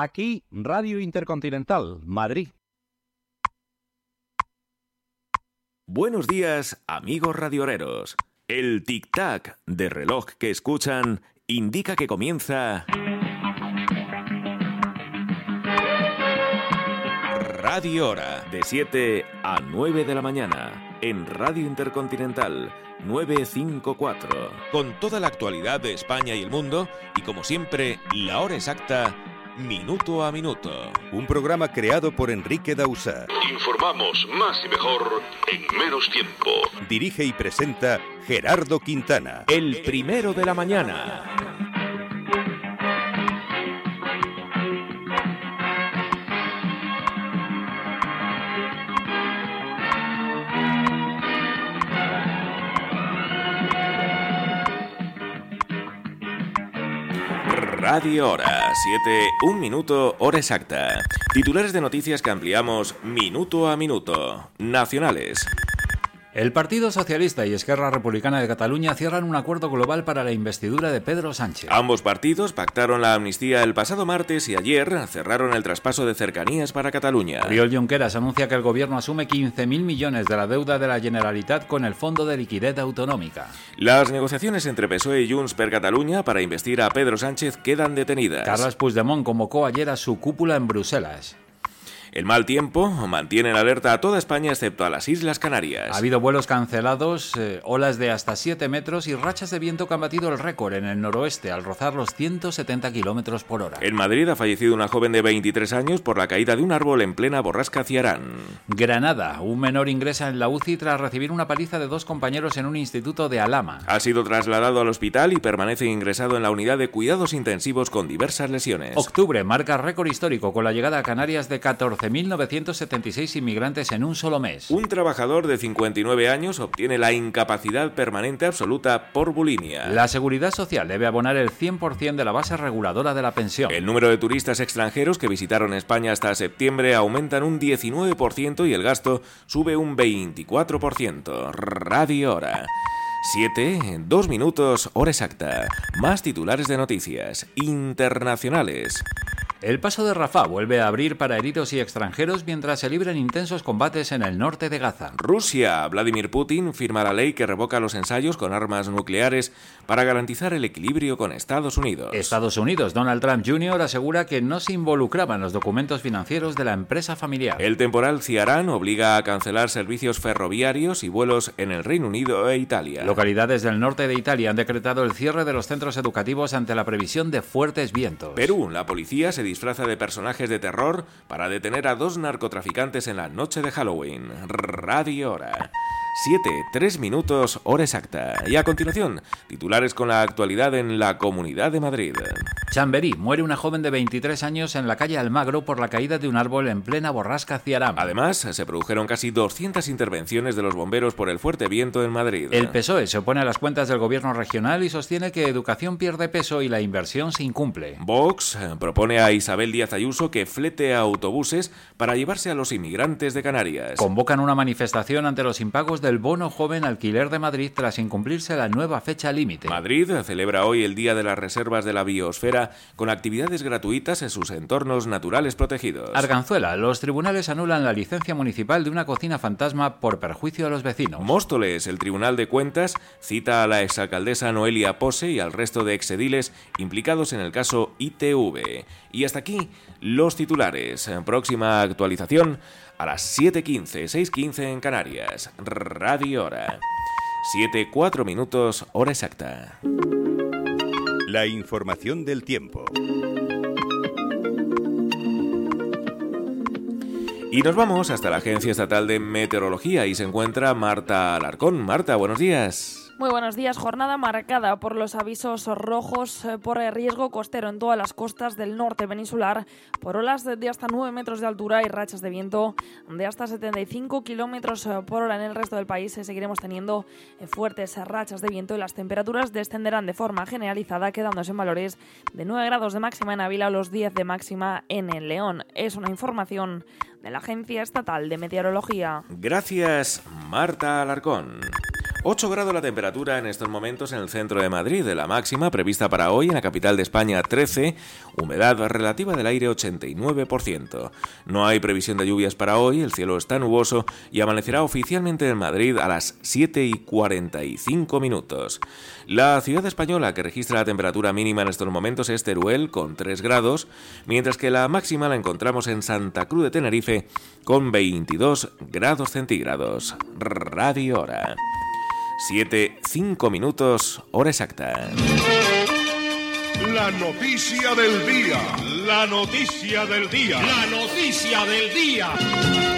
Aquí, Radio Intercontinental, Madrid. Buenos días, amigos radioreros. El tic-tac de reloj que escuchan indica que comienza... Radio Hora, de 7 a 9 de la mañana, en Radio Intercontinental 954. Con toda la actualidad de España y el mundo, y como siempre, la hora exacta Minuto a Minuto. Un programa creado por Enrique Dausa. Informamos más y mejor en menos tiempo. Dirige y presenta Gerardo Quintana. El primero de la mañana. Radio Hora, 7, 1 minuto, hora exacta. Titulares de noticias que ampliamos minuto a minuto. Nacionales. El Partido Socialista y Esquerra Republicana de Cataluña cierran un acuerdo global para la investidura de Pedro Sánchez. Ambos partidos pactaron la amnistía el pasado martes y ayer cerraron el traspaso de cercanías para Cataluña. Oriol Junqueras anuncia que el gobierno asume 15.000 millones de la deuda de la Generalitat con el Fondo de Liquidez Autonómica. Las negociaciones entre PSOE y Junts per Cataluña para investir a Pedro Sánchez quedan detenidas. Carles Puigdemont convocó ayer a su cúpula en Bruselas. El mal tiempo mantiene en alerta a toda España excepto a las Islas Canarias. Ha habido vuelos cancelados, eh, olas de hasta 7 metros y rachas de viento que han batido el récord en el noroeste al rozar los 170 kilómetros por hora. En Madrid ha fallecido una joven de 23 años por la caída de un árbol en plena borrasca Ciarán. Granada, un menor ingresa en la UCI tras recibir una paliza de dos compañeros en un instituto de Alama. Ha sido trasladado al hospital y permanece ingresado en la unidad de cuidados intensivos con diversas lesiones. Octubre marca récord histórico con la llegada a Canarias de 14 14.976 inmigrantes en un solo mes. Un trabajador de 59 años obtiene la incapacidad permanente absoluta por bulimia. La Seguridad Social debe abonar el 100% de la base reguladora de la pensión. El número de turistas extranjeros que visitaron España hasta septiembre aumentan un 19% y el gasto sube un 24%. Radio Hora. 7, 2 minutos, hora exacta. Más titulares de noticias internacionales. El paso de Rafah vuelve a abrir para heridos y extranjeros mientras se libran intensos combates en el norte de Gaza. Rusia. Vladimir Putin firma la ley que revoca los ensayos con armas nucleares para garantizar el equilibrio con Estados Unidos. Estados Unidos. Donald Trump Jr. asegura que no se involucraba en los documentos financieros de la empresa familiar. El temporal Ciarán obliga a cancelar servicios ferroviarios y vuelos en el Reino Unido e Italia. Localidades del norte de Italia han decretado el cierre de los centros educativos ante la previsión de fuertes vientos. Perú. La policía se disfraza de personajes de terror para detener a dos narcotraficantes en la noche de Halloween. Radio Hora. 7, 3 minutos, hora exacta. Y a continuación, titulares con la actualidad en la Comunidad de Madrid. Chamberí, muere una joven de 23 años en la calle Almagro por la caída de un árbol en plena borrasca Ciarán. Además, se produjeron casi 200 intervenciones de los bomberos por el fuerte viento en Madrid. El PSOE se opone a las cuentas del gobierno regional y sostiene que educación pierde peso y la inversión se incumple. Vox propone a Isabel Díaz Ayuso que flete a autobuses para llevarse a los inmigrantes de Canarias. Convocan una manifestación ante los impagos del bono joven alquiler de Madrid tras incumplirse la nueva fecha límite. Madrid celebra hoy el Día de las Reservas de la Biosfera con actividades gratuitas en sus entornos naturales protegidos. Arganzuela, los tribunales anulan la licencia municipal de una cocina fantasma por perjuicio a los vecinos. Móstoles, el Tribunal de Cuentas cita a la exalcaldesa Noelia Pose y al resto de exediles implicados en el caso ITV. Y hasta aquí los titulares. Próxima actualización a las 7.15, 6.15 en Canarias. Radio Hora. 7, 4 minutos, hora exacta. La información del tiempo. Y nos vamos hasta la Agencia Estatal de Meteorología y se encuentra Marta Alarcón. Marta, buenos días. Muy buenos días. Jornada marcada por los avisos rojos eh, por riesgo costero en todas las costas del norte peninsular, por olas de hasta 9 metros de altura y rachas de viento de hasta 75 kilómetros eh, por hora en el resto del país. Eh, seguiremos teniendo fuertes rachas de viento y las temperaturas descenderán de forma generalizada, quedándose en valores de 9 grados de máxima en Ávila o los 10 de máxima en el León. Es una información de la Agencia Estatal de Meteorología. Gracias, Marta Alarcón. 8 grados la temperatura en estos momentos en el centro de Madrid, de la máxima prevista para hoy en la capital de España 13, humedad relativa del aire 89%. No hay previsión de lluvias para hoy, el cielo está nuboso y amanecerá oficialmente en Madrid a las 7 y 45 minutos. La ciudad española que registra la temperatura mínima en estos momentos es Teruel con 3 grados, mientras que la máxima la encontramos en Santa Cruz de Tenerife con 22 grados centígrados. Radio Hora. 7, 5 minutos, hora exacta. La noticia del día. La noticia del día. La noticia del día.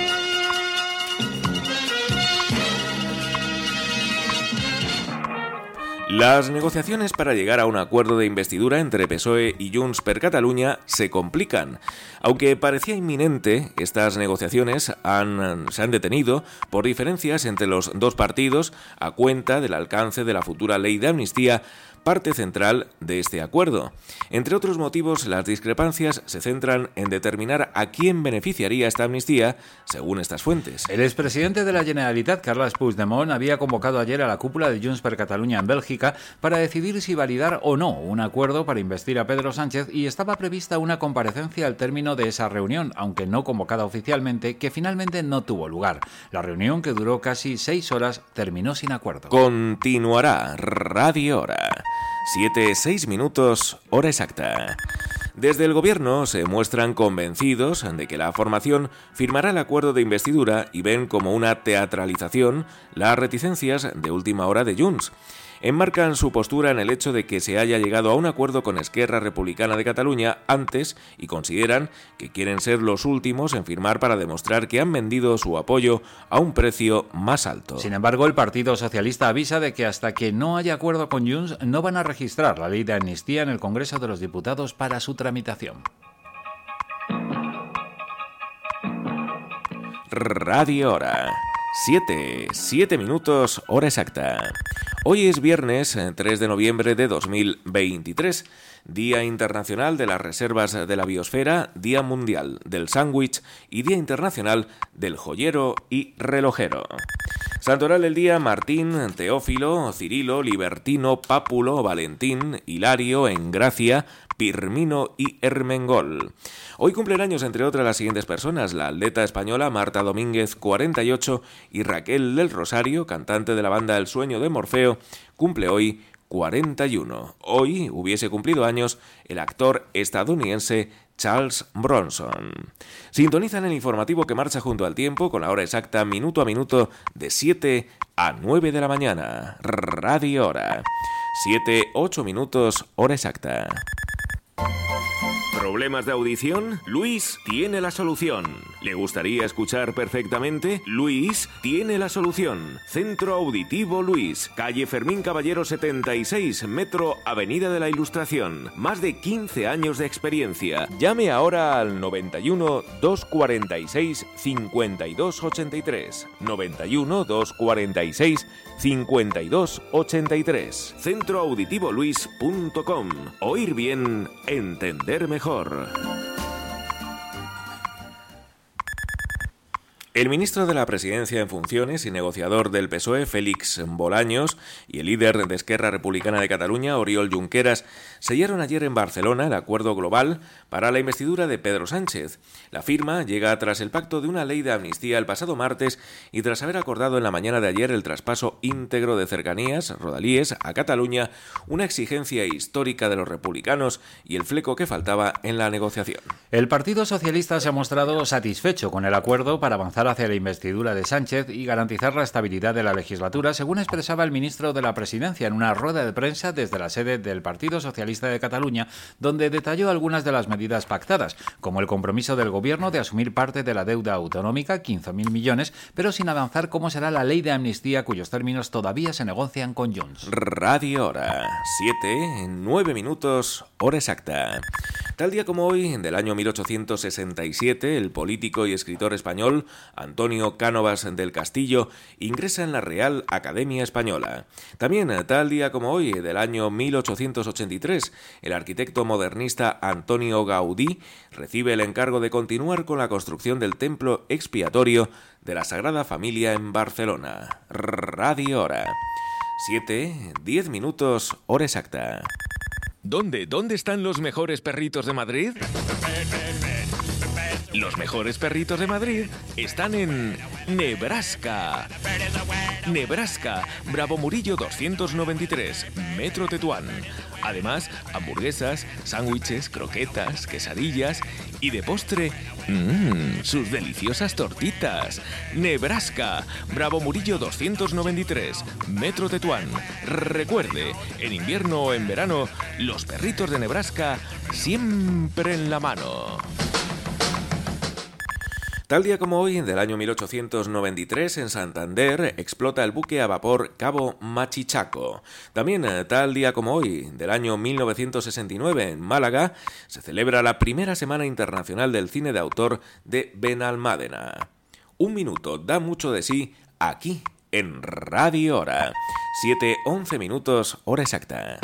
Las negociaciones para llegar a un acuerdo de investidura entre PSOE y Junts per Catalunya se complican. Aunque parecía inminente, estas negociaciones se han detenido por diferencias entre los dos partidos a cuenta del alcance de la futura ley de amnistía parte central de este acuerdo. Entre otros motivos, las discrepancias se centran en determinar a quién beneficiaría esta amnistía, según estas fuentes. El expresidente de la Generalitat, Carles Puigdemont, había convocado ayer a la cúpula de Junts per Catalunya en Bélgica para decidir si validar o no un acuerdo para investir a Pedro Sánchez y estaba prevista una comparecencia al término de esa reunión, aunque no convocada oficialmente, que finalmente no tuvo lugar. La reunión, que duró casi seis horas, terminó sin acuerdo. Continuará Radio Hora. 7, 6 minutos, hora exacta. Desde el gobierno se muestran convencidos de que la formación firmará el acuerdo de investidura y ven como una teatralización las reticencias de última hora de Junts enmarcan su postura en el hecho de que se haya llegado a un acuerdo con Esquerra Republicana de Cataluña antes y consideran que quieren ser los últimos en firmar para demostrar que han vendido su apoyo a un precio más alto. Sin embargo, el Partido Socialista avisa de que hasta que no haya acuerdo con Junts no van a registrar la ley de amnistía en el Congreso de los Diputados para su tramitación. Radio Hora. 7, 7 minutos, hora exacta. Hoy es viernes 3 de noviembre de 2023, Día Internacional de las Reservas de la Biosfera, Día Mundial del Sándwich y Día Internacional del Joyero y Relojero. Santoral del día Martín, Teófilo, Cirilo, Libertino, Pápulo, Valentín, Hilario, Engracia, Pirmino y Hermengol. Hoy cumplen años, entre otras, las siguientes personas: la atleta española Marta Domínguez, 48, y Raquel del Rosario, cantante de la banda El Sueño de Morfeo, cumple hoy 41. Hoy hubiese cumplido años el actor estadounidense Charles Bronson. Sintonizan el informativo que marcha junto al tiempo con la hora exacta minuto a minuto de 7 a 9 de la mañana. Radio Hora. 7, 8 minutos, hora exacta. ¿Problemas de audición? Luis tiene la solución. ¿Le gustaría escuchar perfectamente? Luis tiene la solución. Centro Auditivo Luis, calle Fermín Caballero 76, Metro Avenida de la Ilustración. Más de 15 años de experiencia. Llame ahora al 91 246 5283. 91 246 5283. Centroauditivoluis.com. Oír bien, entender mejor. El ministro de la Presidencia en funciones y negociador del PSOE, Félix Bolaños, y el líder de Esquerra Republicana de Cataluña, Oriol Junqueras, sellaron ayer en Barcelona el acuerdo global para la investidura de Pedro Sánchez. La firma llega tras el pacto de una ley de amnistía el pasado martes y tras haber acordado en la mañana de ayer el traspaso íntegro de cercanías, rodalíes, a Cataluña, una exigencia histórica de los republicanos y el fleco que faltaba en la negociación. El Partido Socialista se ha mostrado satisfecho con el acuerdo para avanzar hacia la investidura de Sánchez y garantizar la estabilidad de la legislatura, según expresaba el ministro de la Presidencia en una rueda de prensa desde la sede del Partido Socialista de Cataluña, donde detalló algunas de las medidas pactadas, como el compromiso del Gobierno de asumir parte de la deuda autonómica, 15.000 millones, pero sin avanzar cómo será la ley de amnistía, cuyos términos todavía se negocian con Junts. Radio Hora, 7, 9 minutos, hora exacta. Tal día como hoy, del año 1867, el político y escritor español Antonio Cánovas del Castillo ingresa en la Real Academia Española. También, tal día como hoy, del año 1883, el arquitecto modernista Antonio Gaudí recibe el encargo de continuar con la construcción del templo expiatorio de la Sagrada Familia en Barcelona. Radio Hora. 7, 10 minutos, hora exacta. ¿Dónde? ¿Dónde están los mejores perritos de Madrid? Los mejores perritos de Madrid están en Nebraska. Nebraska, Bravo Murillo 293, Metro Tetuán. Además, hamburguesas, sándwiches, croquetas, quesadillas y de postre, mmm, sus deliciosas tortitas. Nebraska, Bravo Murillo 293, Metro Tetuán. Recuerde, en invierno o en verano, los perritos de Nebraska siempre en la mano. Tal día como hoy, del año 1893, en Santander, explota el buque a vapor Cabo Machichaco. También, eh, tal día como hoy, del año 1969, en Málaga, se celebra la primera Semana Internacional del Cine de Autor de Benalmádena. Un minuto da mucho de sí aquí, en Radio Hora. 7-11 minutos, hora exacta.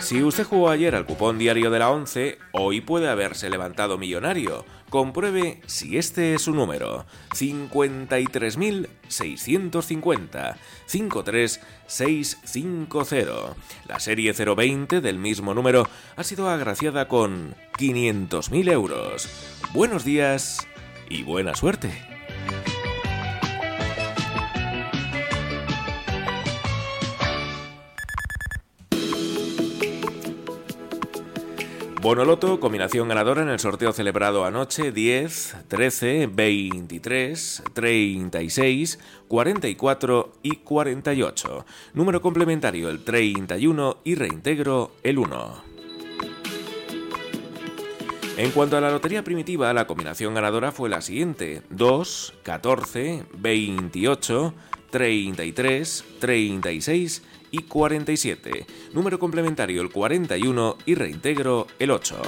Si usted jugó ayer al cupón diario de la 11, hoy puede haberse levantado millonario. Compruebe si este es su número. 53.650 53650. La serie 020 del mismo número ha sido agraciada con 500.000 euros. Buenos días y buena suerte. Bonoloto, combinación ganadora en el sorteo celebrado anoche 10, 13, 23, 36, 44 y 48. Número complementario el 31 y reintegro el 1. En cuanto a la lotería primitiva, la combinación ganadora fue la siguiente: 2, 14, 28, 33, 36 y 47. Número complementario el 41 y reintegro el 8.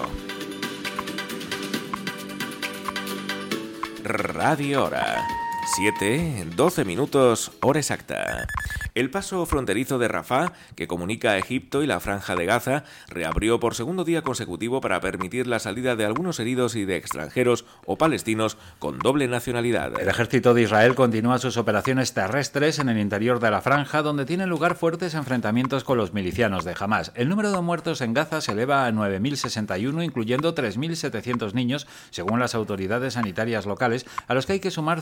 Radio Hora. 7, 12 minutos, hora exacta. El paso fronterizo de Rafah, que comunica a Egipto y la Franja de Gaza, reabrió por segundo día consecutivo para permitir la salida de algunos heridos y de extranjeros o palestinos con doble nacionalidad. El ejército de Israel continúa sus operaciones terrestres en el interior de la franja, donde tienen lugar fuertes enfrentamientos con los milicianos de Hamas. El número de muertos en Gaza se eleva a 9.061, incluyendo 3.700 niños, según las autoridades sanitarias locales, a los que hay que sumar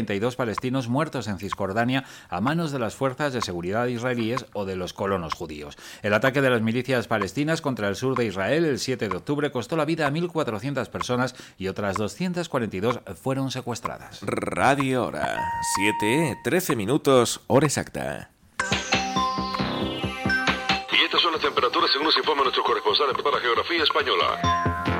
132 palestinos muertos en Cisjordania a manos de las fuerzas de seguridad israelíes o de los colonos judíos. El ataque de las milicias palestinas contra el sur de Israel el 7 de octubre costó la vida a 1.400 personas y otras 242 fueron secuestradas. Radio Hora, 7, 13 minutos, hora exacta. Y estas son las temperaturas según nos informa nuestro corresponsal en la geografía española.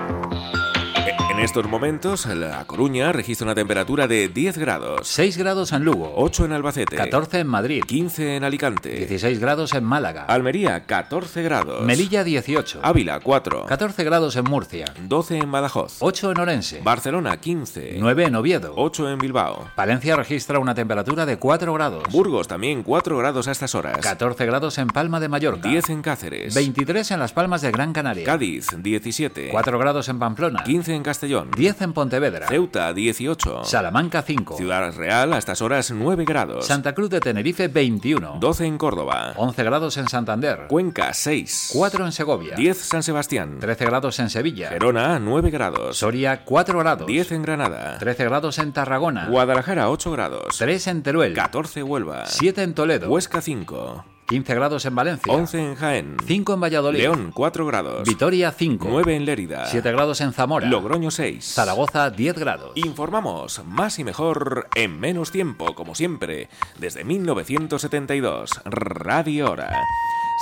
En estos momentos, La Coruña registra una temperatura de 10 grados. 6 grados en Lugo. 8 en Albacete. 14 en Madrid. 15 en Alicante. 16 grados en Málaga. Almería, 14 grados. Melilla, 18. Ávila, 4. 14 grados en Murcia. 12 en Badajoz. 8 en Orense. Barcelona, 15. 9 en Oviedo. 8 en Bilbao. Palencia registra una temperatura de 4 grados. Burgos, también 4 grados a estas horas. 14 grados en Palma de Mallorca. 10 en Cáceres. 23 en Las Palmas de Gran Canaria. Cádiz, 17. 4 grados en Pamplona. 15 en Castellón. Castellón. 10 en Pontevedra. Ceuta 18. Salamanca 5. Ciudad Real a estas horas 9 grados. Santa Cruz de Tenerife 21. 12 en Córdoba. 11 grados en Santander. Cuenca 6. 4 en Segovia. 10 San Sebastián. 13 grados en Sevilla. Gerona 9 grados. Soria 4 grados. 10 en Granada. 13 grados en Tarragona. Guadalajara 8 grados. 3 en Teruel. 14 Huelva. 7 en Toledo. Huesca 5. 15 grados en Valencia. 11 en Jaén. 5 en Valladolid. León 4 grados. Vitoria 5. 9 en Lérida. 7 grados en Zamora. Logroño 6. Zaragoza 10 grados. Informamos más y mejor en menos tiempo, como siempre, desde 1972. Radio Hora.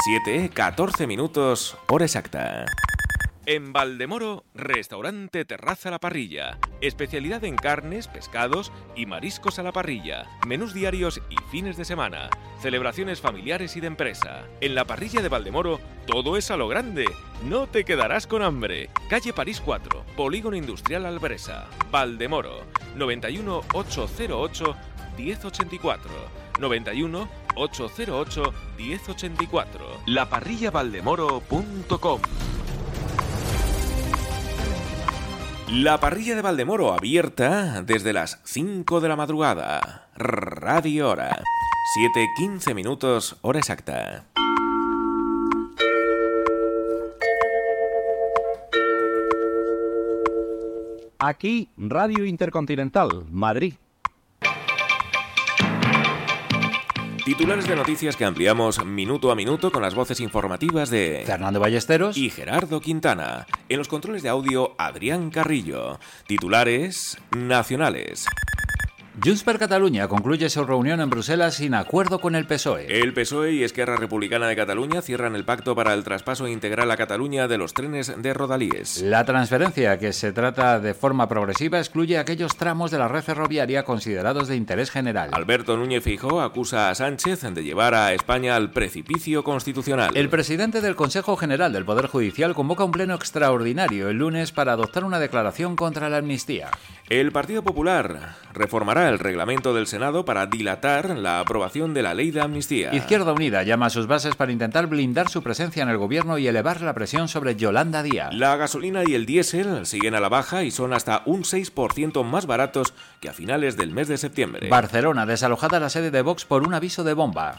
7, 14 minutos, hora exacta. En Valdemoro, restaurante Terraza la Parrilla. Especialidad en carnes, pescados y mariscos a la parrilla. Menús diarios y fines de semana. Celebraciones familiares y de empresa. En la parrilla de Valdemoro, todo es a lo grande. No te quedarás con hambre. Calle París 4, Polígono Industrial Albresa. Valdemoro. 91 808 1084. 91 808 1084. Laparrillavaldemoro.com La parrilla de Valdemoro abierta desde las 5 de la madrugada. Radio Hora. 7.15 minutos, hora exacta. Aquí, Radio Intercontinental, Madrid. Titulares de noticias que ampliamos minuto a minuto con las voces informativas de Fernando Ballesteros y Gerardo Quintana. En los controles de audio, Adrián Carrillo. Titulares nacionales. Junts per Catalunya concluye su reunión en Bruselas sin acuerdo con el PSOE. El PSOE y Esquerra Republicana de Cataluña cierran el pacto para el traspaso integral a Cataluña de los trenes de Rodalíes. La transferencia, que se trata de forma progresiva, excluye aquellos tramos de la red ferroviaria considerados de interés general. Alberto Núñez Fijó acusa a Sánchez de llevar a España al precipicio constitucional. El presidente del Consejo General del Poder Judicial convoca un pleno extraordinario el lunes para adoptar una declaración contra la amnistía. El Partido Popular reformará el reglamento del Senado para dilatar la aprobación de la ley de amnistía. Izquierda Unida llama a sus bases para intentar blindar su presencia en el gobierno y elevar la presión sobre Yolanda Díaz. La gasolina y el diésel siguen a la baja y son hasta un 6% más baratos que a finales del mes de septiembre. Barcelona, desalojada la sede de Vox por un aviso de bomba.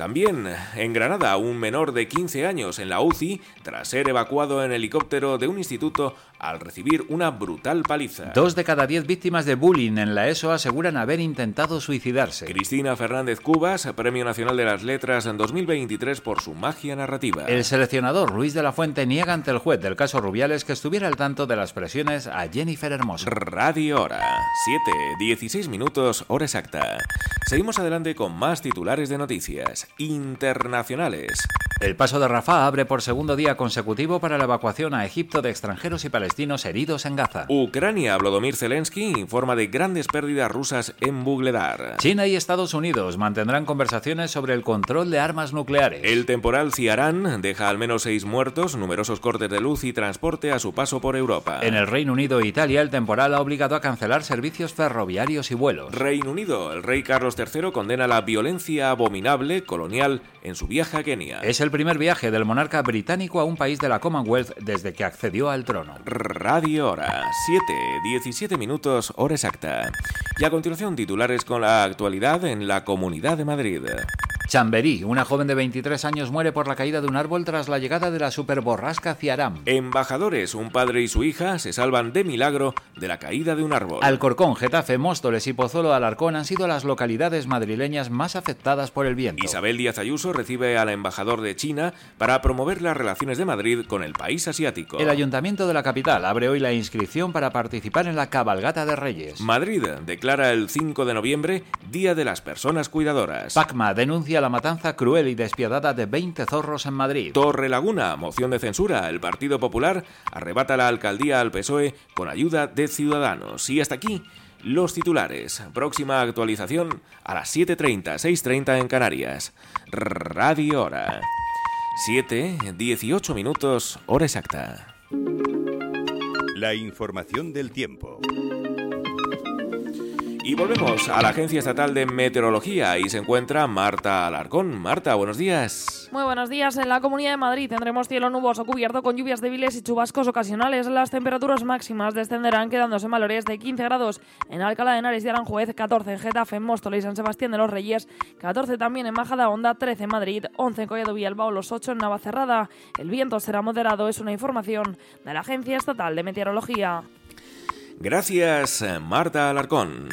También en Granada, un menor de 15 años en la UCI tras ser evacuado en helicóptero de un instituto al recibir una brutal paliza. Dos de cada diez víctimas de bullying en la ESO aseguran haber intentado suicidarse. Cristina Fernández Cubas, Premio Nacional de las Letras en 2023 por su magia narrativa. El seleccionador Luis de la Fuente niega ante el juez del caso Rubiales que estuviera al tanto de las presiones a Jennifer Hermoso. Radio Hora, 7, 16 minutos, hora exacta. Seguimos adelante con más titulares de noticias internacionales. El paso de Rafah abre por segundo día consecutivo para la evacuación a Egipto de extranjeros y palestinos heridos en Gaza. Ucrania, Vladimir Zelensky informa de grandes pérdidas rusas en Bugledar. China y Estados Unidos mantendrán conversaciones sobre el control de armas nucleares. El temporal Ciarán deja al menos seis muertos, numerosos cortes de luz y transporte a su paso por Europa. En el Reino Unido e Italia, el temporal ha obligado a cancelar servicios ferroviarios y vuelos. Reino Unido, el rey Carlos III condena la violencia abominable colonial en su viaje a Kenia. Es el primer viaje del monarca británico a un país de la Commonwealth desde que accedió al trono. Radio Hora, 7, 17 minutos, hora exacta. Y a continuación titulares con la actualidad en la Comunidad de Madrid. Chamberí, una joven de 23 años muere por la caída de un árbol tras la llegada de la superborrasca Ciarán. Embajadores, un padre y su hija se salvan de milagro de la caída de un árbol. Alcorcón, Getafe, Móstoles y Pozuelo Alarcón han sido las localidades madrileñas más afectadas por el viento. Isabel Díaz Ayuso recibe al embajador de China para promover las relaciones de Madrid con el país asiático. El ayuntamiento de la capital abre hoy la inscripción para participar en la cabalgata de Reyes. Madrid declara el 5 de noviembre Día de las Personas Cuidadoras. Pacma denuncia la matanza cruel y despiadada de 20 zorros en Madrid. Torre Laguna, moción de censura. El Partido Popular arrebata la alcaldía al PSOE con ayuda de Ciudadanos. Y hasta aquí los titulares. Próxima actualización a las 7.30, 6.30 en Canarias. Radio Hora. 7, 18 minutos, hora exacta. Y volvemos a la Agencia Estatal de Meteorología y se encuentra Marta Alarcón. Marta, buenos días. Muy buenos días. En la Comunidad de Madrid tendremos cielo nuboso cubierto con lluvias débiles y chubascos ocasionales. Las temperaturas máximas descenderán quedándose en valores de 15 grados en Alcalá de Henares y Aranjuez, 14 en Getafe, en Móstoles y San Sebastián de los Reyes, 14 también en Majadahonda, 13 en Madrid, 11 en Collado Villalbao, los 8 en Navacerrada. El viento será moderado, es una información de la Agencia Estatal de Meteorología. Gracias, Marta Alarcón.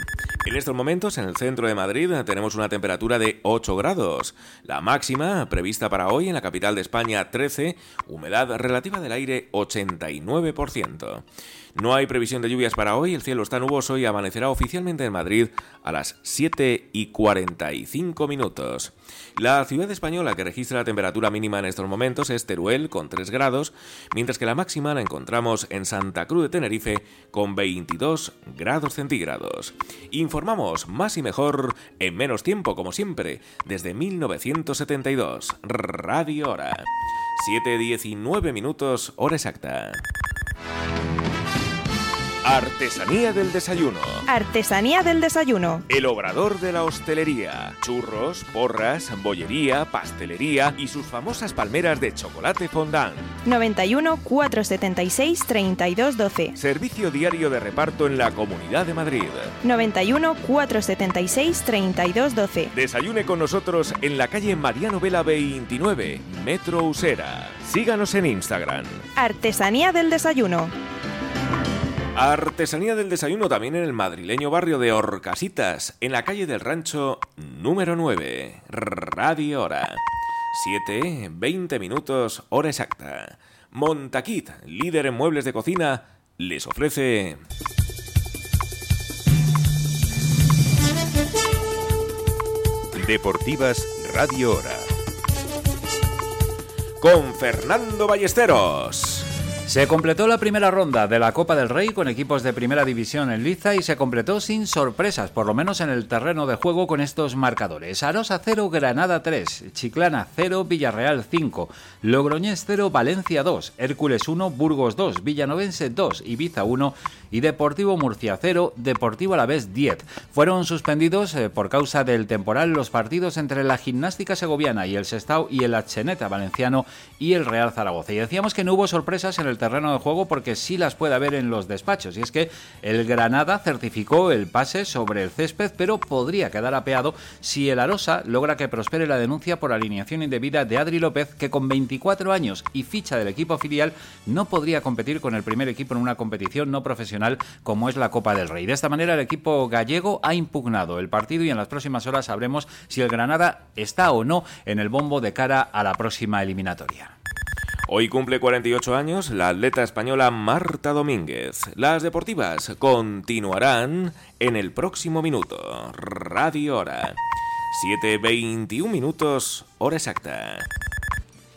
En estos momentos, en el centro de Madrid, tenemos una temperatura de 8 grados. La máxima, prevista para hoy en la capital de España, 13, humedad relativa del aire 89%. No hay previsión de lluvias para hoy, el cielo está nuboso y amanecerá oficialmente en Madrid a las 7 y 45 minutos. La ciudad española que registra la temperatura mínima en estos momentos es Teruel con 3 grados, mientras que la máxima la encontramos en Santa Cruz de Tenerife con 22 grados centígrados. Informamos más y mejor en menos tiempo, como siempre, desde 1972. Radio Hora. 7.19 minutos, hora exacta. Artesanía del desayuno. Artesanía del desayuno. El obrador de la hostelería. Churros, porras, bollería, pastelería y sus famosas palmeras de chocolate fondant. 91 476 3212. Servicio diario de reparto en la Comunidad de Madrid. 91 476 3212. Desayune con nosotros en la calle Mariano Vela 29, Metro Usera. Síganos en Instagram. Artesanía del desayuno. Artesanía del desayuno también en el madrileño barrio de Orcasitas, en la calle del Rancho número 9. Radio Hora. 7, 20 minutos, hora exacta. Montaquit, líder en muebles de cocina, les ofrece... Deportivas Radio Hora. Con Fernando Ballesteros. Se completó la primera ronda de la Copa del Rey con equipos de primera división en Liza y se completó sin sorpresas, por lo menos en el terreno de juego con estos marcadores. Arosa 0, Granada 3, Chiclana 0, Villarreal 5, Logroñés 0, Valencia 2, Hércules 1, Burgos 2, Villanovense 2, Ibiza 1 y Deportivo Murcia 0, Deportivo Alavés 10. Fueron suspendidos eh, por causa del temporal los partidos entre la Gimnástica Segoviana y el Sestao y el Acheneta Valenciano y el Real Zaragoza. Y decíamos que no hubo sorpresas en el terreno de juego porque sí las puede haber en los despachos. Y es que el Granada certificó el pase sobre el césped, pero podría quedar apeado si el Arosa logra que prospere la denuncia por alineación indebida de Adri López, que con 24 años y ficha del equipo filial no podría competir con el primer equipo en una competición no profesional como es la Copa del Rey. De esta manera, el equipo gallego ha impugnado el partido y en las próximas horas sabremos si el Granada está o no en el bombo de cara a la próxima eliminatoria. Hoy cumple 48 años la atleta española Marta Domínguez. Las deportivas continuarán en el próximo minuto. Radio Hora. 7.21 minutos, hora exacta.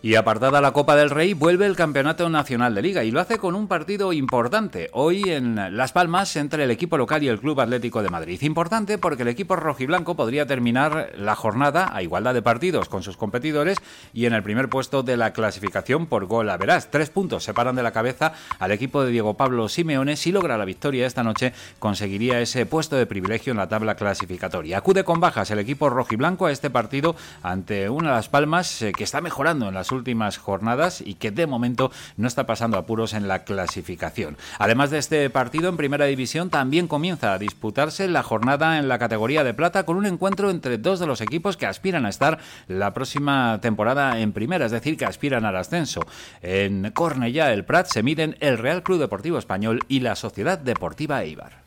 Y apartada la Copa del Rey, vuelve el Campeonato Nacional de Liga y lo hace con un partido importante, hoy en Las Palmas entre el equipo local y el Club Atlético de Madrid. Importante porque el equipo rojiblanco podría terminar la jornada a igualdad de partidos con sus competidores y en el primer puesto de la clasificación por gol a verás. Tres puntos separan de la cabeza al equipo de Diego Pablo Simeone. Si logra la victoria esta noche, conseguiría ese puesto de privilegio en la tabla clasificatoria. Acude con bajas el equipo rojiblanco a este partido ante una Las Palmas eh, que está mejorando en las últimas jornadas y que de momento no está pasando apuros en la clasificación. Además de este partido en primera división también comienza a disputarse la jornada en la categoría de plata con un encuentro entre dos de los equipos que aspiran a estar la próxima temporada en primera, es decir, que aspiran al ascenso. En Cornellá, el Prat, se miden el Real Club Deportivo Español y la Sociedad Deportiva Eibar.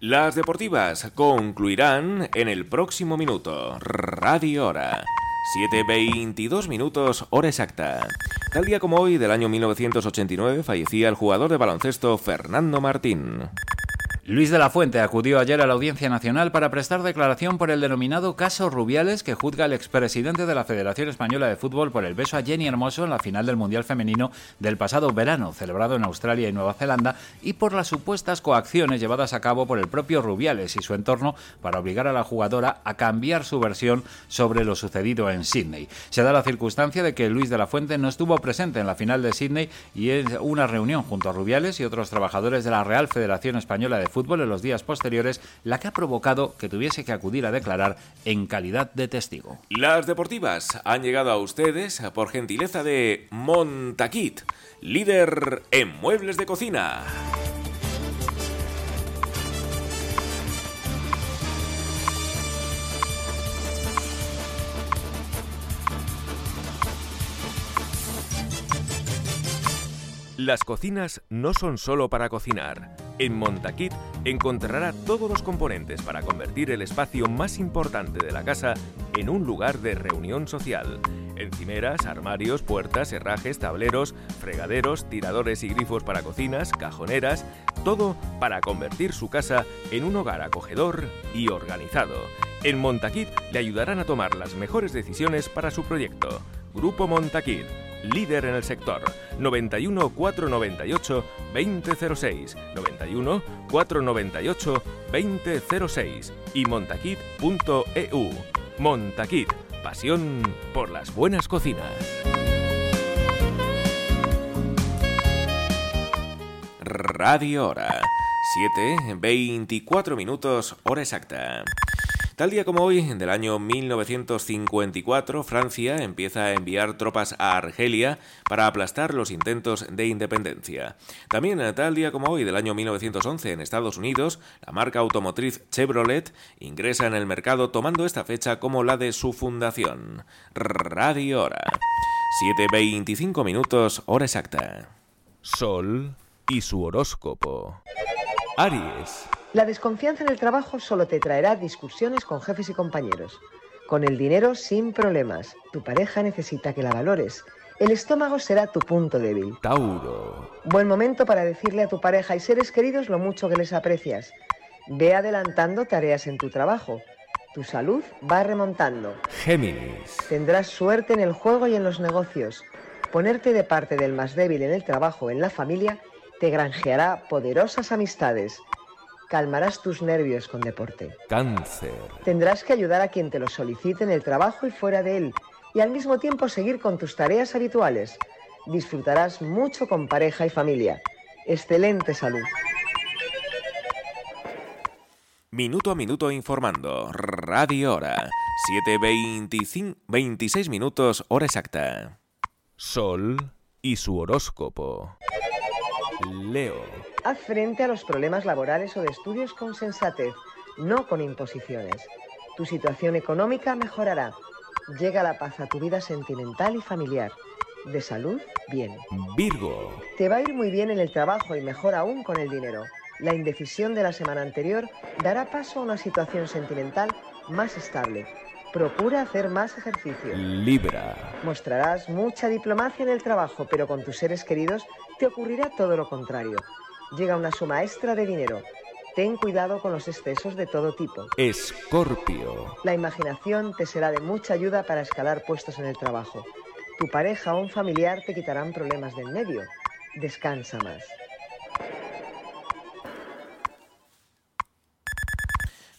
Las deportivas concluirán en el próximo minuto. Radio Hora. 7.22 minutos, hora exacta. Tal día como hoy del año 1989 fallecía el jugador de baloncesto Fernando Martín. Luis de la Fuente acudió ayer a la Audiencia Nacional para prestar declaración por el denominado caso Rubiales que juzga al expresidente de la Federación Española de Fútbol por el beso a Jenny Hermoso en la final del Mundial Femenino del pasado verano, celebrado en Australia y Nueva Zelanda, y por las supuestas coacciones llevadas a cabo por el propio Rubiales y su entorno para obligar a la jugadora a cambiar su versión sobre lo sucedido en Sydney. Se da la circunstancia de que Luis de la Fuente no estuvo presente en la final de Sydney y es una reunión junto a Rubiales y otros trabajadores de la Real Federación Española de Fútbol fútbol en los días posteriores, la que ha provocado que tuviese que acudir a declarar en calidad de testigo. Las deportivas han llegado a ustedes por gentileza de Montaquit, líder en muebles de cocina. Las cocinas no son solo para cocinar. En Montaquit encontrará todos los componentes para convertir el espacio más importante de la casa en un lugar de reunión social. Encimeras, armarios, puertas, herrajes, tableros, fregaderos, tiradores y grifos para cocinas, cajoneras, todo para convertir su casa en un hogar acogedor y organizado. En Montaquit le ayudarán a tomar las mejores decisiones para su proyecto. Grupo Montaquit líder en el sector. 91 498 2006, 91 498 2006 y montaquit.eu. Montaquit, pasión por las buenas cocinas. Radio Hora. 7, 24 minutos, hora exacta. Tal día como hoy, del año 1954, Francia empieza a enviar tropas a Argelia para aplastar los intentos de independencia. También tal día como hoy, del año 1911, en Estados Unidos, la marca automotriz Chevrolet ingresa en el mercado tomando esta fecha como la de su fundación. Radio Hora. 7.25 minutos, hora exacta. Sol y su horóscopo. Aries. La desconfianza en el trabajo solo te traerá discusiones con jefes y compañeros. Con el dinero sin problemas. Tu pareja necesita que la valores. El estómago será tu punto débil. Tauro. Buen momento para decirle a tu pareja y seres queridos lo mucho que les aprecias. Ve adelantando tareas en tu trabajo. Tu salud va remontando. Géminis. Tendrás suerte en el juego y en los negocios. Ponerte de parte del más débil en el trabajo o en la familia te granjeará poderosas amistades calmarás tus nervios con deporte. Cáncer. Tendrás que ayudar a quien te lo solicite en el trabajo y fuera de él, y al mismo tiempo seguir con tus tareas habituales. Disfrutarás mucho con pareja y familia. Excelente salud. Minuto a minuto informando. Radio Hora. 7.26 minutos, hora exacta. Sol y su horóscopo. Leo. Haz frente a los problemas laborales o de estudios con sensatez, no con imposiciones. Tu situación económica mejorará. Llega la paz a tu vida sentimental y familiar. De salud, bien. Virgo. Te va a ir muy bien en el trabajo y mejor aún con el dinero. La indecisión de la semana anterior dará paso a una situación sentimental más estable. Procura hacer más ejercicio. Libra. Mostrarás mucha diplomacia en el trabajo, pero con tus seres queridos te ocurrirá todo lo contrario. Llega una suma extra de dinero. Ten cuidado con los excesos de todo tipo. Escorpio. La imaginación te será de mucha ayuda para escalar puestos en el trabajo. Tu pareja o un familiar te quitarán problemas del medio. Descansa más.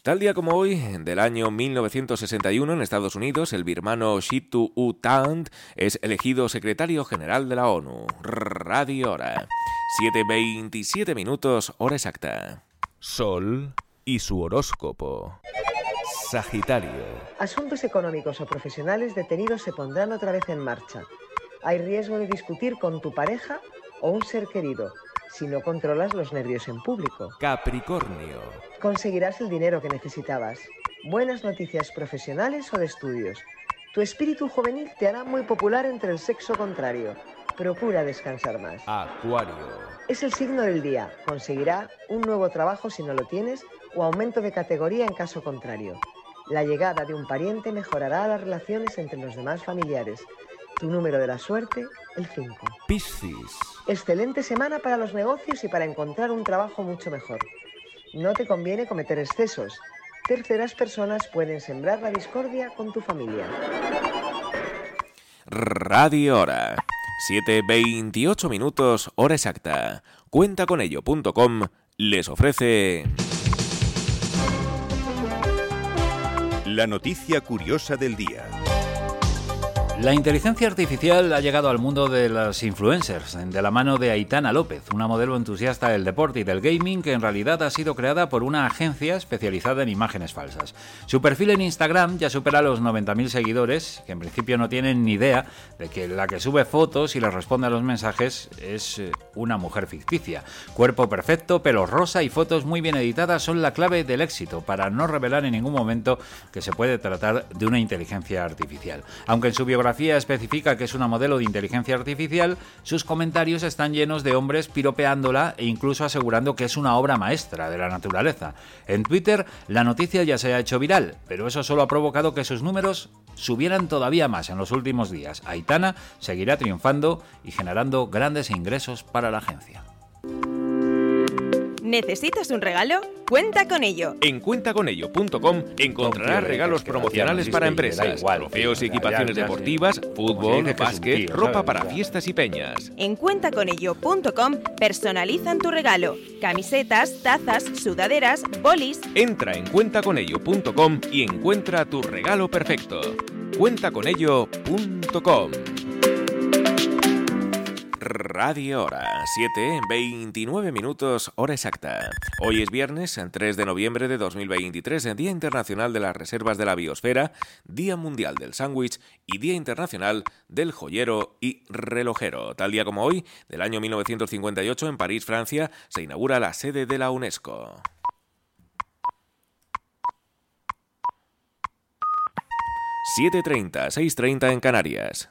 Tal día como hoy, del año 1961 en Estados Unidos, el birmano Shitu U Tant es elegido secretario general de la ONU. Radio Hora. 7.27 minutos, hora exacta. Sol y su horóscopo. Sagitario. Asuntos económicos o profesionales detenidos se pondrán otra vez en marcha. Hay riesgo de discutir con tu pareja o un ser querido si no controlas los nervios en público. Capricornio. Conseguirás el dinero que necesitabas. Buenas noticias profesionales o de estudios. Tu espíritu juvenil te hará muy popular entre el sexo contrario. Procura descansar más. Acuario. Es el signo del día. Conseguirá un nuevo trabajo si no lo tienes o aumento de categoría en caso contrario. La llegada de un pariente mejorará las relaciones entre los demás familiares. Tu número de la suerte, el 5. Piscis. Excelente semana para los negocios y para encontrar un trabajo mucho mejor. No te conviene cometer excesos. Terceras personas pueden sembrar la discordia con tu familia. Radio Hora. 7.28 minutos, hora exacta. Cuentaconello.com les ofrece... La noticia curiosa del día. La inteligencia artificial ha llegado al mundo de las influencers, de la mano de Aitana López, una modelo entusiasta del deporte y del gaming que en realidad ha sido creada por una agencia especializada en imágenes falsas. Su perfil en Instagram ya supera los 90.000 seguidores, que en principio no tienen ni idea de que la que sube fotos y les responde a los mensajes es eh, una mujer ficticia. Cuerpo perfecto, pelo rosa y fotos muy bien editadas son la clave del éxito para no revelar en ningún momento que se puede tratar de una inteligencia artificial. Aunque en su biografía especifica que es una modelo de inteligencia artificial, sus comentarios están llenos de hombres piropeándola e incluso asegurando que es una obra maestra de la naturaleza. En Twitter la noticia ya se ha hecho viral, pero eso solo ha provocado que sus números subieran todavía más en los últimos días. Aitana seguirá triunfando y generando grandes ingresos para la agencia. ¿Necesitas un regalo? Cuenta con ello. En cuentaconello.com encontrarás regalos promocionales para empresas, trofeos y equipaciones deportivas, fútbol, básquet, ropa para fiestas y peñas. En cuentaconello.com personalizan tu regalo. Camisetas, tazas, sudaderas, bolis. Entra en cuentaconello.com y encuentra tu regalo perfecto. Cuentaconello.com Radio Hora, 7, 29 minutos, hora exacta. Hoy es viernes, 3 de noviembre de 2023, Día Internacional de las Reservas de la Biosfera, Día Mundial del Sándwich y Día Internacional del Joyero y Relojero. Tal día como hoy, del año 1958, en París, Francia, se inaugura la sede de la UNESCO. 7.30, 6.30 en Canarias.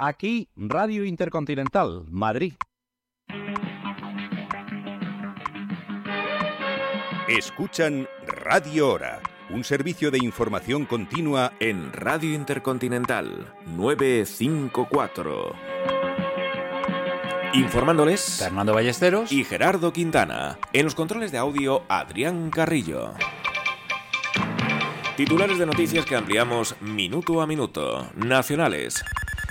Aquí, Radio Intercontinental, Madrid. Escuchan Radio Hora, un servicio de información continua en Radio Intercontinental 954. Informándoles Fernando Ballesteros y Gerardo Quintana. En los controles de audio, Adrián Carrillo. Titulares de noticias que ampliamos minuto a minuto. Nacionales.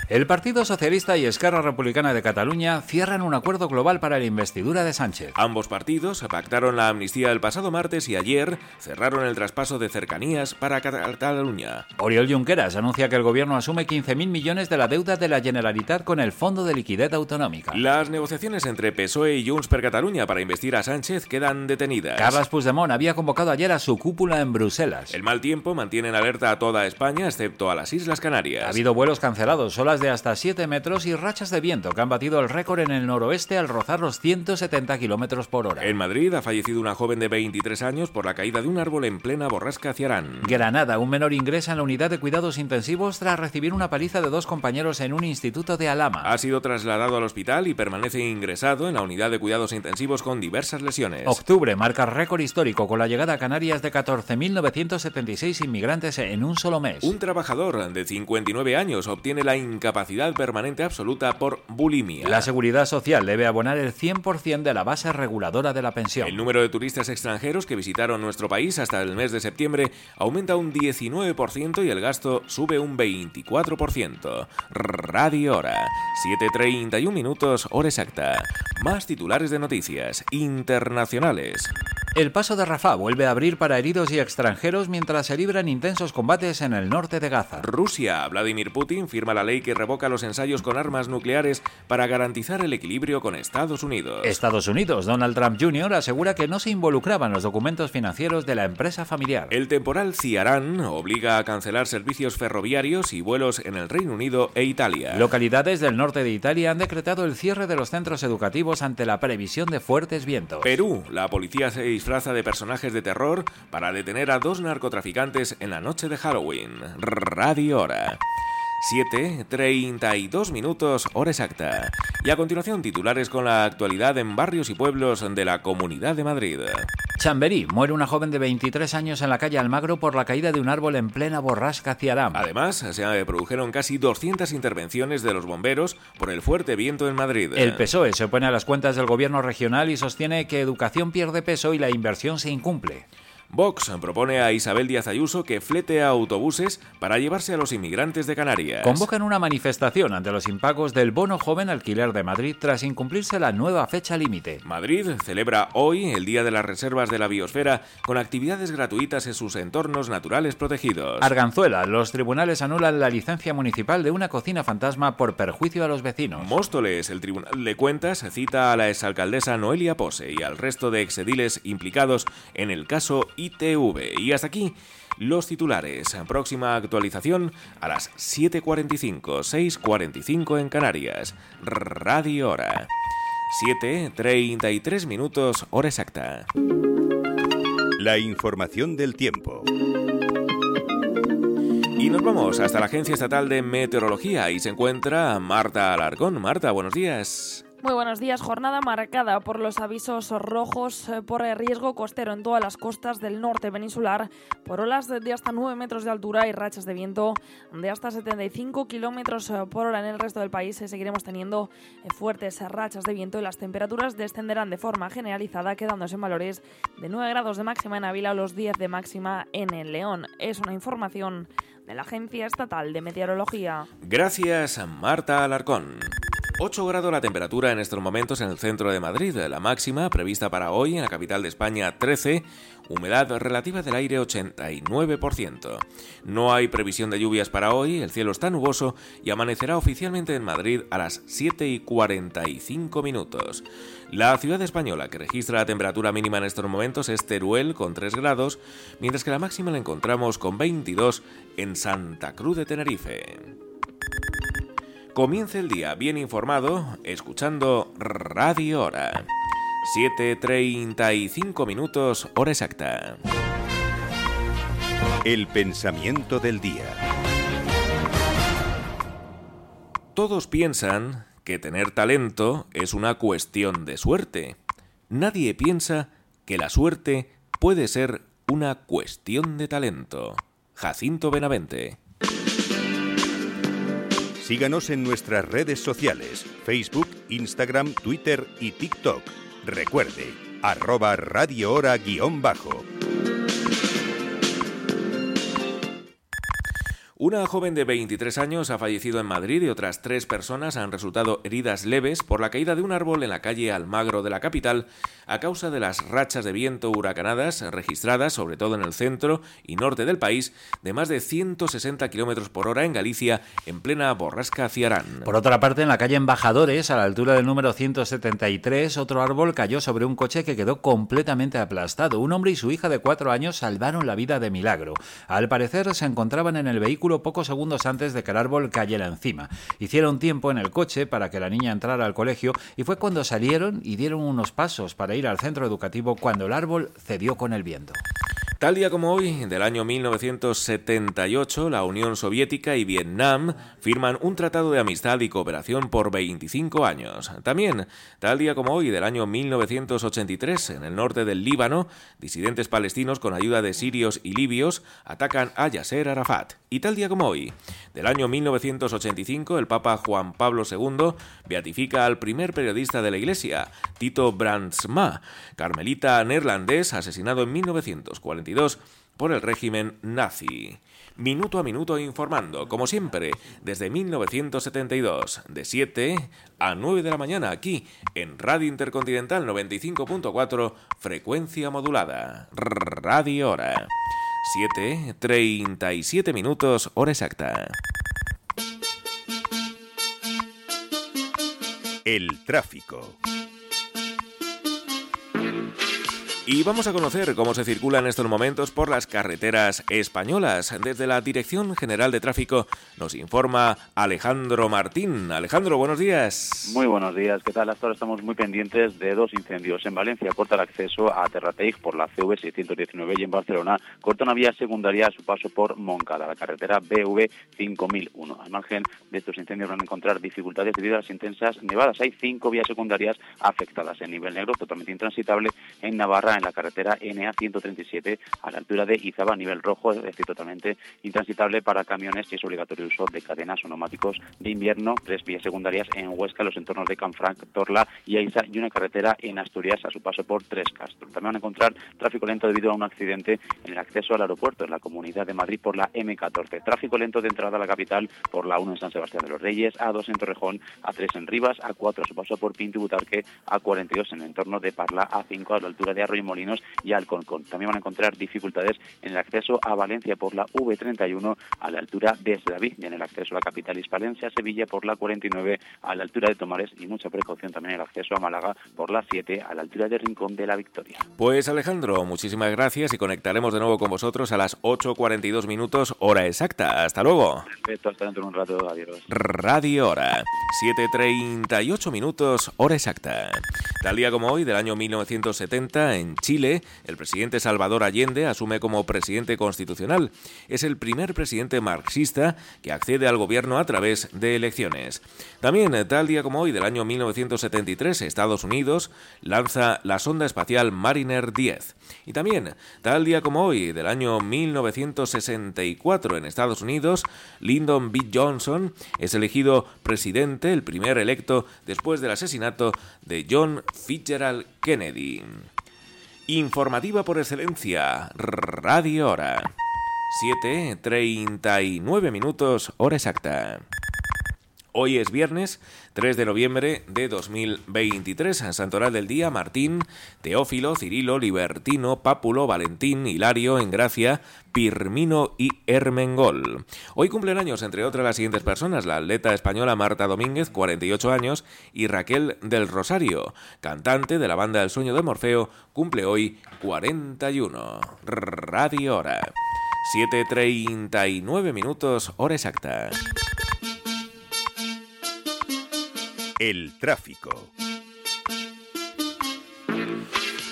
El Partido Socialista y Esquerra Republicana de Cataluña cierran un acuerdo global para la investidura de Sánchez. Ambos partidos pactaron la amnistía el pasado martes y ayer cerraron el traspaso de cercanías para Cataluña. Oriol Junqueras anuncia que el gobierno asume 15.000 millones de la deuda de la Generalitat con el Fondo de Liquidez Autonómica. Las negociaciones entre PSOE y Junts per Cataluña para investir a Sánchez quedan detenidas. Carles Puigdemont había convocado ayer a su cúpula en Bruselas. El mal tiempo mantiene en alerta a toda España, excepto a las Islas Canarias. Ha habido vuelos cancelados, olas de hasta 7 metros y rachas de viento que han batido el récord en el noroeste al rozar los 170 kilómetros por hora. En Madrid ha fallecido una joven de 23 años por la caída de un árbol en plena borrasca Ciarán. Granada, un menor ingresa en la unidad de cuidados intensivos tras recibir una paliza de dos compañeros en un instituto de Alama. Ha sido trasladado al hospital y permanece ingresado en la unidad de cuidados intensivos con diversas lesiones. Octubre marca récord histórico con la llegada a Canarias de 14.976 inmigrantes en un solo mes. Un trabajador de 59 años obtiene la incapacidad permanente absoluta por bulimia. La Seguridad Social debe abonar el 100% de la base reguladora de la pensión. El número de turistas extranjeros que visitaron nuestro país hasta el mes de septiembre aumenta un 19% y el gasto sube un 24%. Radio Hora, 7.31 minutos, hora exacta. Más titulares de noticias internacionales. El paso de Rafah vuelve a abrir para heridos y extranjeros mientras se libran intensos combates en el norte de Gaza. Rusia, Vladimir Putin firma la ley que revoca los ensayos con armas nucleares para garantizar el equilibrio con Estados Unidos. Estados Unidos, Donald Trump Jr. asegura que no se involucraban los documentos financieros de la empresa familiar. El temporal Ciarán obliga a cancelar servicios ferroviarios y vuelos en el Reino Unido e Italia. Localidades del norte de Italia han decretado el cierre de los centros educativos ante la previsión de fuertes vientos. Perú, la policía se disfraza de personajes de terror para detener a dos narcotraficantes en la noche de Halloween. Radio Hora. 7.32 minutos, hora exacta. Y a continuación titulares con la actualidad en barrios y pueblos de la Comunidad de Madrid. Chamberí, muere una joven de 23 años en la calle Almagro por la caída de un árbol en plena borrasca Ciarán. Además, se produjeron casi 200 intervenciones de los bomberos por el fuerte viento en Madrid. El PSOE se opone a las cuentas del gobierno regional y sostiene que educación pierde peso y la inversión se incumple. Vox propone a Isabel Díaz Ayuso que flete a autobuses para llevarse a los inmigrantes de Canarias. Convocan una manifestación ante los impagos del bono joven alquiler de Madrid tras incumplirse la nueva fecha límite. Madrid celebra hoy el Día de las Reservas de la Biosfera con actividades gratuitas en sus entornos naturales protegidos. Arganzuela, los tribunales anulan la licencia municipal de una cocina fantasma por perjuicio a los vecinos. Móstoles, el Tribunal de Cuentas cita a la exalcaldesa Noelia Pose y al resto de exediles implicados en el caso ITV. Y hasta aquí los titulares. Próxima actualización a las 7.45, 6.45 en Canarias. Radio Hora. 7.33 minutos, hora exacta. La información del tiempo. Y nos vamos hasta la Agencia Estatal de Meteorología y se encuentra Marta Alarcón. Marta, buenos días. Muy buenos días. Jornada marcada por los avisos rojos eh, por riesgo costero en todas las costas del norte peninsular, por olas de hasta 9 metros de altura y rachas de viento de hasta 75 kilómetros eh, por hora en el resto del país. Eh, seguiremos teniendo fuertes rachas de viento y las temperaturas descenderán de forma generalizada, quedándose en valores de 9 grados de máxima en Ávila o los 10 de máxima en el León. Es una información de la Agencia Estatal de Meteorología. Gracias, Marta Alarcón. 8 grados la temperatura en estos momentos en el centro de Madrid, la máxima prevista para hoy en la capital de España 13, humedad relativa del aire 89%. No hay previsión de lluvias para hoy, el cielo está nuboso y amanecerá oficialmente en Madrid a las 7 y 45 minutos. La ciudad española que registra la temperatura mínima en estos momentos es Teruel con 3 grados, mientras que la máxima la encontramos con 22 en Santa Cruz de Tenerife. Comience el día bien informado, escuchando Radio Hora. 7.35 minutos, hora exacta. El pensamiento del día. Todos piensan que tener talento es una cuestión de suerte. Nadie piensa que la suerte puede ser una cuestión de talento. Jacinto Benavente. Síganos en nuestras redes sociales, Facebook, Instagram, Twitter y TikTok. Recuerde, arroba Radio Hora guion bajo. Una joven de 23 años ha fallecido en Madrid y otras tres personas han resultado heridas leves por la caída de un árbol en la calle Almagro de la capital a causa de las rachas de viento huracanadas registradas, sobre todo en el centro y norte del país, de más de 160 km por hora en Galicia, en plena borrasca Ciarán. Por otra parte, en la calle Embajadores, a la altura del número 173, otro árbol cayó sobre un coche que quedó completamente aplastado. Un hombre y su hija de cuatro años salvaron la vida de milagro. Al parecer, se encontraban en el vehículo pocos segundos antes de que el árbol cayera encima. Hicieron tiempo en el coche para que la niña entrara al colegio y fue cuando salieron y dieron unos pasos para ir al centro educativo cuando el árbol cedió con el viento. Tal día como hoy, del año 1978, la Unión Soviética y Vietnam firman un tratado de amistad y cooperación por 25 años. También, tal día como hoy, del año 1983, en el norte del Líbano, disidentes palestinos con ayuda de sirios y libios atacan a Yasser Arafat. Y tal día como hoy, del año 1985, el Papa Juan Pablo II beatifica al primer periodista de la Iglesia, Tito Brandsma, carmelita neerlandés asesinado en 1940 por el régimen nazi. Minuto a minuto informando, como siempre, desde 1972, de 7 a 9 de la mañana aquí en Radio Intercontinental 95.4, frecuencia modulada. Radio Hora. 7, 37 minutos, hora exacta. El tráfico. Y vamos a conocer cómo se circula en estos momentos por las carreteras españolas. Desde la Dirección General de Tráfico nos informa Alejandro Martín. Alejandro, buenos días. Muy buenos días. ¿Qué tal? Hasta ahora estamos muy pendientes de dos incendios. En Valencia corta el acceso a Terrateig por la CV 619 y en Barcelona corta una vía secundaria a su paso por Moncada, la carretera BV 5001. Al margen de estos incendios van a encontrar dificultades debido a las intensas nevadas. Hay cinco vías secundarias afectadas en nivel negro, totalmente intransitable en Navarra en la carretera NA 137 a la altura de Izaba, nivel rojo, es decir, totalmente intransitable para camiones y es obligatorio el uso de cadenas o neumáticos de invierno, tres vías secundarias en Huesca, los entornos de Canfranc, Torla y Aiza y una carretera en Asturias a su paso por Tres Castro. También van a encontrar tráfico lento debido a un accidente en el acceso al aeropuerto en la Comunidad de Madrid por la M14. Tráfico lento de entrada a la capital por la 1 en San Sebastián de los Reyes, A2 en Torrejón, A3 en Rivas, A4 a su paso por Pinto y Butarque, A42 en el entorno de Parla, A5 a la altura de Arroyo Molinos y Alconcón. También van a encontrar dificultades en el acceso a Valencia por la V31 a la altura de David y en el acceso a la capital hispalencia, Sevilla por la 49 a la altura de Tomares y mucha precaución también en el acceso a Málaga por la 7 a la altura de Rincón de la Victoria. Pues Alejandro, muchísimas gracias y conectaremos de nuevo con vosotros a las 8.42 minutos hora exacta. Hasta luego. Perfecto, hasta dentro de un rato. Adiós. Radio Hora. 7.38 minutos hora exacta. Tal día como hoy, del año 1970, en Chile, el presidente Salvador Allende asume como presidente constitucional. Es el primer presidente marxista que accede al gobierno a través de elecciones. También, tal día como hoy, del año 1973, Estados Unidos lanza la sonda espacial Mariner 10. Y también, tal día como hoy, del año 1964, en Estados Unidos, Lyndon B. Johnson es elegido presidente, el primer electo después del asesinato de John Fitzgerald Kennedy. Informativa por excelencia, Radio Hora. 7.39 minutos, hora exacta. Hoy es viernes 3 de noviembre de 2023. Santoral del día, Martín, Teófilo, Cirilo, Libertino, Pápulo, Valentín, Hilario, Engracia, Pirmino y Hermengol. Hoy cumplen años, entre otras, las siguientes personas: la atleta española Marta Domínguez, 48 años, y Raquel del Rosario, cantante de la banda El Sueño de Morfeo, cumple hoy 41. Radio Hora. 7.39 minutos, hora exacta. El tráfico.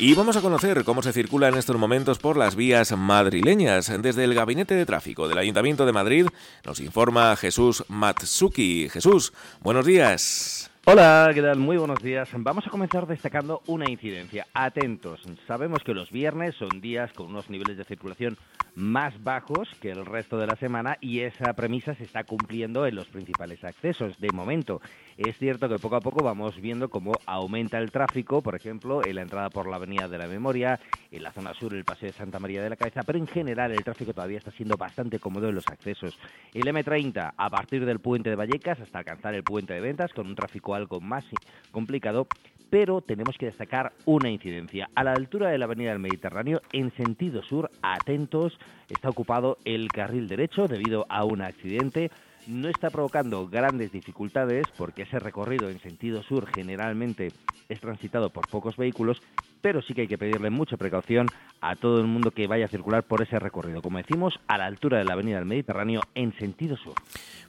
Y vamos a conocer cómo se circula en estos momentos por las vías madrileñas. Desde el Gabinete de Tráfico del Ayuntamiento de Madrid nos informa Jesús Matsuki. Jesús, buenos días. Hola, ¿qué tal? Muy buenos días. Vamos a comenzar destacando una incidencia. Atentos, sabemos que los viernes son días con unos niveles de circulación más bajos que el resto de la semana y esa premisa se está cumpliendo en los principales accesos. De momento, es cierto que poco a poco vamos viendo cómo aumenta el tráfico, por ejemplo, en la entrada por la Avenida de la Memoria, en la zona sur, el Paseo de Santa María de la Cabeza, pero en general el tráfico todavía está siendo bastante cómodo en los accesos. El M30, a partir del puente de Vallecas hasta alcanzar el puente de Ventas, con un tráfico algo más complicado, pero tenemos que destacar una incidencia. A la altura de la Avenida del Mediterráneo, en sentido sur, atentos, está ocupado el carril derecho debido a un accidente no está provocando grandes dificultades porque ese recorrido en sentido sur generalmente es transitado por pocos vehículos, pero sí que hay que pedirle mucha precaución a todo el mundo que vaya a circular por ese recorrido, como decimos, a la altura de la Avenida del Mediterráneo en sentido sur.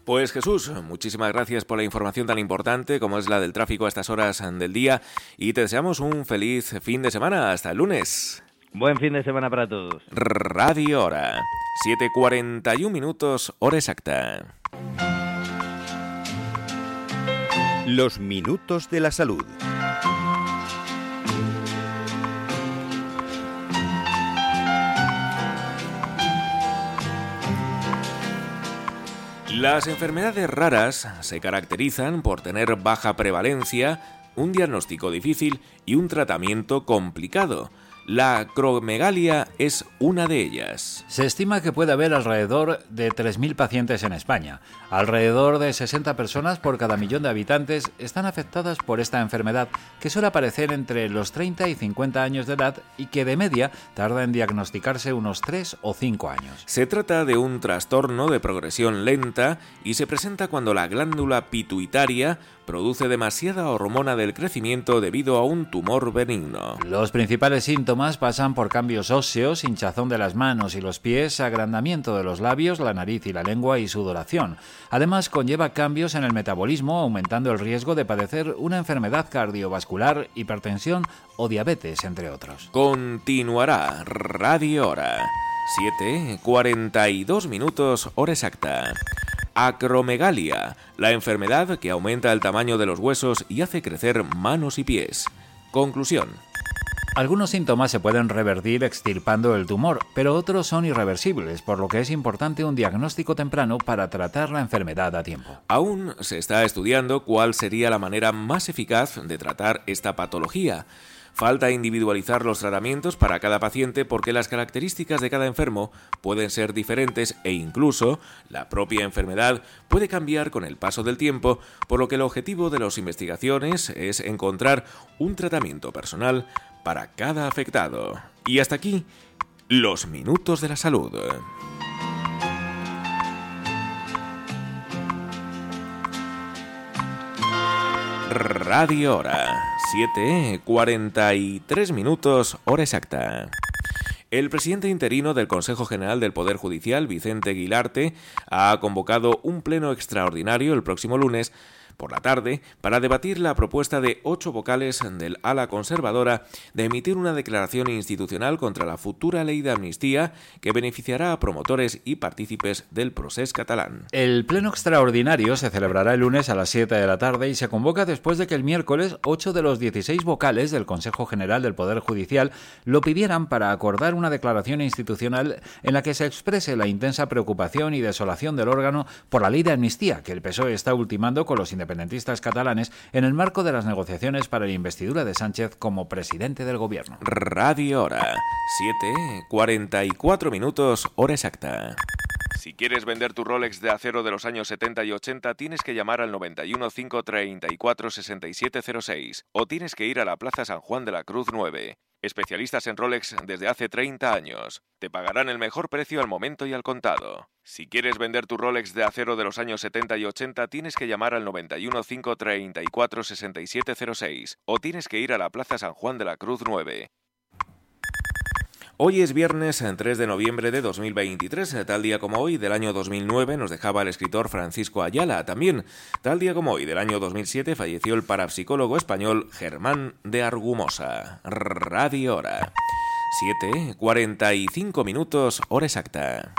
Pues Jesús, muchísimas gracias por la información tan importante como es la del tráfico a estas horas del día y te deseamos un feliz fin de semana. Hasta el lunes. Buen fin de semana para todos. Radio Hora. 7.41 minutos, hora exacta. Los minutos de la salud. Las enfermedades raras se caracterizan por tener baja prevalencia, un diagnóstico difícil y un tratamiento complicado. La acromegalia es una de ellas. Se estima que puede haber alrededor de 3.000 pacientes en España. Alrededor de 60 personas por cada millón de habitantes están afectadas por esta enfermedad, que suele aparecer entre los 30 y 50 años de edad y que de media tarda en diagnosticarse unos 3 o 5 años. Se trata de un trastorno de progresión lenta y se presenta cuando la glándula pituitaria produce demasiada hormona del crecimiento debido a un tumor benigno. Los principales síntomas pasan por cambios óseos, hinchazón de las manos y los pies, agrandamiento de los labios, la nariz y la lengua y sudoración. Además, conlleva cambios en el metabolismo, aumentando el riesgo de padecer una enfermedad cardiovascular, hipertensión o diabetes, entre otros. Continuará Radio Hora. 7, 42 minutos, hora exacta. Acromegalia, la enfermedad que aumenta el tamaño de los huesos y hace crecer manos y pies. Conclusión. Algunos síntomas se pueden revertir extirpando el tumor, pero otros son irreversibles, por lo que es importante un diagnóstico temprano para tratar la enfermedad a tiempo. Aún se está estudiando cuál sería la manera más eficaz de tratar esta patología. Falta individualizar los tratamientos para cada paciente porque las características de cada enfermo pueden ser diferentes e incluso la propia enfermedad puede cambiar con el paso del tiempo, por lo que el objetivo de las investigaciones es encontrar un tratamiento personal para cada afectado. Y hasta aquí, los minutos de la salud. Radio Hora, 7.43 minutos, hora exacta. El presidente interino del Consejo General del Poder Judicial, Vicente Guilarte, ha convocado un pleno extraordinario el próximo lunes por la tarde para debatir la propuesta de ocho vocales del ala conservadora de emitir una declaración institucional contra la futura ley de amnistía que beneficiará a promotores y partícipes del proceso catalán. El pleno extraordinario se celebrará el lunes a las 7 de la tarde y se convoca después de que el miércoles ocho de los 16 vocales del Consejo General del Poder Judicial lo pidieran para acordar una declaración institucional en la que se exprese la intensa preocupación y desolación del órgano por la ley de amnistía que el PSOE está ultimando con los independientes independentistas catalanes en el marco de las negociaciones para la investidura de Sánchez como presidente del gobierno. Radio Hora, 7.44 minutos, hora exacta. Si quieres vender tu Rolex de acero de los años 70 y 80, tienes que llamar al 91 534 6706 o tienes que ir a la Plaza San Juan de la Cruz 9. Especialistas en Rolex desde hace 30 años. Te pagarán el mejor precio al momento y al contado. Si quieres vender tu Rolex de acero de los años 70 y 80, tienes que llamar al 91 534 6706 o tienes que ir a la Plaza San Juan de la Cruz 9. Hoy es viernes 3 de noviembre de 2023, tal día como hoy del año 2009 nos dejaba el escritor Francisco Ayala. También, tal día como hoy del año 2007 falleció el parapsicólogo español Germán de Argumosa. Radio Hora. 7, 45 minutos, hora exacta.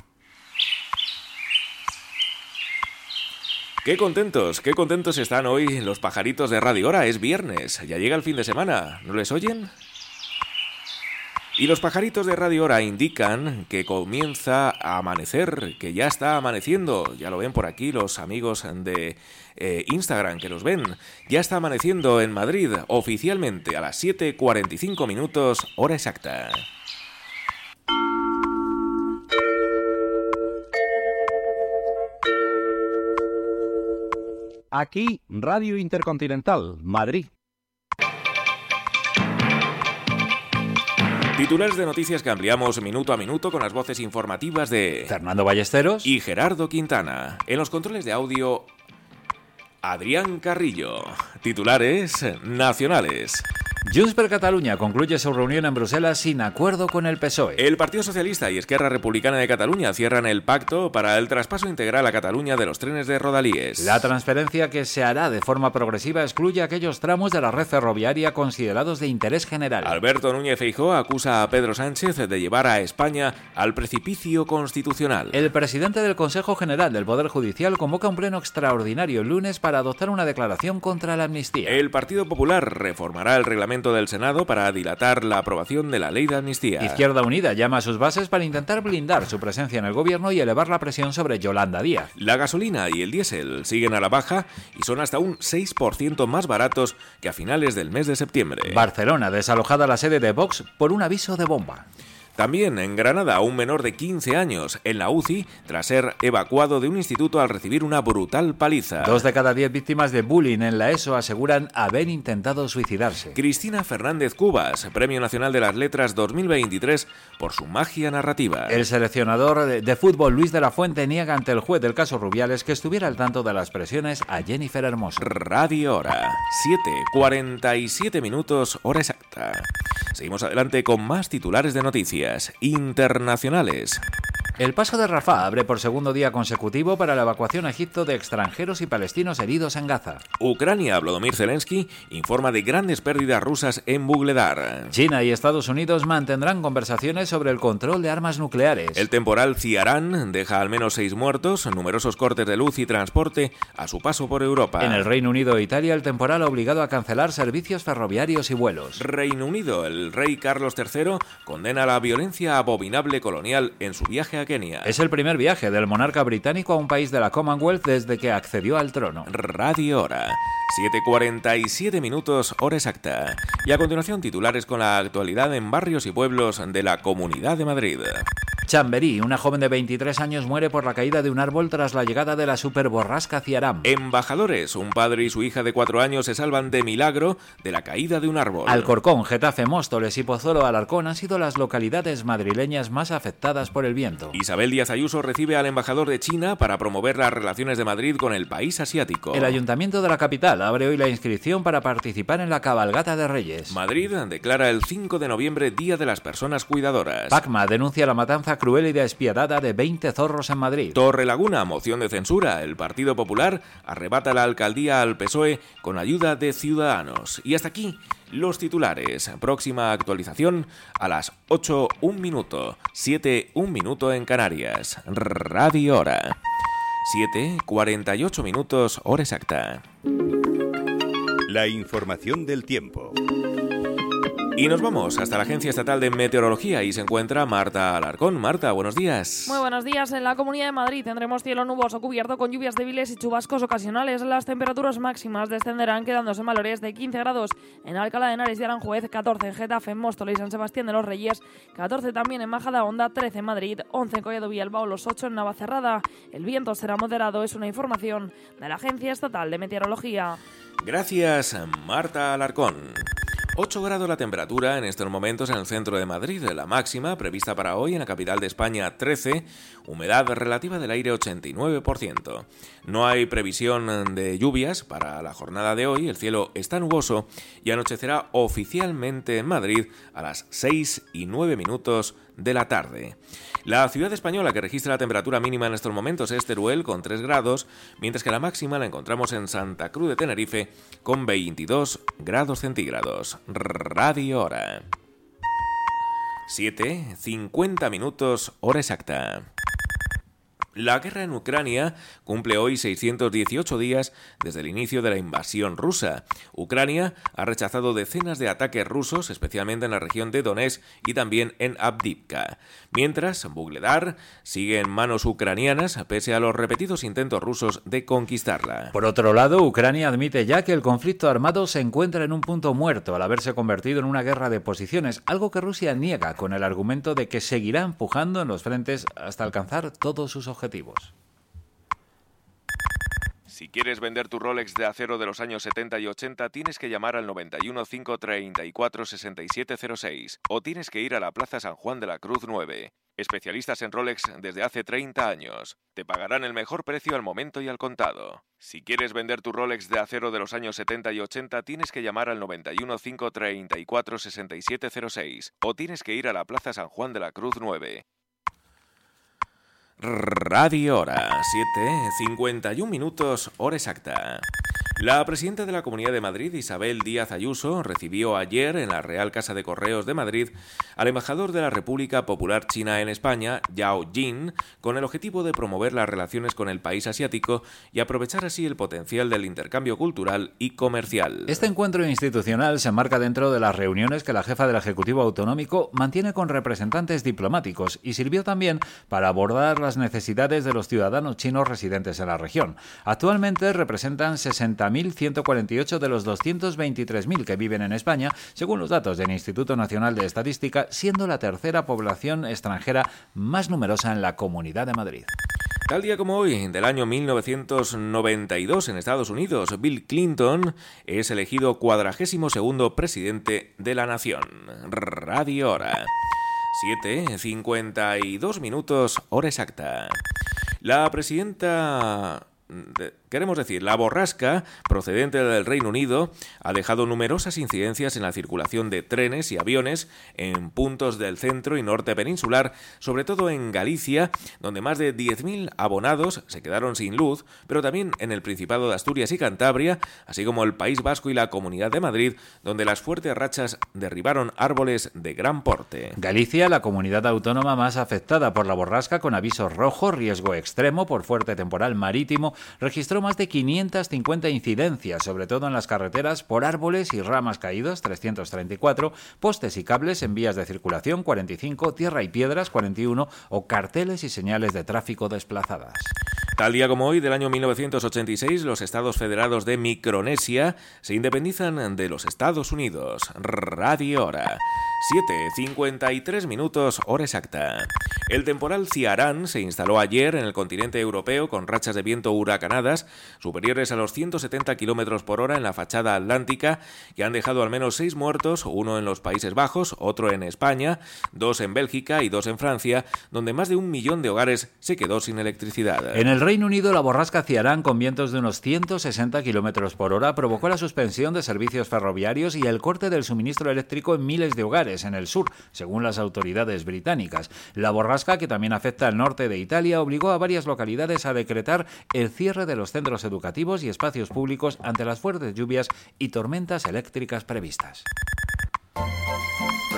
Qué contentos, qué contentos están hoy los pajaritos de Radio Hora. Es viernes, ya llega el fin de semana. ¿No les oyen? Y los pajaritos de Radio Hora indican que comienza a amanecer, que ya está amaneciendo. Ya lo ven por aquí los amigos de eh, Instagram que los ven. Ya está amaneciendo en Madrid oficialmente a las 7.45 minutos, hora exacta. Aquí, Radio Intercontinental, Madrid. Titulares de noticias que ampliamos minuto a minuto con las voces informativas de Fernando Ballesteros y Gerardo Quintana. En los controles de audio, Adrián Carrillo. Titulares nacionales. Junts per Catalunya concluye su reunión en Bruselas sin acuerdo con el PSOE. El Partido Socialista y Esquerra Republicana de Cataluña cierran el pacto para el traspaso integral a Cataluña de los trenes de Rodalíes. La transferencia que se hará de forma progresiva excluye aquellos tramos de la red ferroviaria considerados de interés general. Alberto Núñez Feijóo acusa a Pedro Sánchez de llevar a España al precipicio constitucional. El presidente del Consejo General del Poder Judicial convoca un pleno extraordinario el lunes para adoptar una declaración contra la amnistía. El Partido Popular reformará el reglamento del Senado para dilatar la aprobación de la ley de amnistía. Izquierda Unida llama a sus bases para intentar blindar su presencia en el gobierno y elevar la presión sobre Yolanda Díaz. La gasolina y el diésel siguen a la baja y son hasta un 6% más baratos que a finales del mes de septiembre. Barcelona desalojada la sede de Vox por un aviso de bomba. También en Granada, un menor de 15 años en la UCI tras ser evacuado de un instituto al recibir una brutal paliza. Dos de cada diez víctimas de bullying en la ESO aseguran haber intentado suicidarse. Cristina Fernández Cubas, Premio Nacional de las Letras 2023 por su magia narrativa. El seleccionador de fútbol Luis de la Fuente niega ante el juez del caso Rubiales que estuviera al tanto de las presiones a Jennifer Hermoso. Radio Hora, 7.47 minutos, hora exacta. Seguimos adelante con más titulares de noticias internacionales. El paso de Rafah abre por segundo día consecutivo para la evacuación a Egipto de extranjeros y palestinos heridos en Gaza. Ucrania, Vladimir Zelensky, informa de grandes pérdidas rusas en Bugledar. China y Estados Unidos mantendrán conversaciones sobre el control de armas nucleares. El temporal Ciarán deja al menos seis muertos, numerosos cortes de luz y transporte a su paso por Europa. En el Reino Unido e Italia, el temporal ha obligado a cancelar servicios ferroviarios y vuelos. Reino Unido, el rey Carlos III condena la violencia abominable colonial en su viaje a Kenia. Es el primer viaje del monarca británico a un país de la Commonwealth desde que accedió al trono. Radio Hora. 7.47 minutos, hora exacta. Y a continuación titulares con la actualidad en barrios y pueblos de la Comunidad de Madrid. Chamberí, una joven de 23 años, muere por la caída de un árbol tras la llegada de la superborrasca Ciarán. Embajadores, un padre y su hija de 4 años se salvan de milagro de la caída de un árbol. Alcorcón, Getafe, Móstoles y Pozuelo Alarcón han sido las localidades madrileñas más afectadas por el viento. Isabel Díaz Ayuso recibe al embajador de China para promover las relaciones de Madrid con el país asiático. El ayuntamiento de la capital abre hoy la inscripción para participar en la cabalgata de Reyes. Madrid declara el 5 de noviembre Día de las Personas Cuidadoras. Pacma denuncia la matanza cruel y despiadada de 20 zorros en Madrid. Torre Laguna, moción de censura. El Partido Popular arrebata la alcaldía al PSOE con ayuda de Ciudadanos. Y hasta aquí los titulares. Próxima actualización a las 8, 1 minuto. 7, 1 minuto en Canarias. Radio Hora. 7, 48 minutos, hora exacta. La información del tiempo. Y nos vamos hasta la Agencia Estatal de Meteorología y se encuentra Marta Alarcón. Marta, buenos días. Muy buenos días. En la Comunidad de Madrid tendremos cielo nuboso cubierto con lluvias débiles y chubascos ocasionales. Las temperaturas máximas descenderán quedándose en valores de 15 grados en Alcalá de Henares y Aranjuez, 14 en Getafe, en Móstoles y San Sebastián de los Reyes, 14 también en Majadahonda, 13 en Madrid, 11 en Collado Villalbao, los 8 en Navacerrada. El viento será moderado, es una información de la Agencia Estatal de Meteorología. Gracias, Marta Alarcón. 8 grados la temperatura en estos momentos en el centro de Madrid, la máxima prevista para hoy en la capital de España 13, humedad relativa del aire 89%. No hay previsión de lluvias para la jornada de hoy, el cielo está nuboso y anochecerá oficialmente en Madrid a las 6 y 9 minutos de la tarde. La ciudad española que registra la temperatura mínima en estos momentos es Teruel con 3 grados, mientras que la máxima la encontramos en Santa Cruz de Tenerife con 22 grados centígrados. Radio Hora. 7, 50 minutos, hora exacta. La guerra en Ucrania cumple hoy 618 días desde el inicio de la invasión rusa. Ucrania ha rechazado decenas de ataques rusos, especialmente en la región de Donetsk y también en Abdivka. Mientras, Bugledar sigue en manos ucranianas pese a los repetidos intentos rusos de conquistarla. Por otro lado, Ucrania admite ya que el conflicto armado se encuentra en un punto muerto al haberse convertido en una guerra de posiciones, algo que Rusia niega con el argumento de que seguirá empujando en los frentes hasta alcanzar todos sus objetivos. Si quieres vender tu Rolex de acero de los años 70 y 80, tienes que llamar al 91 534 6706 o tienes que ir a la Plaza San Juan de la Cruz 9. Especialistas en Rolex desde hace 30 años. Te pagarán el mejor precio al momento y al contado. Si quieres vender tu Rolex de acero de los años 70 y 80, tienes que llamar al 91 534 6706 o tienes que ir a la Plaza San Juan de la Cruz 9. Radio Hora, 7, 51 minutos, hora exacta. La presidenta de la Comunidad de Madrid, Isabel Díaz Ayuso, recibió ayer en la Real Casa de Correos de Madrid al embajador de la República Popular China en España, Yao Jin, con el objetivo de promover las relaciones con el país asiático y aprovechar así el potencial del intercambio cultural y comercial. Este encuentro institucional se enmarca dentro de las reuniones que la jefa del Ejecutivo Autonómico mantiene con representantes diplomáticos y sirvió también para abordar las necesidades de los ciudadanos chinos residentes en la región. Actualmente representan 60 1.148 de los 223.000 que viven en España, según los datos del Instituto Nacional de Estadística, siendo la tercera población extranjera más numerosa en la Comunidad de Madrid. Tal día como hoy, del año 1992 en Estados Unidos, Bill Clinton es elegido cuadragésimo segundo presidente de la nación. Radio Hora. 7.52 minutos, hora exacta. La presidenta... De Queremos decir, la borrasca, procedente del Reino Unido, ha dejado numerosas incidencias en la circulación de trenes y aviones en puntos del centro y norte peninsular, sobre todo en Galicia, donde más de 10.000 abonados se quedaron sin luz, pero también en el Principado de Asturias y Cantabria, así como el País Vasco y la Comunidad de Madrid, donde las fuertes rachas derribaron árboles de gran porte. Galicia, la comunidad autónoma más afectada por la borrasca con aviso rojo, riesgo extremo por fuerte temporal marítimo, registró más de 550 incidencias, sobre todo en las carreteras por árboles y ramas caídos, 334, postes y cables en vías de circulación, 45, tierra y piedras, 41, o carteles y señales de tráfico desplazadas. Tal día como hoy del año 1986, los Estados Federados de Micronesia se independizan de los Estados Unidos. Radio Hora. 7.53 minutos, hora exacta. El temporal Ciarán se instaló ayer en el continente europeo con rachas de viento huracanadas superiores a los 170 kilómetros por hora en la fachada atlántica, que han dejado al menos seis muertos, uno en los Países Bajos, otro en España, dos en Bélgica y dos en Francia, donde más de un millón de hogares se quedó sin electricidad. En el Reino Unido, la borrasca Ciarán, con vientos de unos 160 kilómetros por hora, provocó la suspensión de servicios ferroviarios y el corte del suministro eléctrico en miles de hogares en el sur, según las autoridades británicas. La borrasca, que también afecta al norte de Italia, obligó a varias localidades a decretar el cierre de los centros educativos y espacios públicos ante las fuertes lluvias y tormentas eléctricas previstas.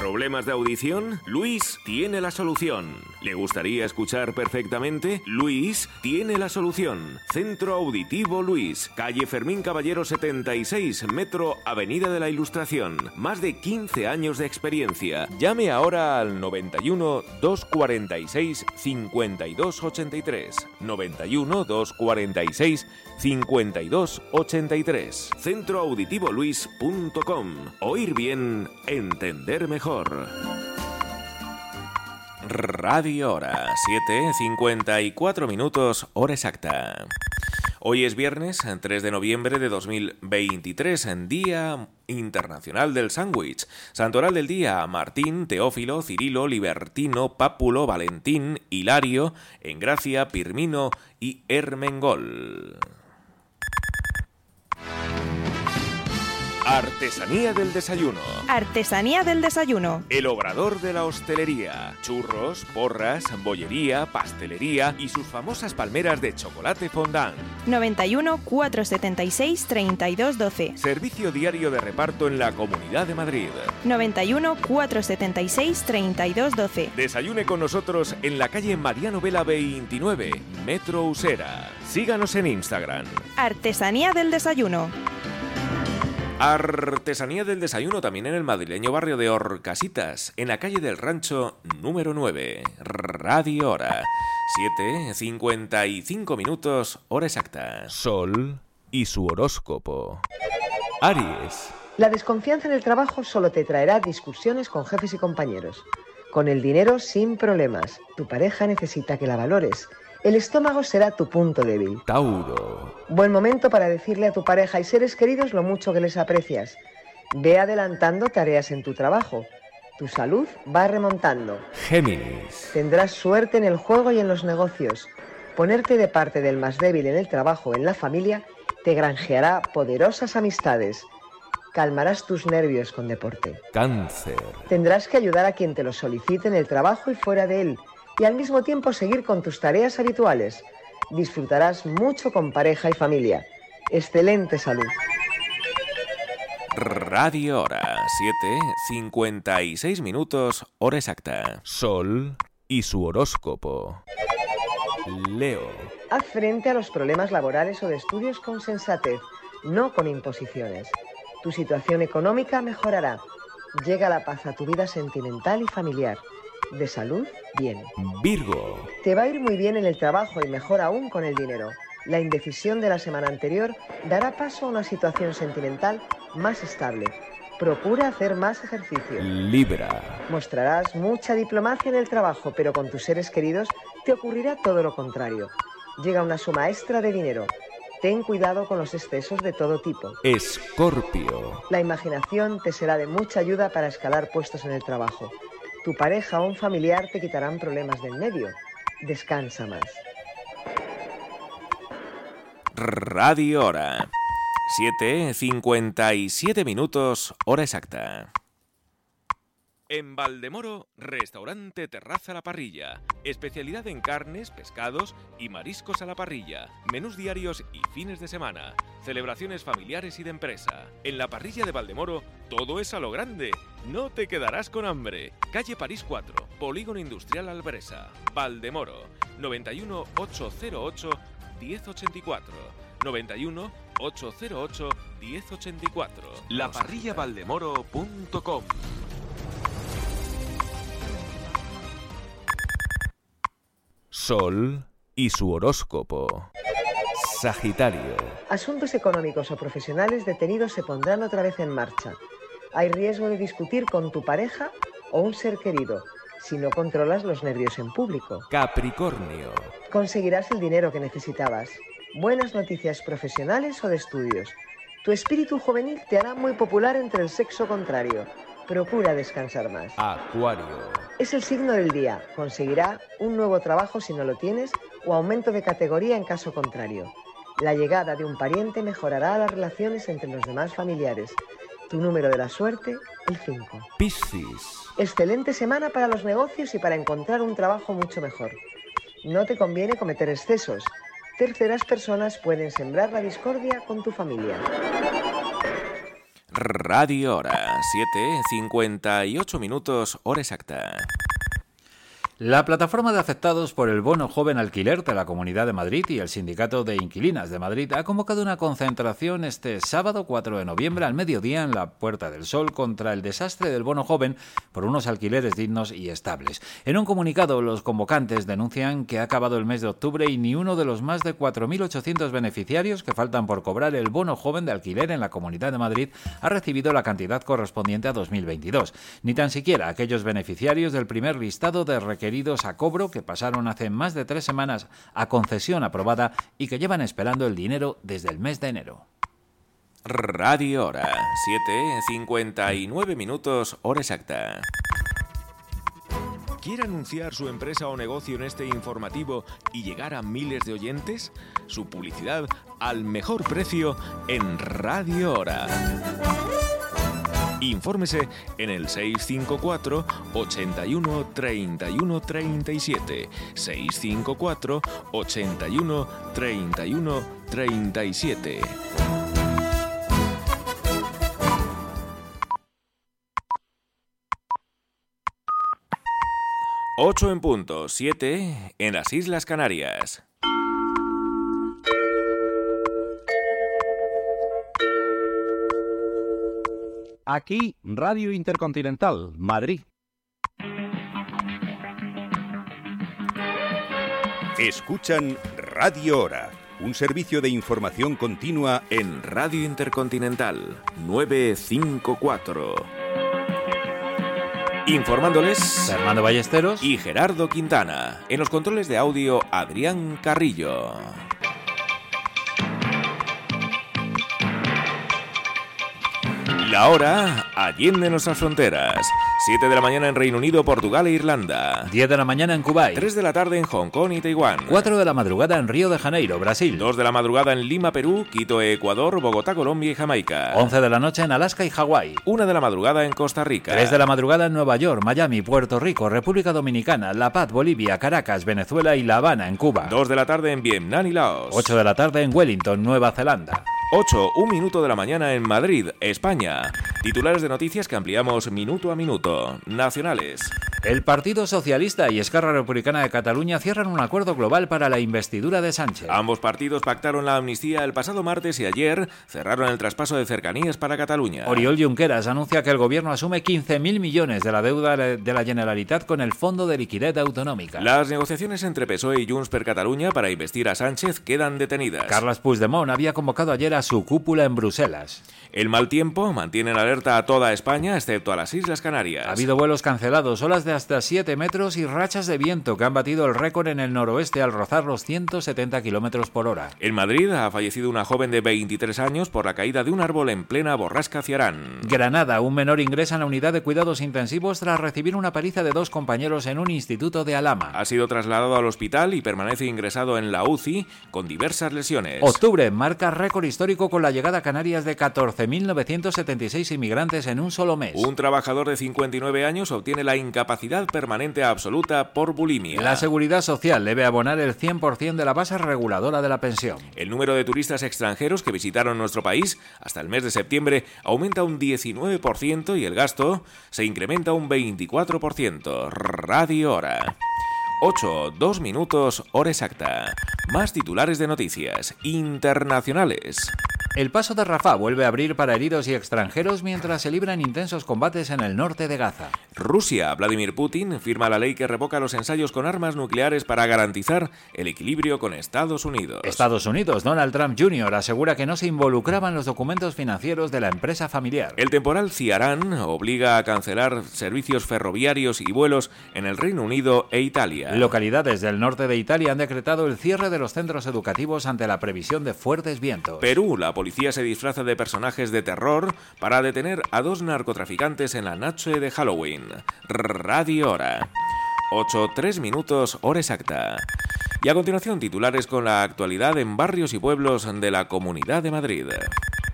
¿Problemas de audición? Luis tiene la solución. ¿Le gustaría escuchar perfectamente? Luis tiene la solución. Centro Auditivo Luis, calle Fermín Caballero 76, Metro Avenida de la Ilustración. Más de 15 años de experiencia. Llame ahora al 91 246 5283. 91 246 5283. Centroauditivoluis.com. Oír bien, entender mejor. Radio Hora, 7.54 minutos, hora exacta. Hoy es viernes, 3 de noviembre de 2023, en Día Internacional del Sándwich. Santoral del día, Martín, Teófilo, Cirilo, Libertino, Pápulo, Valentín, Hilario, Engracia, Pirmino y Hermengol. Artesanía del desayuno. Artesanía del desayuno. El obrador de la hostelería. Churros, porras, bollería, pastelería y sus famosas palmeras de chocolate fondant. 91 476 3212. Servicio diario de reparto en la Comunidad de Madrid. 91 476 3212. Desayune con nosotros en la calle Mariano Vela 29, Metro Usera. Síganos en Instagram. Artesanía del desayuno. Artesanía del desayuno también en el madrileño barrio de Orcasitas, en la calle del Rancho número 9. Radio Hora. 7.55 minutos, hora exacta. Sol y su horóscopo. Aries. La desconfianza en el trabajo solo te traerá discusiones con jefes y compañeros. Con el dinero sin problemas. Tu pareja necesita que la valores. El estómago será tu punto débil. Tauro. Buen momento para decirle a tu pareja y seres queridos lo mucho que les aprecias. Ve adelantando tareas en tu trabajo. Tu salud va remontando. Géminis. Tendrás suerte en el juego y en los negocios. Ponerte de parte del más débil en el trabajo o en la familia te granjeará poderosas amistades. Calmarás tus nervios con deporte. Cáncer. Tendrás que ayudar a quien te lo solicite en el trabajo y fuera de él y al mismo tiempo seguir con tus tareas habituales. Disfrutarás mucho con pareja y familia. Excelente salud. Radio Hora, 7.56 minutos, hora exacta. Sol y su horóscopo. Leo. Haz frente a los problemas laborales o de estudios con sensatez, no con imposiciones. Tu situación económica mejorará. Llega la paz a tu vida sentimental y familiar. De salud, bien. Virgo. Te va a ir muy bien en el trabajo y mejor aún con el dinero. La indecisión de la semana anterior dará paso a una situación sentimental más estable. Procura hacer más ejercicio. Libra. Mostrarás mucha diplomacia en el trabajo, pero con tus seres queridos te ocurrirá todo lo contrario. Llega una suma extra de dinero. Ten cuidado con los excesos de todo tipo. Escorpio. La imaginación te será de mucha ayuda para escalar puestos en el trabajo. Tu pareja o un familiar te quitarán problemas del medio. Descansa más. Radio Hora. 7.57 minutos, hora exacta. En Valdemoro, restaurante Terraza la Parrilla. Especialidad en carnes, pescados y mariscos a la parrilla. Menús diarios y fines de semana. Celebraciones familiares y de empresa. En la parrilla de Valdemoro, todo es a lo grande. No te quedarás con hambre. Calle París 4, Polígono Industrial Albresa. Valdemoro. 91 808 1084. 91 808 1084. Laparrillavaldemoro.com Sol y su horóscopo. Sagitario. Asuntos económicos o profesionales detenidos se pondrán otra vez en marcha. Hay riesgo de discutir con tu pareja o un ser querido si no controlas los nervios en público. Capricornio. Conseguirás el dinero que necesitabas. Buenas noticias profesionales o de estudios. Tu espíritu juvenil te hará muy popular entre el sexo contrario. Procura descansar más. Acuario. Es el signo del día. Conseguirá un nuevo trabajo si no lo tienes o aumento de categoría en caso contrario. La llegada de un pariente mejorará las relaciones entre los demás familiares. Tu número de la suerte, el 5. Piscis. Excelente semana para los negocios y para encontrar un trabajo mucho mejor. No te conviene cometer excesos. Terceras personas pueden sembrar la discordia con tu familia. Radio Hora, 7.58 minutos, hora exacta. La plataforma de afectados por el bono joven alquiler de la Comunidad de Madrid y el Sindicato de Inquilinas de Madrid ha convocado una concentración este sábado 4 de noviembre al mediodía en la Puerta del Sol contra el desastre del bono joven por unos alquileres dignos y estables. En un comunicado, los convocantes denuncian que ha acabado el mes de octubre y ni uno de los más de 4.800 beneficiarios que faltan por cobrar el bono joven de alquiler en la Comunidad de Madrid ha recibido la cantidad correspondiente a 2022. Ni tan siquiera aquellos beneficiarios del primer listado de requerimientos a cobro que pasaron hace más de tres semanas a concesión aprobada y que llevan esperando el dinero desde el mes de enero. Radio Hora, 7.59 minutos, hora exacta. ¿Quiere anunciar su empresa o negocio en este informativo y llegar a miles de oyentes? Su publicidad al mejor precio en Radio Hora. Infórmese en el 654 81 31 37. 654 81 31 37. Ocho en punto, siete en las Islas Canarias. Aquí, Radio Intercontinental, Madrid. Escuchan Radio Hora, un servicio de información continua en Radio Intercontinental 954. Informándoles Fernando Ballesteros y Gerardo Quintana. En los controles de audio, Adrián Carrillo. La hora allende nuestras fronteras. 7 de la mañana en Reino Unido, Portugal e Irlanda. 10 de la mañana en Kuwait. 3 de la tarde en Hong Kong y Taiwán. 4 de la madrugada en Río de Janeiro, Brasil. 2 de la madrugada en Lima, Perú, Quito, Ecuador, Bogotá, Colombia y Jamaica. 11 de la noche en Alaska y Hawái. 1 de la madrugada en Costa Rica. 3 de la madrugada en Nueva York, Miami, Puerto Rico, República Dominicana, La Paz, Bolivia, Caracas, Venezuela y La Habana, en Cuba. 2 de la tarde en Vietnam y Laos. 8 de la tarde en Wellington, Nueva Zelanda. 8, un minuto de la mañana en Madrid, España. Titulares de noticias que ampliamos minuto a minuto. Nacionales. El Partido Socialista y Esquerra Republicana de Cataluña cierran un acuerdo global para la investidura de Sánchez. Ambos partidos pactaron la amnistía el pasado martes y ayer cerraron el traspaso de cercanías para Cataluña. Oriol Junqueras anuncia que el gobierno asume 15.000 millones de la deuda de la Generalitat con el Fondo de Liquidez Autonómica. Las negociaciones entre PSOE y Junts per Cataluña para investir a Sánchez quedan detenidas. Carles Puigdemont había convocado ayer a su cúpula en Bruselas. El mal tiempo mantiene en alerta a toda España, excepto a las Islas Canarias. Ha habido vuelos cancelados, olas de hasta 7 metros y rachas de viento que han batido el récord en el noroeste al rozar los 170 kilómetros por hora. En Madrid ha fallecido una joven de 23 años por la caída de un árbol en plena borrasca Ciarán. Granada, un menor ingresa en la unidad de cuidados intensivos tras recibir una paliza de dos compañeros en un instituto de Alama. Ha sido trasladado al hospital y permanece ingresado en la UCI con diversas lesiones. Octubre marca récord histórico con la llegada a Canarias de 14.976 inmigrantes en un solo mes. Un trabajador de 59 años obtiene la incapacidad permanente absoluta por bulimia. La Seguridad Social debe abonar el 100% de la base reguladora de la pensión. El número de turistas extranjeros que visitaron nuestro país hasta el mes de septiembre aumenta un 19% y el gasto se incrementa un 24%. Radio Hora. 8, 2 minutos, hora exacta. Más titulares de noticias internacionales. El paso de Rafah vuelve a abrir para heridos y extranjeros mientras se libran intensos combates en el norte de Gaza. Rusia, Vladimir Putin, firma la ley que revoca los ensayos con armas nucleares para garantizar el equilibrio con Estados Unidos. Estados Unidos, Donald Trump Jr. asegura que no se involucraban los documentos financieros de la empresa familiar. El temporal Ciarán obliga a cancelar servicios ferroviarios y vuelos en el Reino Unido e Italia. Localidades del norte de Italia han decretado el cierre de los centros educativos ante la previsión de fuertes vientos. Perú, la policía se disfraza de personajes de terror para detener a dos narcotraficantes en la noche de Halloween. Radio Hora. 8, 3 minutos, hora exacta. Y a continuación titulares con la actualidad en barrios y pueblos de la Comunidad de Madrid.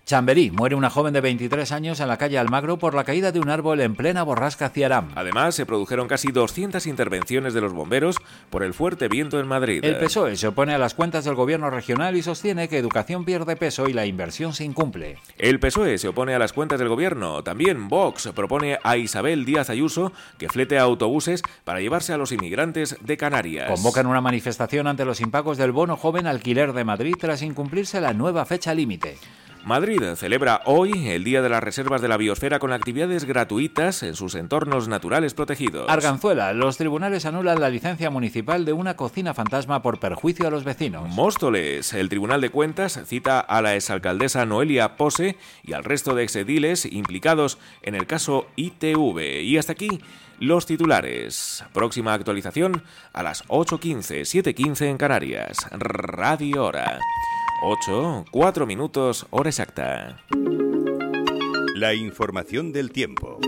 Chamberí, muere una joven de 23 años en la calle Almagro por la caída de un árbol en plena borrasca Ciarán. Además, se produjeron casi 200 intervenciones de los bomberos por el fuerte viento en Madrid. El PSOE se opone a las cuentas del gobierno regional y sostiene que educación pierde peso y la inversión se incumple. El PSOE se opone a las cuentas del gobierno. También Vox propone a Isabel Díaz Ayuso que flete autobuses para llevarse a los inmigrantes de Canarias. Convocan una manifestación ante los impagos del bono joven alquiler de Madrid tras incumplirse la nueva fecha límite. Madrid celebra hoy el Día de las Reservas de la Biosfera con actividades gratuitas en sus entornos naturales protegidos. Arganzuela, los tribunales anulan la licencia municipal de una cocina fantasma por perjuicio a los vecinos. Móstoles, el Tribunal de Cuentas cita a la exalcaldesa Noelia Pose y al resto de exediles implicados en el caso ITV. Y hasta aquí los titulares. Próxima actualización a las 8.15, 7.15 en Canarias. Radio Hora. 8, 4 minutos, hora exacta. La información del tiempo.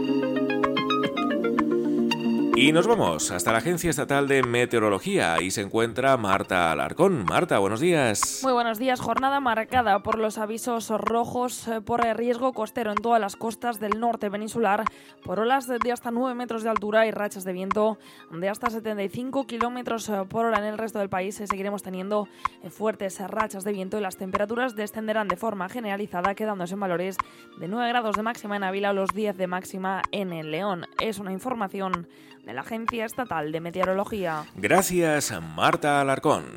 Y nos vamos hasta la Agencia Estatal de Meteorología. Ahí se encuentra Marta Alarcón. Marta, buenos días. Muy buenos días. Jornada marcada por los avisos rojos eh, por riesgo costero en todas las costas del norte peninsular, por olas de hasta 9 metros de altura y rachas de viento de hasta 75 kilómetros eh, por hora en el resto del país. Eh, seguiremos teniendo fuertes rachas de viento y las temperaturas descenderán de forma generalizada, quedándose en valores de 9 grados de máxima en Ávila o los 10 de máxima en el León. Es una información de la Agencia Estatal de Meteorología. Gracias, Marta Alarcón.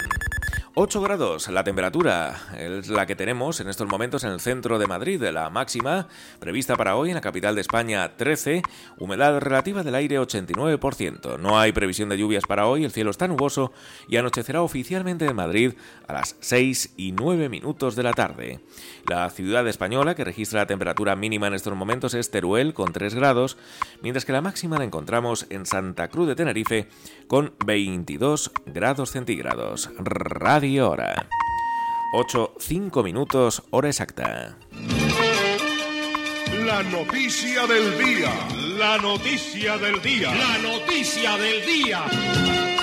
8 grados la temperatura es la que tenemos en estos momentos en el centro de Madrid. La máxima prevista para hoy en la capital de España 13, humedad relativa del aire 89%. No hay previsión de lluvias para hoy, el cielo está nuboso y anochecerá oficialmente en Madrid a las 6 y 9 minutos de la tarde. La ciudad española que registra la temperatura mínima en estos momentos es Teruel con 3 grados, mientras que la máxima la encontramos en Santa Cruz de Tenerife con 22 grados centígrados. Hora. 8, 5 minutos, hora exacta. La noticia del día. La noticia del día. La noticia del día.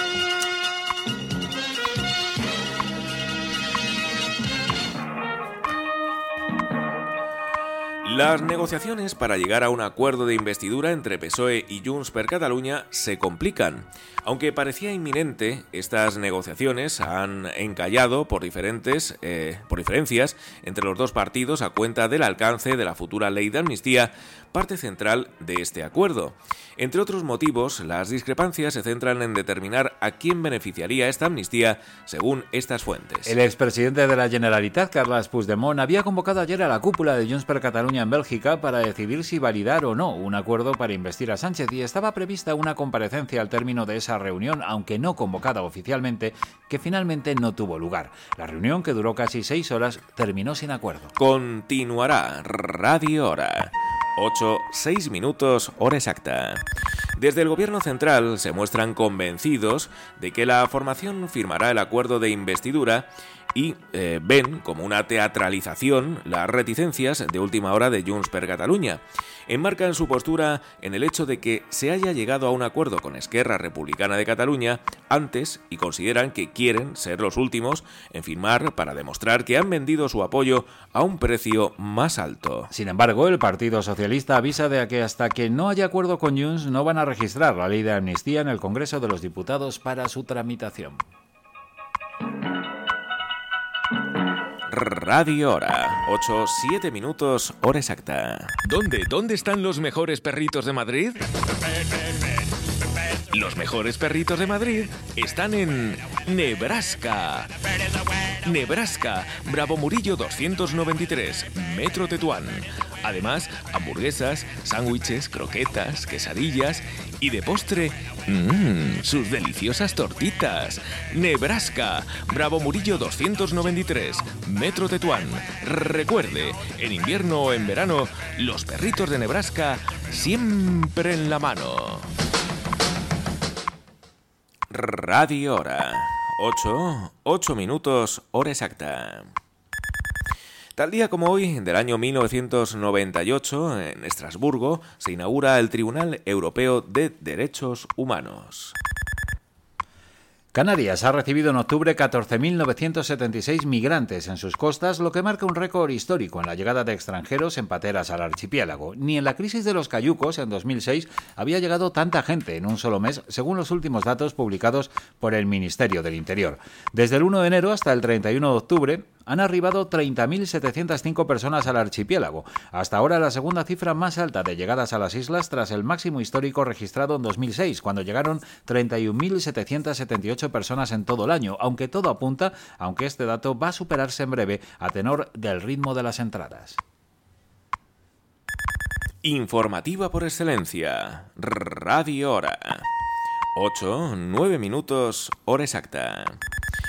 Las negociaciones para llegar a un acuerdo de investidura entre PSOE y Junts per Catalunya se complican. Aunque parecía inminente, estas negociaciones han encallado por, diferentes, eh, por diferencias entre los dos partidos a cuenta del alcance de la futura ley de amnistía, parte central de este acuerdo. Entre otros motivos, las discrepancias se centran en determinar a quién beneficiaría esta amnistía según estas fuentes. El expresidente de la Generalitat, Carles Puigdemont, había convocado ayer a la cúpula de Junts per Catalunya en en Bélgica para decidir si validar o no un acuerdo para investir a Sánchez y estaba prevista una comparecencia al término de esa reunión, aunque no convocada oficialmente, que finalmente no tuvo lugar. La reunión, que duró casi seis horas, terminó sin acuerdo. Continuará Radio Hora. 8, 6 minutos, hora exacta. Desde el Gobierno central se muestran convencidos de que la formación firmará el acuerdo de investidura y eh, ven como una teatralización las reticencias de última hora de Junts per Catalunya. Enmarcan su postura en el hecho de que se haya llegado a un acuerdo con Esquerra Republicana de Cataluña antes y consideran que quieren ser los últimos en firmar para demostrar que han vendido su apoyo a un precio más alto. Sin embargo, el Partido Socialista avisa de que hasta que no haya acuerdo con Junts no van a registrar la ley de amnistía en el Congreso de los Diputados para su tramitación. Radio Hora. 8, 7 minutos, hora exacta. ¿Dónde? ¿Dónde están los mejores perritos de Madrid? Los mejores perritos de Madrid están en Nebraska. Nebraska, Bravo Murillo 293, Metro Tetuán. Además, hamburguesas, sándwiches, croquetas, quesadillas y de postre, mmm, sus deliciosas tortitas. Nebraska, Bravo Murillo 293, Metro Tetuán. Recuerde, en invierno o en verano, los perritos de Nebraska siempre en la mano. Radio Hora. 8, 8 minutos, hora exacta. Tal día como hoy, del año 1998, en Estrasburgo, se inaugura el Tribunal Europeo de Derechos Humanos. Canarias ha recibido en octubre 14.976 migrantes en sus costas, lo que marca un récord histórico en la llegada de extranjeros en pateras al archipiélago. Ni en la crisis de los cayucos en 2006 había llegado tanta gente en un solo mes, según los últimos datos publicados por el Ministerio del Interior. Desde el 1 de enero hasta el 31 de octubre, han arribado 30.705 personas al archipiélago, hasta ahora la segunda cifra más alta de llegadas a las islas tras el máximo histórico registrado en 2006, cuando llegaron 31.778 personas en todo el año, aunque todo apunta, aunque este dato va a superarse en breve a tenor del ritmo de las entradas. Informativa por excelencia. Radio Hora. 8, 9 minutos, hora exacta.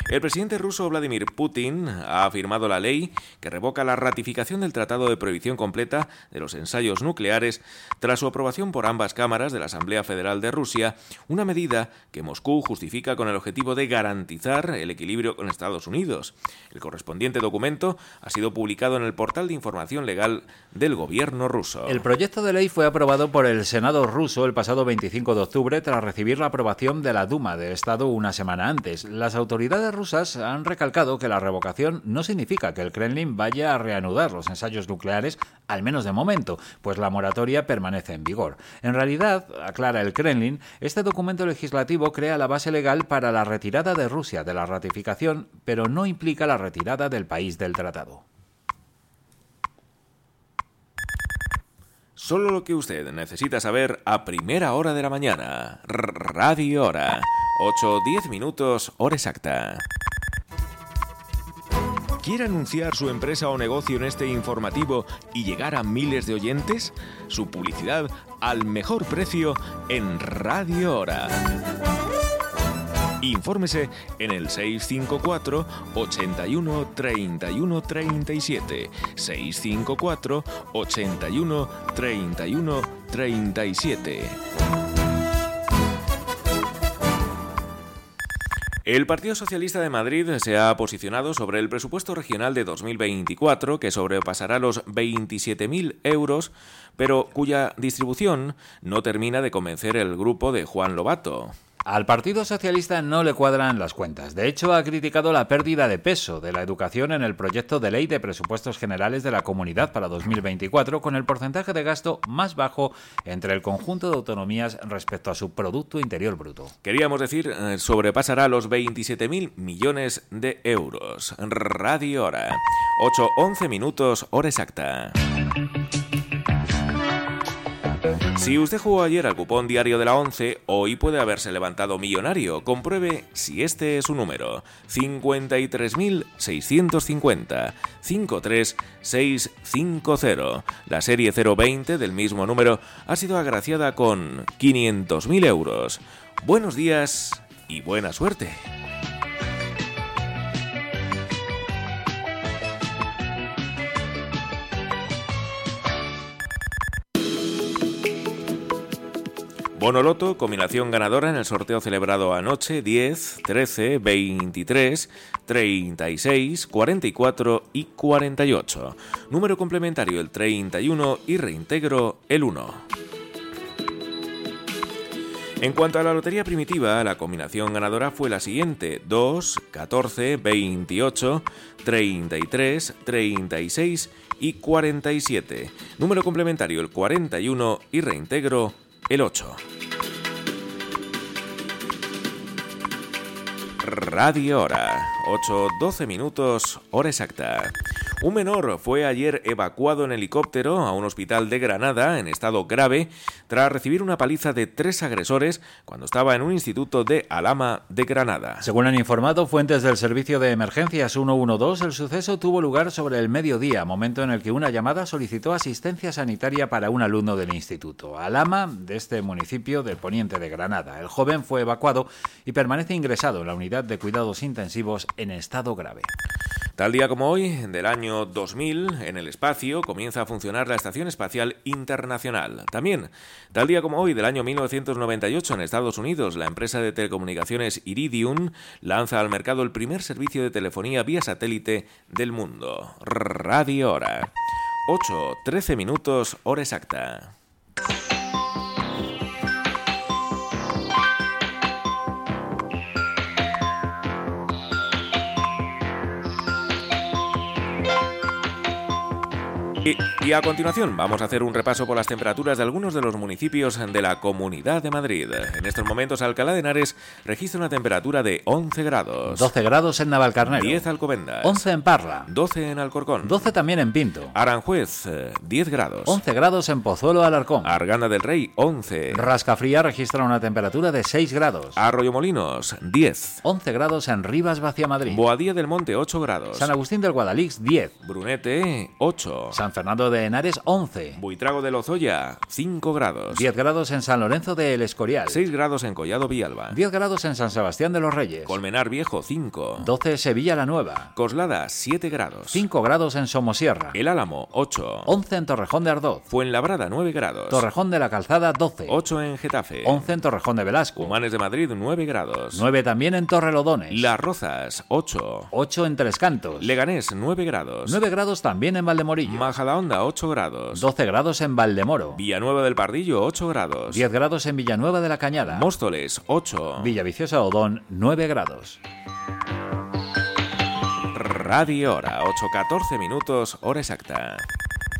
El presidente ruso Vladimir Putin ha firmado la ley que revoca la ratificación del Tratado de Prohibición Completa de los Ensayos Nucleares tras su aprobación por ambas cámaras de la Asamblea Federal de Rusia, una medida que Moscú justifica con el objetivo de garantizar el equilibrio con Estados Unidos. El correspondiente documento ha sido publicado en el portal de información legal del gobierno ruso. El proyecto de ley fue aprobado por el Senado ruso el pasado 25 de octubre tras recibir la aprobación de la Duma del Estado una semana antes. Las autoridades rusas han recalcado que la revocación no significa que el Kremlin vaya a reanudar los ensayos nucleares, al menos de momento, pues la moratoria permanece en vigor. En realidad, aclara el Kremlin, este documento legislativo crea la base legal para la retirada de Rusia de la ratificación, pero no implica la retirada del país del tratado. Solo lo que usted necesita saber a primera hora de la mañana. Radio Hora. 8-10 minutos, hora exacta. ¿Quiere anunciar su empresa o negocio en este informativo y llegar a miles de oyentes? Su publicidad al mejor precio en Radio Hora. Infórmese en el 654 81 31 37. 654 81 31 37. El Partido Socialista de Madrid se ha posicionado sobre el presupuesto regional de 2024, que sobrepasará los 27.000 euros, pero cuya distribución no termina de convencer el grupo de Juan Lobato. Al Partido Socialista no le cuadran las cuentas. De hecho, ha criticado la pérdida de peso de la educación en el proyecto de ley de presupuestos generales de la comunidad para 2024, con el porcentaje de gasto más bajo entre el conjunto de autonomías respecto a su Producto Interior Bruto. Queríamos decir, eh, sobrepasará los 27.000 millones de euros. Radio Hora. 8-11 minutos, hora exacta. Si usted jugó ayer al cupón diario de la 11, hoy puede haberse levantado millonario. Compruebe si este es su número. 53.650 53650. La serie 020 del mismo número ha sido agraciada con 500.000 euros. Buenos días y buena suerte. Bonoloto, combinación ganadora en el sorteo celebrado anoche 10, 13, 23, 36, 44 y 48. Número complementario el 31 y reintegro el 1. En cuanto a la lotería primitiva, la combinación ganadora fue la siguiente: 2, 14, 28, 33, 36 y 47. Número complementario el 41 y reintegro el 8. Radio Hora, 8-12 minutos, hora exacta. Un menor fue ayer evacuado en helicóptero a un hospital de Granada en estado grave tras recibir una paliza de tres agresores cuando estaba en un instituto de Alama de Granada. Según han informado fuentes del Servicio de Emergencias 112, el suceso tuvo lugar sobre el mediodía, momento en el que una llamada solicitó asistencia sanitaria para un alumno del instituto. Alama, de este municipio del poniente de Granada. El joven fue evacuado y permanece ingresado en la unidad de cuidados intensivos en estado grave. Tal día como hoy, del año 2000, en el espacio comienza a funcionar la Estación Espacial Internacional. También, tal día como hoy, del año 1998, en Estados Unidos, la empresa de telecomunicaciones Iridium lanza al mercado el primer servicio de telefonía vía satélite del mundo. Radio Hora. 8, 13 minutos, hora exacta. Y, a continuación vamos a hacer un repaso por las temperaturas de algunos de los municipios de la Comunidad de Madrid. En estos momentos Alcalá de Henares registra una temperatura de 11 grados. 12 grados en Navalcarnero. 10 Alcobendas. 11 en Parla. 12 en Alcorcón. 12 también en Pinto. Aranjuez, 10 grados. 11 grados en Pozuelo Alarcón. Arganda del Rey, 11. Rascafría registra una temperatura de 6 grados. Arroyo Molinos, 10. 11 grados en Rivas Vacia Madrid. Boadía del Monte, 8 grados. San Agustín del Guadalix, 10. Brunete, 8. San Fernando de Henares 11. Buitrago de Lozoya 5 grados. 10 grados en San Lorenzo de El Escorial. 6 grados en Collado Villalba. 10 grados en San Sebastián de los Reyes. Colmenar Viejo 5. 12 Sevilla la Nueva. Coslada 7 grados. 5 grados en Somosierra. El Álamo 8. 11 en Torrejón de Ardoz. Fuenlabrada 9 grados. Torrejón de la Calzada 12. 8 en Getafe. 11 en Torrejón de Velasco. Humanes de Madrid 9 grados. 9 también en Torrelodones. Las Rozas 8. 8 en Tres Cantos. Leganés 9 grados. 9 grados también en Valdemorillo. Majadahonda 8 grados. 12 grados en Valdemoro. Villanueva del Pardillo, 8 grados. 10 grados en Villanueva de la Cañada. Móstoles, 8. Villaviciosa Odón, 9 grados. Radio Hora, 8.14 minutos, hora exacta.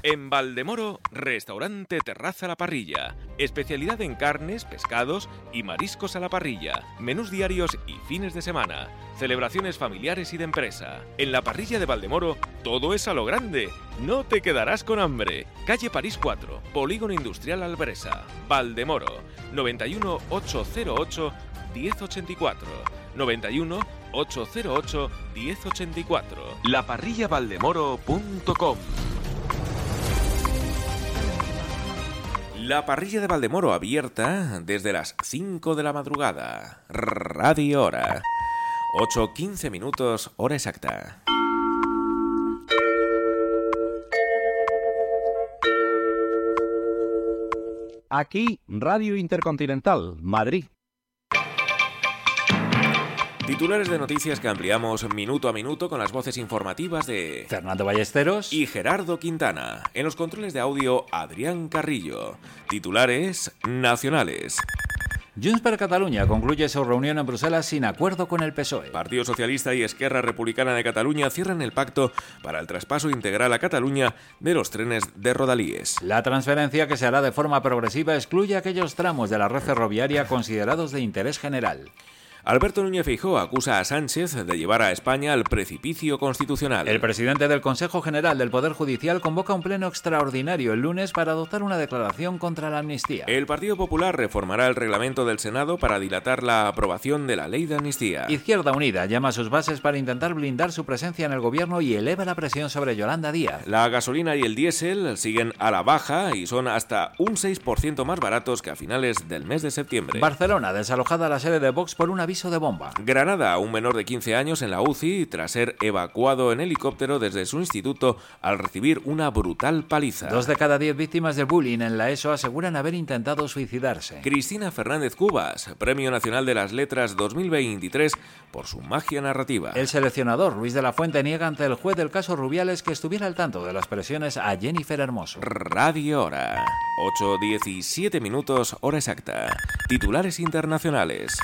En Valdemoro, restaurante Terraza La Parrilla. Especialidad en carnes, pescados y mariscos a la parrilla. Menús diarios y fines de semana. Celebraciones familiares y de empresa. En la parrilla de Valdemoro, todo es a lo grande. No te quedarás con hambre. Calle París 4, Polígono Industrial Albresa. Valdemoro, 91 808 1084. 91 808 1084. Laparrillavaldemoro.com La parrilla de Valdemoro abierta desde las 5 de la madrugada. Radio Hora. 8.15 minutos, hora exacta. Aquí, Radio Intercontinental, Madrid. Titulares de noticias que ampliamos minuto a minuto con las voces informativas de Fernando Ballesteros y Gerardo Quintana. En los controles de audio, Adrián Carrillo. Titulares nacionales. Junts per Catalunya concluye su reunión en Bruselas sin acuerdo con el PSOE. Partido Socialista y Esquerra Republicana de Cataluña cierran el pacto para el traspaso integral a Cataluña de los trenes de Rodalíes. La transferencia, que se hará de forma progresiva, excluye aquellos tramos de la red ferroviaria considerados de interés general. Alberto Núñez Feijóo acusa a Sánchez de llevar a España al precipicio constitucional. El presidente del Consejo General del Poder Judicial convoca un pleno extraordinario el lunes para adoptar una declaración contra la amnistía. El Partido Popular reformará el reglamento del Senado para dilatar la aprobación de la ley de amnistía. Izquierda Unida llama a sus bases para intentar blindar su presencia en el gobierno y eleva la presión sobre Yolanda Díaz. La gasolina y el diésel siguen a la baja y son hasta un 6% más baratos que a finales del mes de septiembre. Barcelona desalojada la sede de Vox por un aviso de bomba. Granada, un menor de 15 años en la UCI tras ser evacuado en helicóptero desde su instituto al recibir una brutal paliza. Dos de cada diez víctimas de bullying en la ESO aseguran haber intentado suicidarse. Cristina Fernández Cubas, Premio Nacional de las Letras 2023 por su magia narrativa. El seleccionador Luis de la Fuente niega ante el juez del caso Rubiales que estuviera al tanto de las presiones a Jennifer Hermoso. Radio Hora. 8.17 minutos, hora exacta. Titulares internacionales.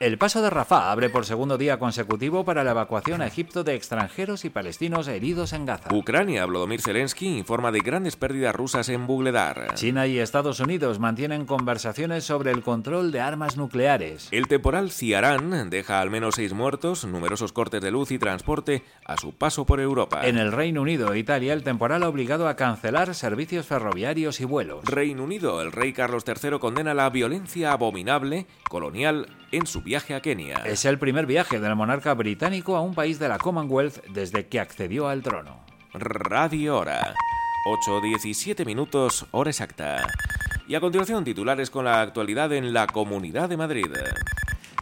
El paso de Rafah abre por segundo día consecutivo para la evacuación a Egipto de extranjeros y palestinos heridos en Gaza. Ucrania, Volodymyr Zelensky informa de grandes pérdidas rusas en Bugledar. China y Estados Unidos mantienen conversaciones sobre el control de armas nucleares. El temporal Ciarán deja al menos seis muertos, numerosos cortes de luz y transporte a su paso por Europa. En el Reino Unido e Italia, el temporal ha obligado a cancelar servicios ferroviarios y vuelos. Reino Unido, el rey Carlos III condena la violencia abominable colonial en su viaje a Kenia. Es el primer viaje del monarca británico a un país de la Commonwealth desde que accedió al trono. Radio Hora. 8.17 minutos, hora exacta. Y a continuación, titulares con la actualidad en la Comunidad de Madrid.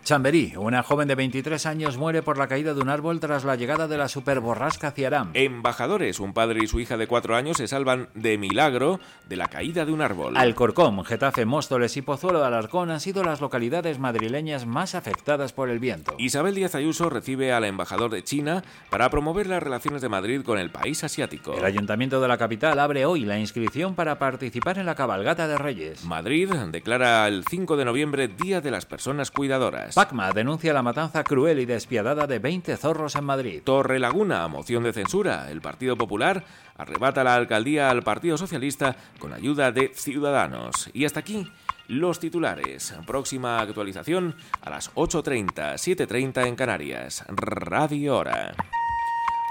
Chamberí, una joven de 23 años muere por la caída de un árbol tras la llegada de la superborrasca Ciarán. Embajadores, un padre y su hija de 4 años se salvan de milagro de la caída de un árbol. Alcorcón, Getafe, Móstoles y Pozuelo de Alarcón han sido las localidades madrileñas más afectadas por el viento. Isabel Díaz Ayuso recibe al embajador de China para promover las relaciones de Madrid con el país asiático. El ayuntamiento de la capital abre hoy la inscripción para participar en la cabalgata de Reyes. Madrid declara el 5 de noviembre Día de las Personas Cuidadoras. Pacma denuncia la matanza cruel y despiadada de 20 zorros en Madrid. Torre Laguna, moción de censura. El Partido Popular arrebata la alcaldía al Partido Socialista con ayuda de Ciudadanos. Y hasta aquí los titulares. Próxima actualización a las 8.30, 7.30 en Canarias. Radio Hora.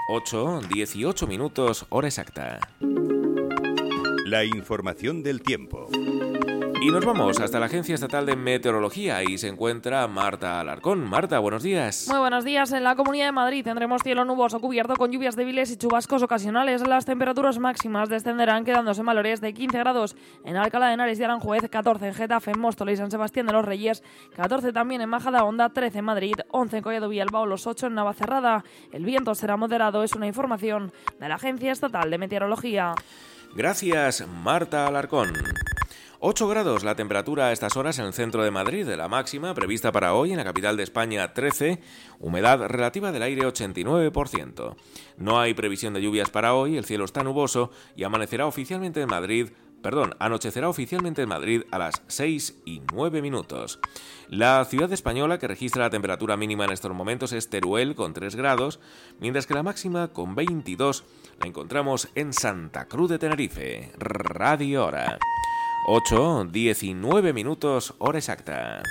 8, 18 minutos, hora exacta. La información del tiempo. Y nos vamos hasta la Agencia Estatal de Meteorología y se encuentra Marta Alarcón. Marta, buenos días. Muy buenos días. En la Comunidad de Madrid tendremos cielo nuboso cubierto con lluvias débiles y chubascos ocasionales. Las temperaturas máximas descenderán quedándose en valores de 15 grados en Alcalá de Henares y Aranjuez, 14 en Getafe, en Móstoles y San Sebastián de los Reyes, 14 también en Majadahonda, 13 en Madrid, 11 en Collado Villalbao, los 8 en Navacerrada. El viento será moderado, es una información de la Agencia Estatal de Meteorología. Gracias, Marta Alarcón. 8 grados la temperatura a estas horas en el centro de Madrid, la máxima prevista para hoy en la capital de España 13, humedad relativa del aire 89%. No hay previsión de lluvias para hoy, el cielo está nuboso y amanecerá oficialmente en Madrid Perdón, anochecerá oficialmente en Madrid a las 6 y 9 minutos. La ciudad española que registra la temperatura mínima en estos momentos es Teruel con 3 grados, mientras que la máxima con 22 la encontramos en Santa Cruz de Tenerife. Radio Hora. 8, 19 minutos, hora exacta.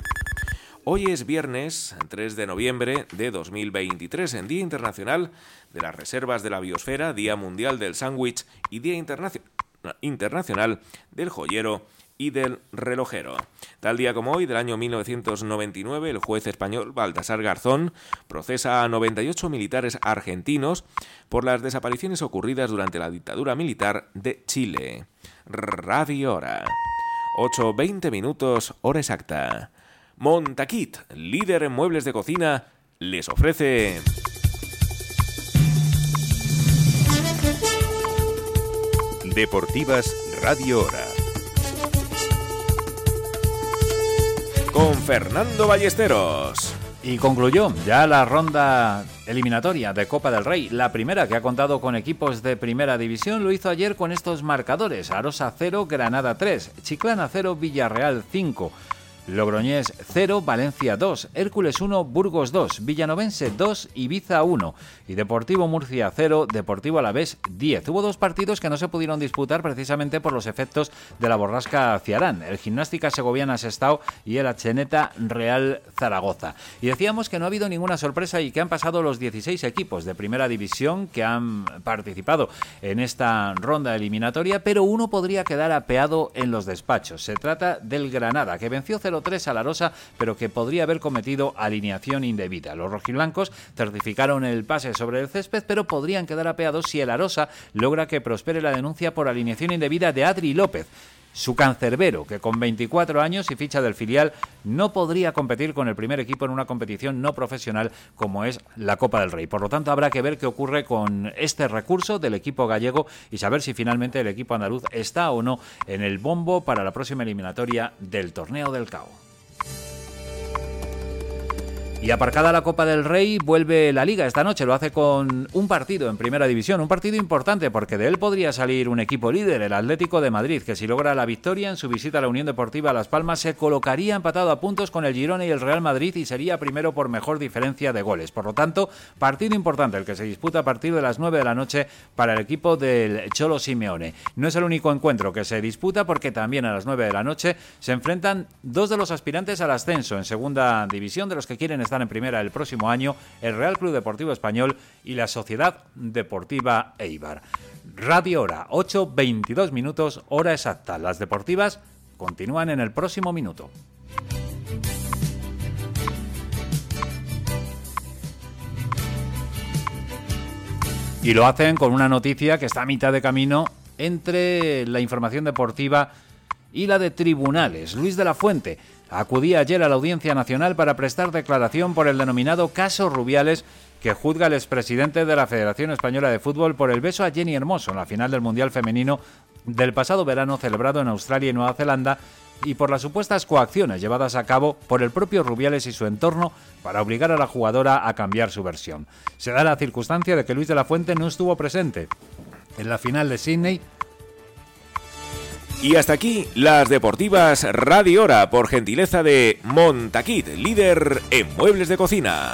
Hoy es viernes 3 de noviembre de 2023, en Día Internacional de las Reservas de la Biosfera, Día Mundial del Sándwich y Día Internacional del Joyero y del relojero. Tal día como hoy, del año 1999, el juez español Baltasar Garzón procesa a 98 militares argentinos por las desapariciones ocurridas durante la dictadura militar de Chile. Radio Hora. 8.20 minutos, hora exacta. Montaquit, líder en muebles de cocina, les ofrece... Deportivas Radio Hora. Con Fernando Ballesteros. Y concluyó ya la ronda eliminatoria de Copa del Rey, la primera que ha contado con equipos de primera división, lo hizo ayer con estos marcadores: Arosa 0, Granada 3, Chiclana 0, Villarreal 5. Logroñés 0, Valencia 2, Hércules 1, Burgos 2, Villanovense 2, Ibiza 1 y Deportivo Murcia 0, Deportivo Alavés 10. Hubo dos partidos que no se pudieron disputar precisamente por los efectos de la borrasca Ciarán, el Gimnástica Segoviana Sestao y el Acheneta Real Zaragoza. Y decíamos que no ha habido ninguna sorpresa y que han pasado los 16 equipos de primera división que han participado en esta ronda eliminatoria, pero uno podría quedar apeado en los despachos. Se trata del Granada, que venció 0 3 a la Rosa, pero que podría haber cometido alineación indebida. Los rojiblancos certificaron el pase sobre el césped, pero podrían quedar apeados si el Arosa logra que prospere la denuncia por alineación indebida de Adri López su cancerbero, que con 24 años y ficha del filial no podría competir con el primer equipo en una competición no profesional como es la Copa del Rey. Por lo tanto, habrá que ver qué ocurre con este recurso del equipo gallego y saber si finalmente el equipo andaluz está o no en el bombo para la próxima eliminatoria del Torneo del CAO. Y aparcada la Copa del Rey, vuelve la Liga esta noche. Lo hace con un partido en Primera División. Un partido importante porque de él podría salir un equipo líder, el Atlético de Madrid, que si logra la victoria en su visita a la Unión Deportiva Las Palmas se colocaría empatado a puntos con el Girona y el Real Madrid y sería primero por mejor diferencia de goles. Por lo tanto, partido importante el que se disputa a partir de las 9 de la noche para el equipo del Cholo Simeone. No es el único encuentro que se disputa porque también a las 9 de la noche se enfrentan dos de los aspirantes al ascenso en Segunda División de los que quieren estar están en primera el próximo año el Real Club Deportivo Español y la Sociedad Deportiva Eibar. Radio Hora, 8.22 minutos, hora exacta. Las deportivas continúan en el próximo minuto. Y lo hacen con una noticia que está a mitad de camino entre la información deportiva y la de tribunales. Luis de la Fuente acudía ayer a la Audiencia Nacional para prestar declaración por el denominado caso Rubiales que juzga al expresidente de la Federación Española de Fútbol por el beso a Jenny Hermoso en la final del Mundial Femenino del pasado verano celebrado en Australia y Nueva Zelanda y por las supuestas coacciones llevadas a cabo por el propio Rubiales y su entorno para obligar a la jugadora a cambiar su versión. Se da la circunstancia de que Luis de la Fuente no estuvo presente en la final de Sydney y hasta aquí las deportivas Radio Hora por gentileza de Montaquit, líder en muebles de cocina.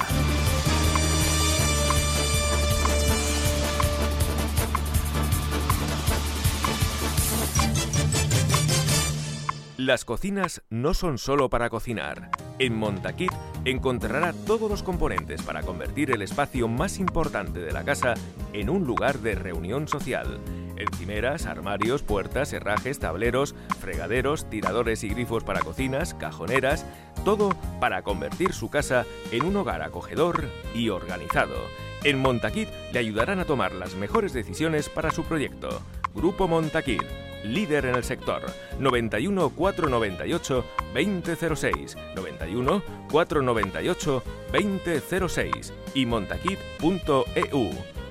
Las cocinas no son solo para cocinar. En Montaquit encontrará todos los componentes para convertir el espacio más importante de la casa en un lugar de reunión social Encimeras, armarios, puertas, herrajes, tableros, fregaderos, tiradores y grifos para cocinas, cajoneras, todo para convertir su casa en un hogar acogedor y organizado. En Montaquit le ayudarán a tomar las mejores decisiones para su proyecto. Grupo Montaquit, líder en el sector. 91 498 2006, 91 498 2006 y montaquit.eu.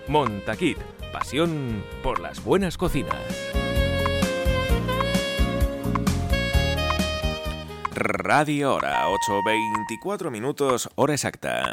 Montaquit pasión por las buenas cocinas. Radio Hora, 8.24 minutos, hora exacta.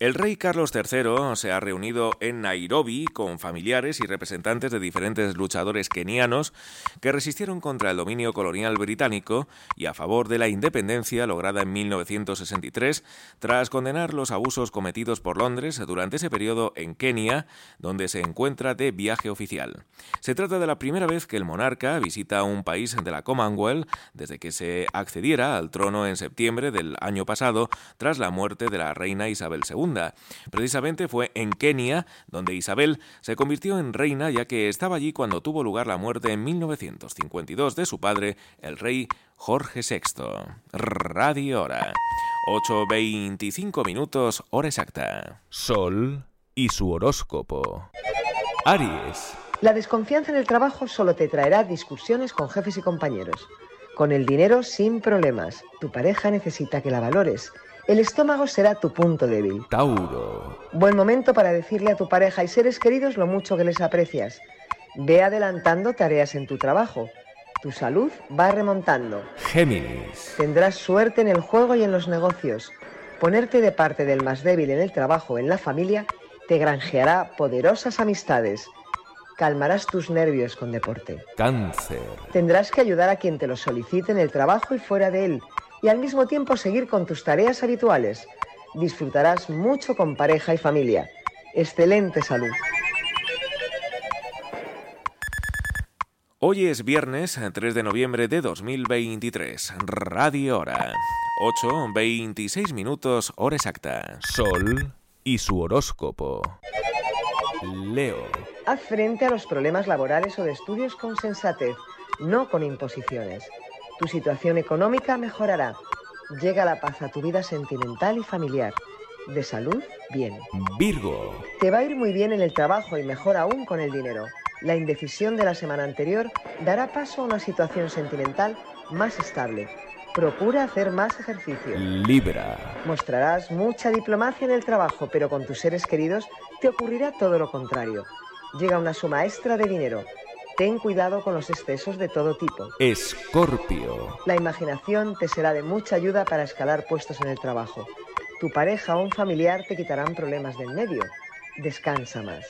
El rey Carlos III se ha reunido en Nairobi con familiares y representantes de diferentes luchadores kenianos que resistieron contra el dominio colonial británico y a favor de la independencia lograda en 1963 tras condenar los abusos cometidos por Londres durante ese periodo en Kenia, donde se encuentra de viaje oficial. Se trata de la primera vez que el monarca visita un país de la Commonwealth desde que se accediera al trono en septiembre del año pasado tras la muerte de la reina Isabel II Precisamente fue en Kenia donde Isabel se convirtió en reina ya que estaba allí cuando tuvo lugar la muerte en 1952 de su padre, el rey Jorge VI. Radio Hora. 8.25 minutos, hora exacta. Sol y su horóscopo. Aries. La desconfianza en el trabajo solo te traerá discusiones con jefes y compañeros. Con el dinero sin problemas. Tu pareja necesita que la valores el estómago será tu punto débil. Tauro. Buen momento para decirle a tu pareja y seres queridos lo mucho que les aprecias. Ve adelantando tareas en tu trabajo. Tu salud va remontando. Géminis. Tendrás suerte en el juego y en los negocios. Ponerte de parte del más débil en el trabajo o en la familia te granjeará poderosas amistades. Calmarás tus nervios con deporte. Cáncer. Tendrás que ayudar a quien te lo solicite en el trabajo y fuera de él y al mismo tiempo seguir con tus tareas habituales. Disfrutarás mucho con pareja y familia. Excelente salud. Hoy es viernes 3 de noviembre de 2023. Radio Hora. 8, 26 minutos, hora exacta. Sol y su horóscopo. Leo. Haz frente a los problemas laborales o de estudios con sensatez, no con imposiciones. Tu situación económica mejorará. Llega la paz a tu vida sentimental y familiar. De salud, bien. Virgo. Te va a ir muy bien en el trabajo y mejor aún con el dinero. La indecisión de la semana anterior dará paso a una situación sentimental más estable. Procura hacer más ejercicio. Libra. Mostrarás mucha diplomacia en el trabajo, pero con tus seres queridos te ocurrirá todo lo contrario. Llega una suma extra de dinero. Ten cuidado con los excesos de todo tipo. Escorpio. La imaginación te será de mucha ayuda para escalar puestos en el trabajo. Tu pareja o un familiar te quitarán problemas del medio. Descansa más.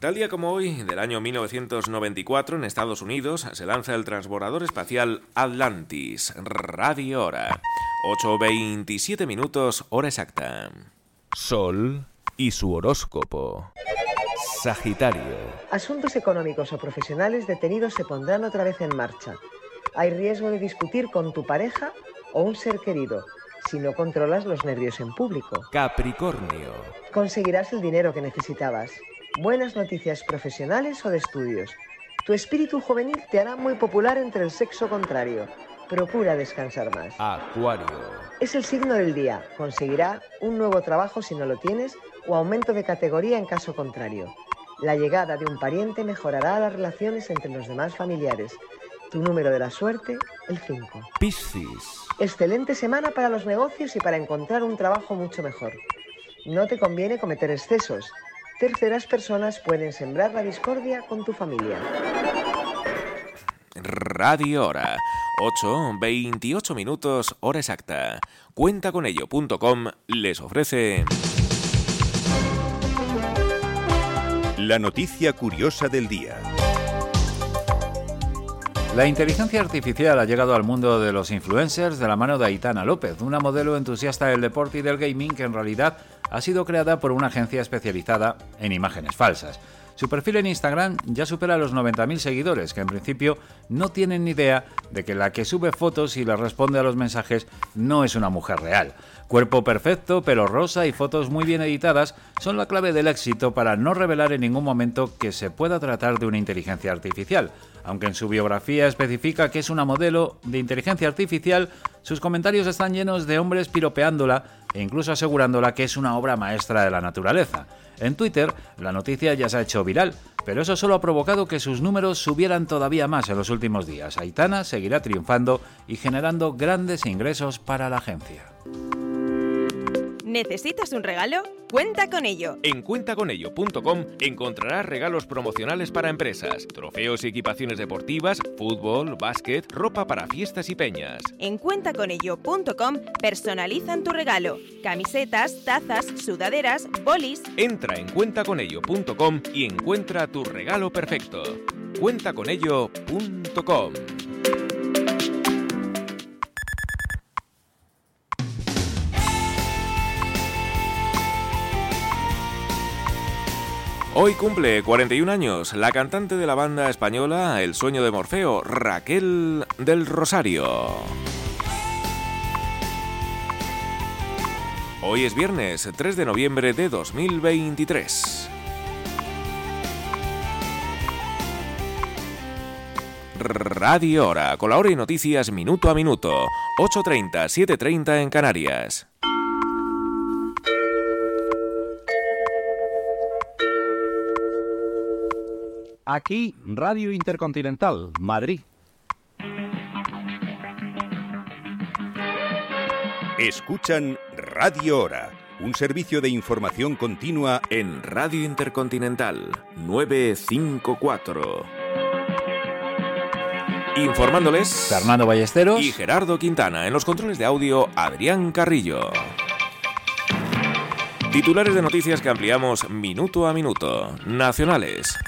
Tal día como hoy, del año 1994, en Estados Unidos, se lanza el transbordador espacial Atlantis, Radio Hora. 8.27 minutos, hora exacta. Sol y su horóscopo. Sagitario. Asuntos económicos o profesionales detenidos se pondrán otra vez en marcha. Hay riesgo de discutir con tu pareja o un ser querido si no controlas los nervios en público. Capricornio. Conseguirás el dinero que necesitabas. Buenas noticias profesionales o de estudios. Tu espíritu juvenil te hará muy popular entre el sexo contrario. Procura descansar más. Acuario. Es el signo del día. Conseguirá un nuevo trabajo si no lo tienes o aumento de categoría en caso contrario. La llegada de un pariente mejorará las relaciones entre los demás familiares. Tu número de la suerte, el 5. Piscis. Excelente semana para los negocios y para encontrar un trabajo mucho mejor. No te conviene cometer excesos. Terceras personas pueden sembrar la discordia con tu familia. Radio Hora. 8, 28 minutos, hora exacta. Cuentaconello.com les ofrece... La noticia curiosa del día. La inteligencia artificial ha llegado al mundo de los influencers de la mano de Aitana López, una modelo entusiasta del deporte y del gaming que en realidad ha sido creada por una agencia especializada en imágenes falsas. Su perfil en Instagram ya supera los 90.000 seguidores, que en principio no tienen ni idea de que la que sube fotos y le responde a los mensajes no es una mujer real. Cuerpo perfecto, pelo rosa y fotos muy bien editadas son la clave del éxito para no revelar en ningún momento que se pueda tratar de una inteligencia artificial. Aunque en su biografía especifica que es una modelo de inteligencia artificial, sus comentarios están llenos de hombres piropeándola e incluso asegurándola que es una obra maestra de la naturaleza. En Twitter, la noticia ya se ha hecho viral, pero eso solo ha provocado que sus números subieran todavía más en los últimos días. Aitana seguirá triunfando y generando grandes ingresos para la agencia. ¿Necesitas un regalo? Cuenta con ello. En cuentaconello.com encontrarás regalos promocionales para empresas, trofeos y equipaciones deportivas, fútbol, básquet, ropa para fiestas y peñas. En cuentaconello.com personalizan tu regalo. Camisetas, tazas, sudaderas, bolis. Entra en cuentaconello.com y encuentra tu regalo perfecto. Cuentaconello.com Hoy cumple 41 años la cantante de la banda española El sueño de Morfeo, Raquel del Rosario. Hoy es viernes 3 de noviembre de 2023. Radio Hora, con la hora y noticias minuto a minuto, 8.30, 7.30 en Canarias. Aquí, Radio Intercontinental, Madrid. Escuchan Radio Hora, un servicio de información continua en Radio Intercontinental 954. Informándoles Fernando Ballesteros y Gerardo Quintana en los controles de audio Adrián Carrillo. Titulares de noticias que ampliamos minuto a minuto. Nacionales.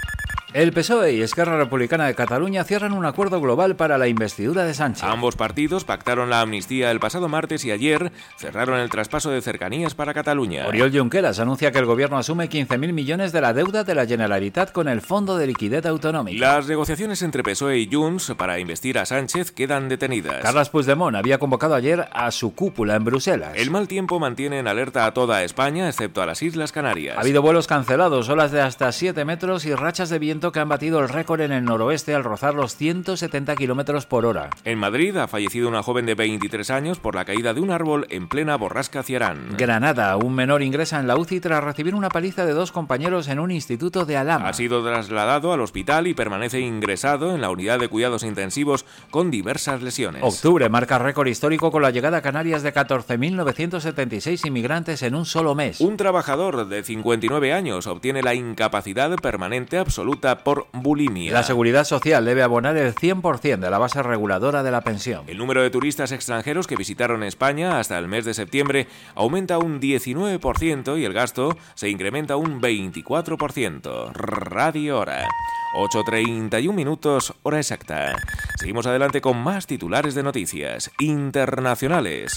El PSOE y Esquerra Republicana de Cataluña cierran un acuerdo global para la investidura de Sánchez. Ambos partidos pactaron la amnistía el pasado martes y ayer cerraron el traspaso de cercanías para Cataluña. Oriol Junqueras anuncia que el gobierno asume 15.000 millones de la deuda de la Generalitat con el Fondo de Liquidez Autonómica. Las negociaciones entre PSOE y Junts para investir a Sánchez quedan detenidas. Carles Puigdemont había convocado ayer a su cúpula en Bruselas. El mal tiempo mantiene en alerta a toda España, excepto a las Islas Canarias. Ha habido vuelos cancelados, olas de hasta 7 metros y rachas de viento que han batido el récord en el noroeste al rozar los 170 kilómetros por hora. En Madrid ha fallecido una joven de 23 años por la caída de un árbol en plena borrasca Ciarán. Granada, un menor ingresa en la UCI tras recibir una paliza de dos compañeros en un instituto de Alhama. Ha sido trasladado al hospital y permanece ingresado en la unidad de cuidados intensivos con diversas lesiones. Octubre marca récord histórico con la llegada a Canarias de 14.976 inmigrantes en un solo mes. Un trabajador de 59 años obtiene la incapacidad permanente absoluta por bulimia. La Seguridad Social debe abonar el 100% de la base reguladora de la pensión. El número de turistas extranjeros que visitaron España hasta el mes de septiembre aumenta un 19% y el gasto se incrementa un 24%. Radio Hora. 8.31 minutos, hora exacta. Seguimos adelante con más titulares de noticias internacionales.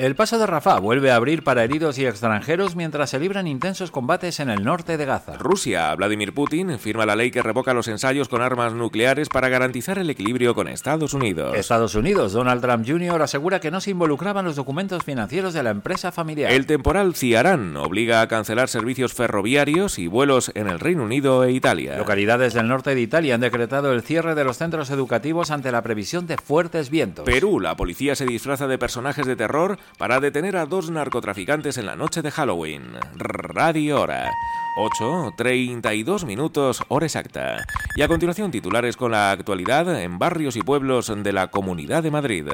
El paso de Rafah vuelve a abrir para heridos y extranjeros mientras se libran intensos combates en el norte de Gaza. Rusia, Vladimir Putin, firma la ley que revoca los ensayos con armas nucleares para garantizar el equilibrio con Estados Unidos. Estados Unidos, Donald Trump Jr. asegura que no se involucraban los documentos financieros de la empresa familiar. El temporal Ciarán obliga a cancelar servicios ferroviarios y vuelos en el Reino Unido e Italia. Localidades del norte de Italia han decretado el cierre de los centros educativos ante la previsión de fuertes vientos. Perú, la policía se disfraza de personajes de terror para detener a dos narcotraficantes en la noche de Halloween. Radio Hora. 8.32 minutos, hora exacta. Y a continuación titulares con la actualidad en barrios y pueblos de la Comunidad de Madrid.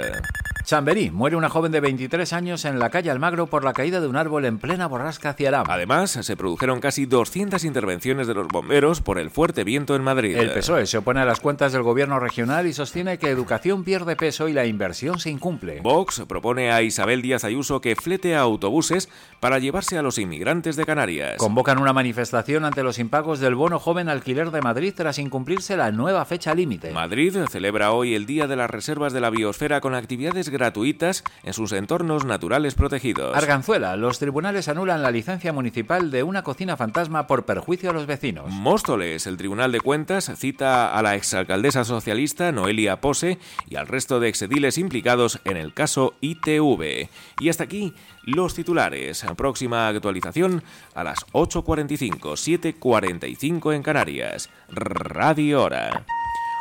Chamberí, muere una joven de 23 años en la calle Almagro por la caída de un árbol en plena borrasca hacia Arama. Además, se produjeron casi 200 intervenciones de los bomberos por el fuerte viento en Madrid. El PSOE se opone a las cuentas del gobierno regional y sostiene que educación pierde peso y la inversión se incumple. Vox propone a Isabel Díaz Ayuso que flete a autobuses para llevarse a los inmigrantes de Canarias. Convocan una manifestación ante los impagos del bono joven alquiler de Madrid tras incumplirse la nueva fecha límite. Madrid celebra hoy el Día de las Reservas de la Biosfera con actividades gratuitas en sus entornos naturales protegidos. Arganzuela, los tribunales anulan la licencia municipal de una cocina fantasma por perjuicio a los vecinos. Móstoles, el Tribunal de Cuentas cita a la exalcaldesa socialista Noelia Pose y al resto de exediles implicados en el caso ITV. Y hasta aquí los titulares. Próxima actualización a las 8.45, 7.45 en Canarias. Radio Hora.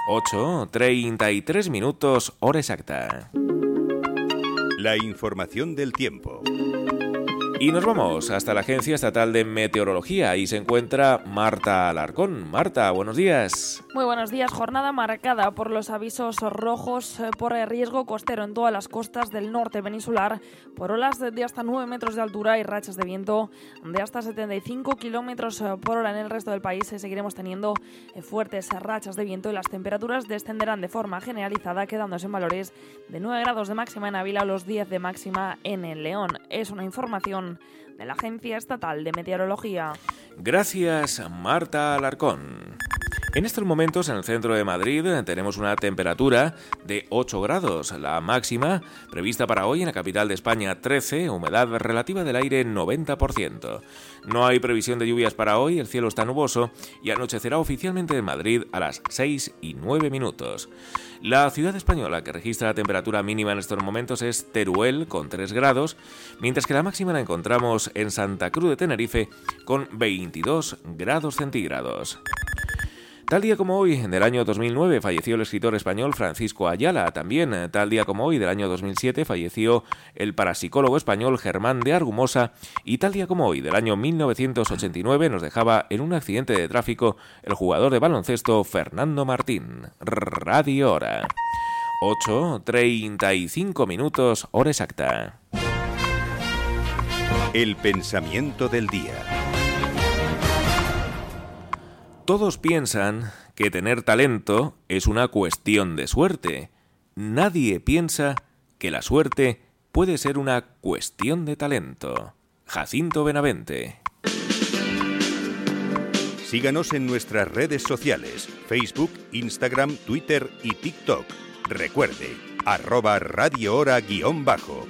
8.33 minutos, hora exacta. La información del tiempo. Y nos vamos hasta la Agencia Estatal de Meteorología. Ahí se encuentra Marta Alarcón. Marta, buenos días. Muy buenos días. Jornada marcada por los avisos rojos eh, por riesgo costero en todas las costas del norte peninsular, por olas de hasta 9 metros de altura y rachas de viento de hasta 75 kilómetros eh, por hora en el resto del país. Eh, seguiremos teniendo fuertes rachas de viento y las temperaturas descenderán de forma generalizada, quedándose en valores de 9 grados de máxima en Ávila, los 10 de máxima en el León. Es una información de la Agencia Estatal de Meteorología. Gracias, Marta Alarcón. En estos momentos en el centro de Madrid tenemos una temperatura de 8 grados, la máxima prevista para hoy en la capital de España 13, humedad relativa del aire 90%. No hay previsión de lluvias para hoy, el cielo está nuboso y anochecerá oficialmente en Madrid a las 6 y 9 minutos. La ciudad española que registra la temperatura mínima en estos momentos es Teruel con 3 grados, mientras que la máxima la encontramos en Santa Cruz de Tenerife con 22 grados centígrados. Tal día como hoy, del año 2009, falleció el escritor español Francisco Ayala. También, tal día como hoy, del año 2007, falleció el parapsicólogo español Germán de Argumosa. Y tal día como hoy, del año 1989, nos dejaba en un accidente de tráfico el jugador de baloncesto Fernando Martín. Radio Hora. 8.35 minutos, hora exacta. El pensamiento del día. Todos piensan que tener talento es una cuestión de suerte. Nadie piensa que la suerte puede ser una cuestión de talento. Jacinto Benavente. Síganos en nuestras redes sociales, Facebook, Instagram, Twitter y TikTok. Recuerde, arroba Radio Hora guion bajo.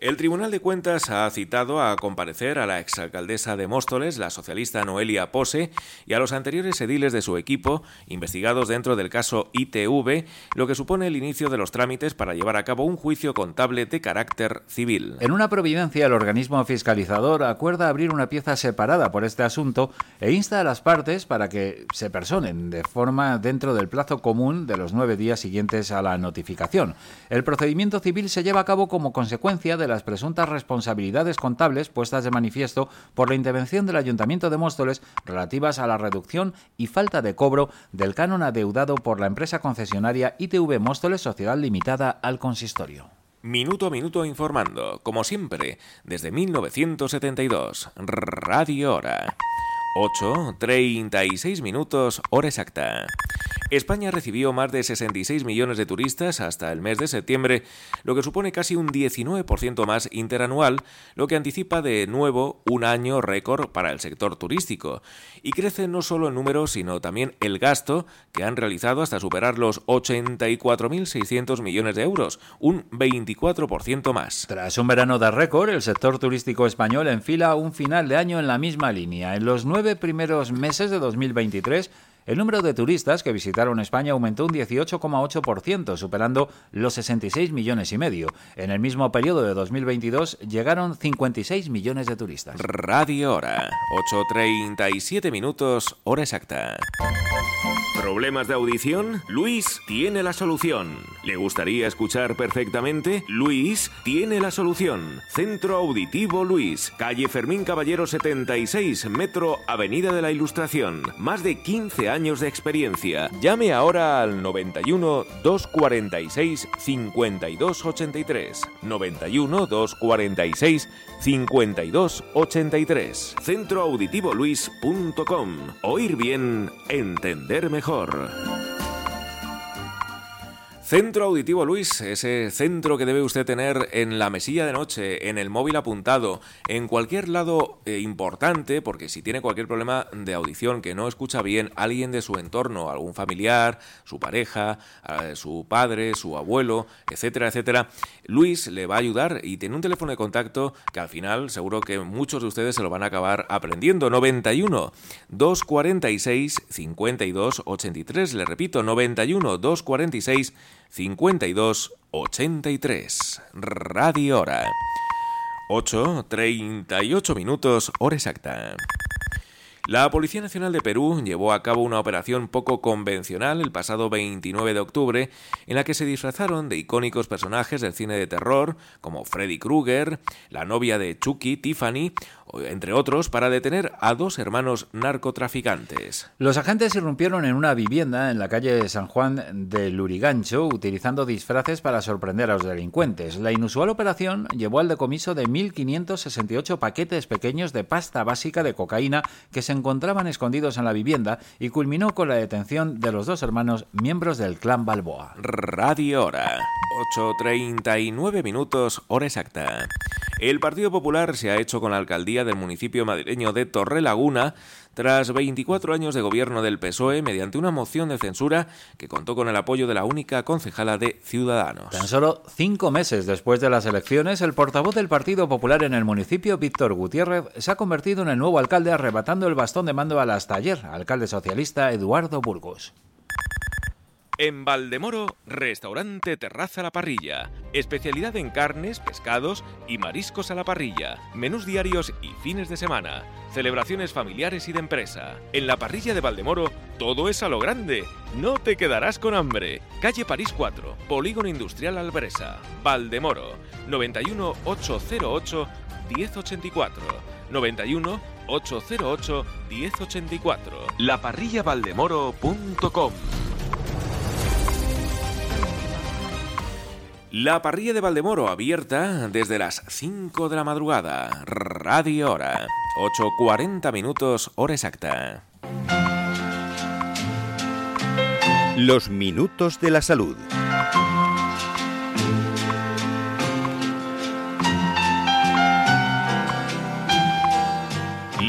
El Tribunal de Cuentas ha citado a comparecer a la exalcaldesa de Móstoles, la socialista Noelia Pose, y a los anteriores ediles de su equipo, investigados dentro del caso ITV, lo que supone el inicio de los trámites para llevar a cabo un juicio contable de carácter civil. En una providencia, el organismo fiscalizador acuerda abrir una pieza separada por este asunto e insta a las partes para que se personen de forma dentro del plazo común de los nueve días siguientes a la notificación. El procedimiento civil se lleva a cabo como consecuencia de las presuntas responsabilidades contables puestas de manifiesto por la intervención del Ayuntamiento de Móstoles relativas a la reducción y falta de cobro del canon adeudado por la empresa concesionaria ITV Móstoles Sociedad Limitada al Consistorio. Minuto a minuto informando, como siempre, desde 1972. Radio Hora. 8, 36 minutos, hora exacta. España recibió más de 66 millones de turistas hasta el mes de septiembre, lo que supone casi un 19% más interanual, lo que anticipa de nuevo un año récord para el sector turístico. Y crece no solo el número, sino también el gasto que han realizado hasta superar los 84.600 millones de euros, un 24% más. Tras un verano de récord, el sector turístico español enfila un final de año en la misma línea. En los nueve primeros meses de 2023, el número de turistas que visitaron España aumentó un 18,8%, superando los 66 millones y medio. En el mismo periodo de 2022 llegaron 56 millones de turistas. Radio Hora, 8.37 minutos, hora exacta. ¿Problemas de audición? Luis tiene la solución. ¿Le gustaría escuchar perfectamente? Luis tiene la solución. Centro Auditivo Luis, calle Fermín Caballero 76, metro Avenida de la Ilustración. Más de 15 años de experiencia. Llame ahora al 91 246 5283. 91 246 5283. Centroauditivoluis.com. Oír bien, entender mejor. Centro Auditivo Luis, ese centro que debe usted tener en la mesilla de noche, en el móvil apuntado, en cualquier lado eh, importante, porque si tiene cualquier problema de audición que no escucha bien, alguien de su entorno, algún familiar, su pareja, eh, su padre, su abuelo, etcétera, etcétera, Luis le va a ayudar y tiene un teléfono de contacto que al final seguro que muchos de ustedes se lo van a acabar aprendiendo. 91 246 52 83. Le repito, 91 246 52 83. Radio Hora. 8, 38 minutos, hora exacta. La Policía Nacional de Perú llevó a cabo una operación poco convencional el pasado 29 de octubre en la que se disfrazaron de icónicos personajes del cine de terror como Freddy Krueger, la novia de Chucky, Tiffany, entre otros, para detener a dos hermanos narcotraficantes. Los agentes irrumpieron en una vivienda en la calle San Juan de Lurigancho utilizando disfraces para sorprender a los delincuentes. La inusual operación llevó al decomiso de 1.568 paquetes pequeños de pasta básica de cocaína que se encontraban escondidos en la vivienda y culminó con la detención de los dos hermanos miembros del clan Balboa. Radio Hora, 8.39 minutos, hora exacta. El Partido Popular se ha hecho con la alcaldía del municipio madrileño de Torrelaguna tras 24 años de gobierno del PSOE mediante una moción de censura que contó con el apoyo de la única concejala de Ciudadanos. Tan solo cinco meses después de las elecciones, el portavoz del Partido Popular en el municipio, Víctor Gutiérrez, se ha convertido en el nuevo alcalde arrebatando el bastón de mando al hasta ayer alcalde socialista Eduardo Burgos. En Valdemoro, restaurante Terraza la Parrilla. Especialidad en carnes, pescados y mariscos a la parrilla. Menús diarios y fines de semana. Celebraciones familiares y de empresa. En la parrilla de Valdemoro, todo es a lo grande. No te quedarás con hambre. Calle París 4, Polígono Industrial Albresa. Valdemoro. 91 808 1084. 91 808 1084. Laparrillavaldemoro.com La parrilla de Valdemoro abierta desde las 5 de la madrugada. Radio Hora. 8.40 minutos, hora exacta. Los minutos de la salud.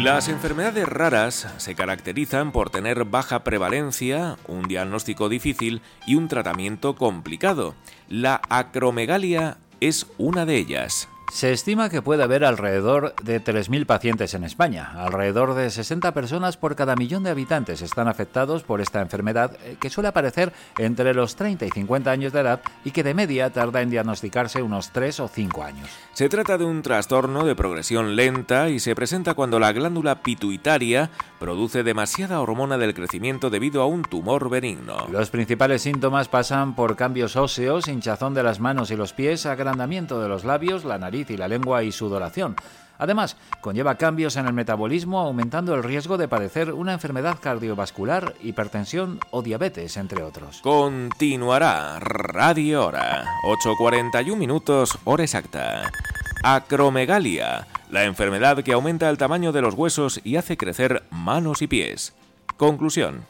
Las enfermedades raras se caracterizan por tener baja prevalencia, un diagnóstico difícil y un tratamiento complicado. La acromegalia es una de ellas. Se estima que puede haber alrededor de 3.000 pacientes en España. Alrededor de 60 personas por cada millón de habitantes están afectados por esta enfermedad eh, que suele aparecer entre los 30 y 50 años de edad y que de media tarda en diagnosticarse unos 3 o 5 años. Se trata de un trastorno de progresión lenta y se presenta cuando la glándula pituitaria produce demasiada hormona del crecimiento debido a un tumor benigno. Los principales síntomas pasan por cambios óseos, hinchazón de las manos y los pies, agrandamiento de los labios, la nariz y la lengua y sudoración. Además, conlleva cambios en el metabolismo, aumentando el riesgo de padecer una enfermedad cardiovascular, hipertensión o diabetes, entre otros. Continuará Radio Hora, 8.41 minutos, hora exacta. Acromegalia, la enfermedad que aumenta el tamaño de los huesos y hace crecer manos y pies. Conclusión.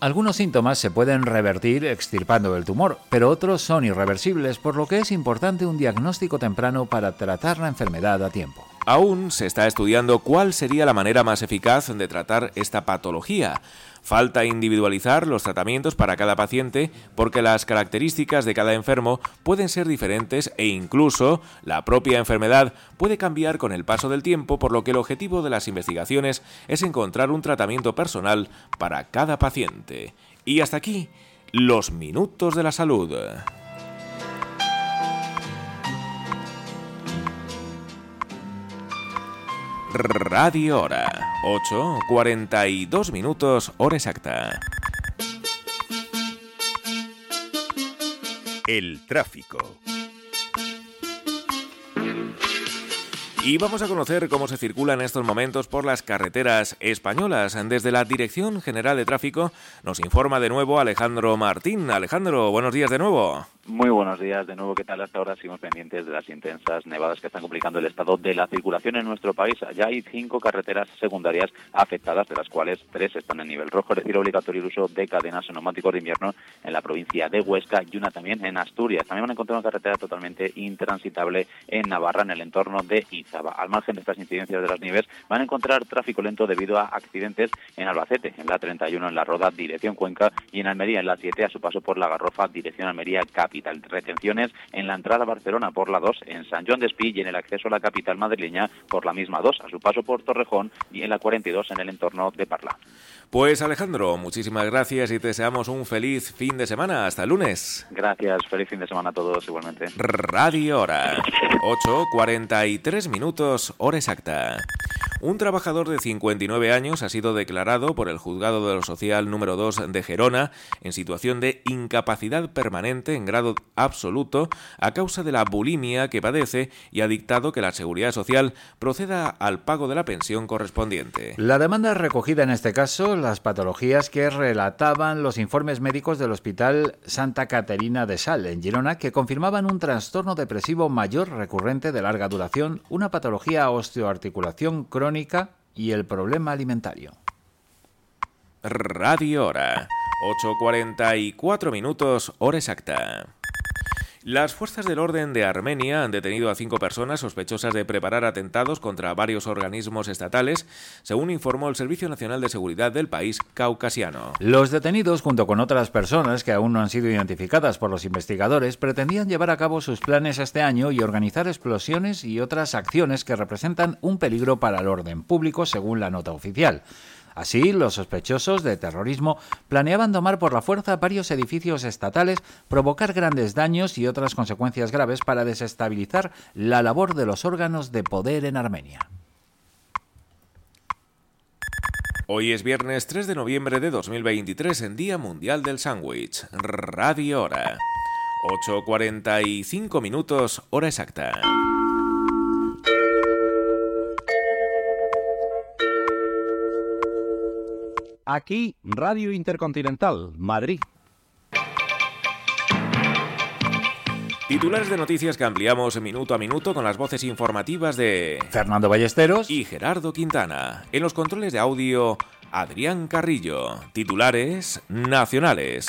Algunos síntomas se pueden revertir extirpando el tumor, pero otros son irreversibles, por lo que es importante un diagnóstico temprano para tratar la enfermedad a tiempo. Aún se está estudiando cuál sería la manera más eficaz de tratar esta patología. Falta individualizar los tratamientos para cada paciente porque las características de cada enfermo pueden ser diferentes e incluso la propia enfermedad puede cambiar con el paso del tiempo, por lo que el objetivo de las investigaciones es encontrar un tratamiento personal para cada paciente. Y hasta aquí, los minutos de la salud. Radio Hora. 8, 42 minutos, hora exacta. El tráfico. Y vamos a conocer cómo se circula en estos momentos por las carreteras españolas. Desde la Dirección General de Tráfico nos informa de nuevo Alejandro Martín. Alejandro, buenos días de nuevo. Muy buenos días de nuevo. ¿Qué tal? Hasta ahora seguimos pendientes de las intensas nevadas que están complicando el estado de la circulación en nuestro país. Ya hay cinco carreteras secundarias afectadas, de las cuales tres están en nivel rojo, es decir, obligatorio el uso de cadenas neumáticos de invierno en la provincia de Huesca y una también en Asturias. También van a encontrar una carretera totalmente intransitable en Navarra, en el entorno de Izaba. Al margen de estas incidencias de las nieves, van a encontrar tráfico lento debido a accidentes en Albacete, en la 31 en la Roda, dirección Cuenca, y en Almería, en la 7, a su paso por la Garrofa, dirección Almería, capital Retenciones en la entrada a Barcelona por la 2, en San Joan de Espí y en el acceso a la capital madrileña por la misma 2, a su paso por Torrejón y en la 42 en el entorno de Parla. Pues Alejandro, muchísimas gracias y te deseamos un feliz fin de semana. Hasta el lunes. Gracias, feliz fin de semana a todos igualmente. Radio Hora, 8.43 minutos, hora exacta. Un trabajador de 59 años ha sido declarado por el Juzgado de lo Social número 2 de Gerona en situación de incapacidad permanente en grado absoluto a causa de la bulimia que padece y ha dictado que la Seguridad Social proceda al pago de la pensión correspondiente. La demanda recogida en este caso las patologías que relataban los informes médicos del Hospital Santa Caterina de Sal en Girona que confirmaban un trastorno depresivo mayor recurrente de larga duración, una patología osteoarticulación crónica y el problema alimentario. Radio Hora, 8.44 minutos, hora exacta. Las fuerzas del orden de Armenia han detenido a cinco personas sospechosas de preparar atentados contra varios organismos estatales, según informó el Servicio Nacional de Seguridad del país caucasiano. Los detenidos, junto con otras personas que aún no han sido identificadas por los investigadores, pretendían llevar a cabo sus planes este año y organizar explosiones y otras acciones que representan un peligro para el orden público, según la nota oficial. Así, los sospechosos de terrorismo planeaban tomar por la fuerza varios edificios estatales, provocar grandes daños y otras consecuencias graves para desestabilizar la labor de los órganos de poder en Armenia. Hoy es viernes 3 de noviembre de 2023, en Día Mundial del Sándwich. Radio Hora. 8.45 minutos, hora exacta. Aquí, Radio Intercontinental, Madrid. Titulares de noticias que ampliamos minuto a minuto con las voces informativas de Fernando Ballesteros y Gerardo Quintana. En los controles de audio, Adrián Carrillo. Titulares nacionales.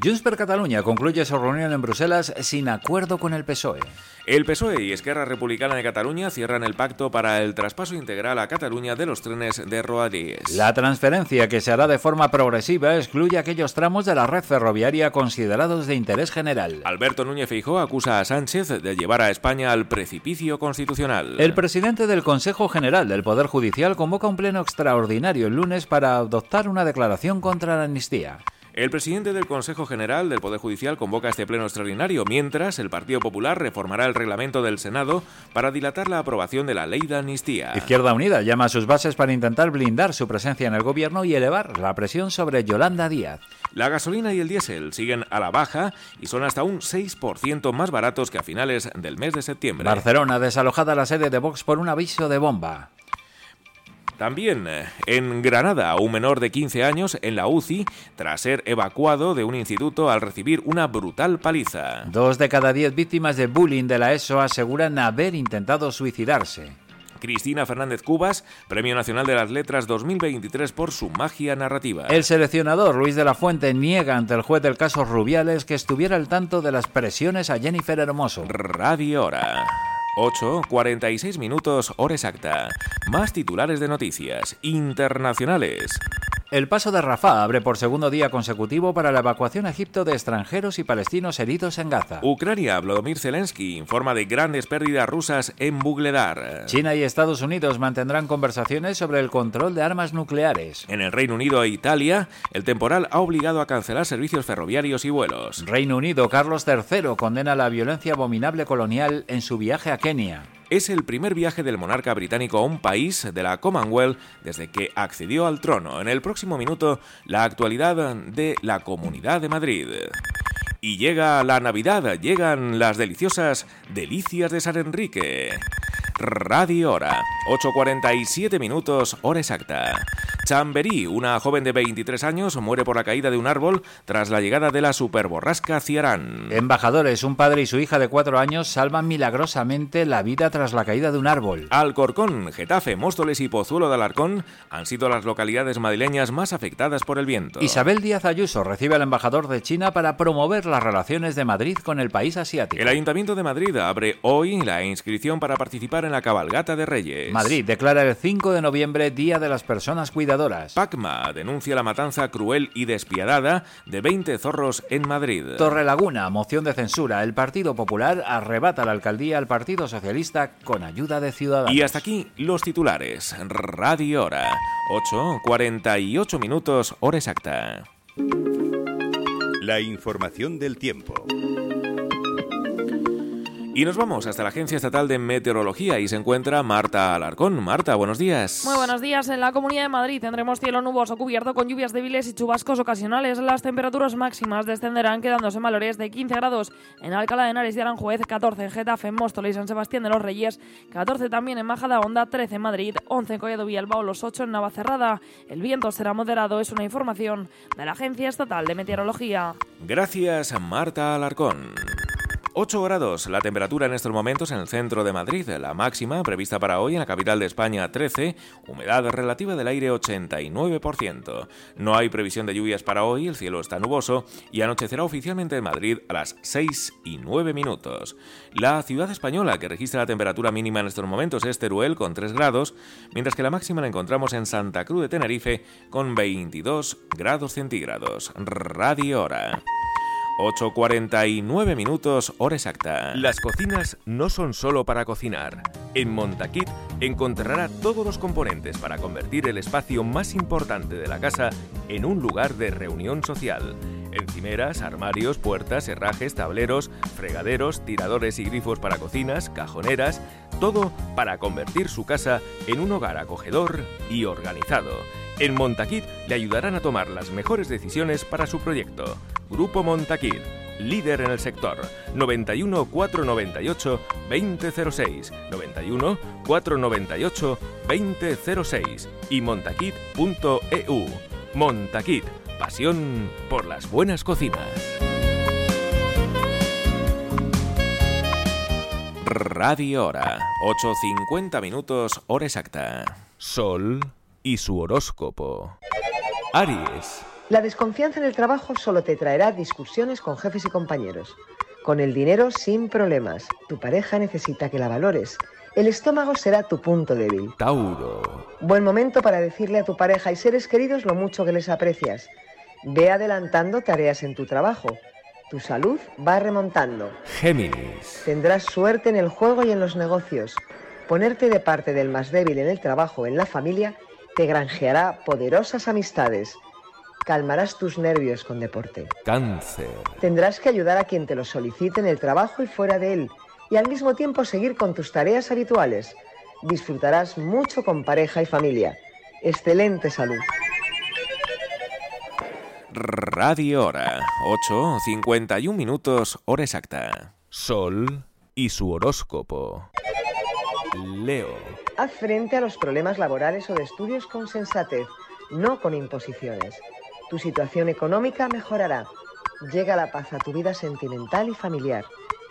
Junts per Catalunya concluye su reunión en Bruselas sin acuerdo con el PSOE. El PSOE y Esquerra Republicana de Cataluña cierran el pacto para el traspaso integral a Cataluña de los trenes de Rodalies. La transferencia que se hará de forma progresiva excluye aquellos tramos de la red ferroviaria considerados de interés general. Alberto Núñez Feijóo acusa a Sánchez de llevar a España al precipicio constitucional. El presidente del Consejo General del Poder Judicial convoca un pleno extraordinario el lunes para adoptar una declaración contra la amnistía. El presidente del Consejo General del Poder Judicial convoca este pleno extraordinario, mientras el Partido Popular reformará el reglamento del Senado para dilatar la aprobación de la ley de amnistía. Izquierda Unida llama a sus bases para intentar blindar su presencia en el gobierno y elevar la presión sobre Yolanda Díaz. La gasolina y el diésel siguen a la baja y son hasta un 6% más baratos que a finales del mes de septiembre. Barcelona desalojada la sede de Vox por un aviso de bomba. También eh, en Granada, un menor de 15 años en la UCI tras ser evacuado de un instituto al recibir una brutal paliza. Dos de cada diez víctimas de bullying de la ESO aseguran haber intentado suicidarse. Cristina Fernández Cubas, Premio Nacional de las Letras 2023 por su magia narrativa. El seleccionador Luis de la Fuente niega ante el juez del caso Rubiales que estuviera al tanto de las presiones a Jennifer Hermoso. Radio Hora. 8, 46 minutos, hora exacta. Más titulares de noticias internacionales. El paso de Rafah abre por segundo día consecutivo para la evacuación a Egipto de extranjeros y palestinos heridos en Gaza. Ucrania, Vladimir Zelensky informa de grandes pérdidas rusas en Bugledar. China y Estados Unidos mantendrán conversaciones sobre el control de armas nucleares. En el Reino Unido e Italia, el temporal ha obligado a cancelar servicios ferroviarios y vuelos. Reino Unido, Carlos III condena la violencia abominable colonial en su viaje a Kenia es el primer viaje del monarca británico a un país de la Commonwealth desde que accedió al trono. En el próximo minuto, la actualidad de la Comunidad de Madrid. Y llega la Navidad, llegan las deliciosas delicias de San Enrique. Radio Hora, 8.47 minutos, hora exacta. Chamberí, una joven de 23 años, muere por la caída de un árbol tras la llegada de la superborrasca Ciarán. Embajadores, un padre y su hija de 4 años salvan milagrosamente la vida tras la caída de un árbol. Alcorcón, Getafe, Móstoles y Pozuelo de Alarcón han sido las localidades madrileñas más afectadas por el viento. Isabel Díaz Ayuso recibe al embajador de China para promover las relaciones de Madrid con el país asiático. El Ayuntamiento de Madrid abre hoy la inscripción para participar en la cabalgata de Reyes. Madrid declara el 5 de noviembre Día de las Personas Cuidadoras Pacma denuncia la matanza cruel y despiadada de 20 zorros en Madrid. Torrelaguna, moción de censura. El Partido Popular arrebata la alcaldía al Partido Socialista con ayuda de Ciudadanos. Y hasta aquí los titulares. Radio Hora. 8, 48 minutos, hora exacta. La información del tiempo. Y nos vamos hasta la Agencia Estatal de Meteorología y se encuentra Marta Alarcón. Marta, buenos días. Muy buenos días. En la Comunidad de Madrid tendremos cielo nuboso cubierto con lluvias débiles y chubascos ocasionales. Las temperaturas máximas descenderán quedándose en valores de 15 grados en Alcalá de Henares y Aranjuez, 14 en Getafe, en Móstoles y San Sebastián de los Reyes, 14 también en Majada Honda, 13 en Madrid, 11 en Collado Villalbao, los 8 en Navacerrada. El viento será moderado, es una información de la Agencia Estatal de Meteorología. Gracias, Marta Alarcón. 8 grados la temperatura en estos momentos en el centro de Madrid, la máxima prevista para hoy en la capital de España 13, humedad relativa del aire 89%. No hay previsión de lluvias para hoy, el cielo está nuboso y anochecerá oficialmente en Madrid a las 6 y 9 minutos. La ciudad española que registra la temperatura mínima en estos momentos es Teruel con 3 grados, mientras que la máxima la encontramos en Santa Cruz de Tenerife con 22 grados centígrados. Radio Hora. 8.49 minutos, hora exacta. Las cocinas no son solo para cocinar. En Montaquit encontrará todos los componentes para convertir el espacio más importante de la casa en un lugar de reunión social. Encimeras, armarios, puertas, herrajes, tableros, fregaderos, tiradores y grifos para cocinas, cajoneras, todo para convertir su casa en un hogar acogedor y organizado. En Montaquit le ayudarán a tomar las mejores decisiones para su proyecto. Grupo Montaquit, líder en el sector. 91 498 2006, 91 498 2006 y montaquit.eu. Montaquit, pasión por las buenas cocinas. Radio Hora, 8.50 minutos, hora exacta. Sol y su horóscopo. Aries. La desconfianza en el trabajo solo te traerá discusiones con jefes y compañeros. Con el dinero sin problemas. Tu pareja necesita que la valores. El estómago será tu punto débil. Tauro. Buen momento para decirle a tu pareja y seres queridos lo mucho que les aprecias. Ve adelantando tareas en tu trabajo. Tu salud va remontando. Géminis. Tendrás suerte en el juego y en los negocios. Ponerte de parte del más débil en el trabajo o en la familia te granjeará poderosas amistades. Calmarás tus nervios con deporte. Cáncer. Tendrás que ayudar a quien te lo solicite en el trabajo y fuera de él, y al mismo tiempo seguir con tus tareas habituales. Disfrutarás mucho con pareja y familia. Excelente salud. Radio Hora, 8, 51 minutos, hora exacta. Sol y su horóscopo. Leo. Haz frente a los problemas laborales o de estudios con sensatez, no con imposiciones. Tu situación económica mejorará. Llega la paz a tu vida sentimental y familiar.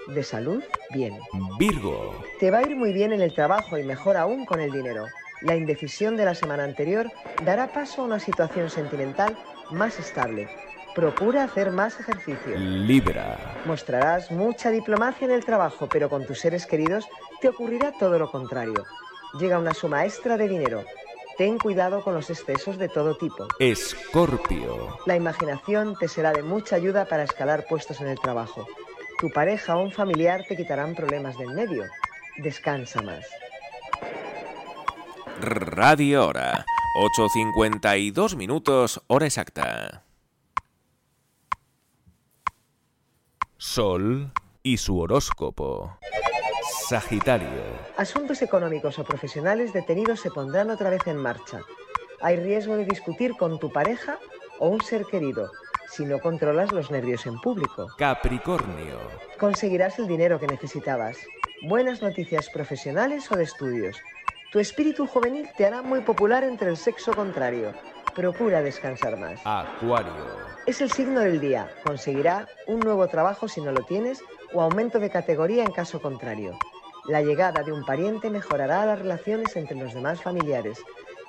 De salud, bien. Virgo. Te va a ir muy bien en el trabajo y mejor aún con el dinero. La indecisión de la semana anterior dará paso a una situación sentimental más estable. Procura hacer más ejercicio. Libra. Mostrarás mucha diplomacia en el trabajo, pero con tus seres queridos te ocurrirá todo lo contrario. Llega una suma extra de dinero. Ten cuidado con los excesos de todo tipo. Escorpio. La imaginación te será de mucha ayuda para escalar puestos en el trabajo. Tu pareja o un familiar te quitarán problemas del medio. Descansa más. Radio Hora, 8.52 minutos, hora exacta. Sol y su horóscopo. Sagitario. Asuntos económicos o profesionales detenidos se pondrán otra vez en marcha. Hay riesgo de discutir con tu pareja o un ser querido si no controlas los nervios en público. Capricornio. Conseguirás el dinero que necesitabas. Buenas noticias profesionales o de estudios. Tu espíritu juvenil te hará muy popular entre el sexo contrario. Procura descansar más. Acuario. Es el signo del día. Conseguirá un nuevo trabajo si no lo tienes o aumento de categoría en caso contrario. La llegada de un pariente mejorará las relaciones entre los demás familiares.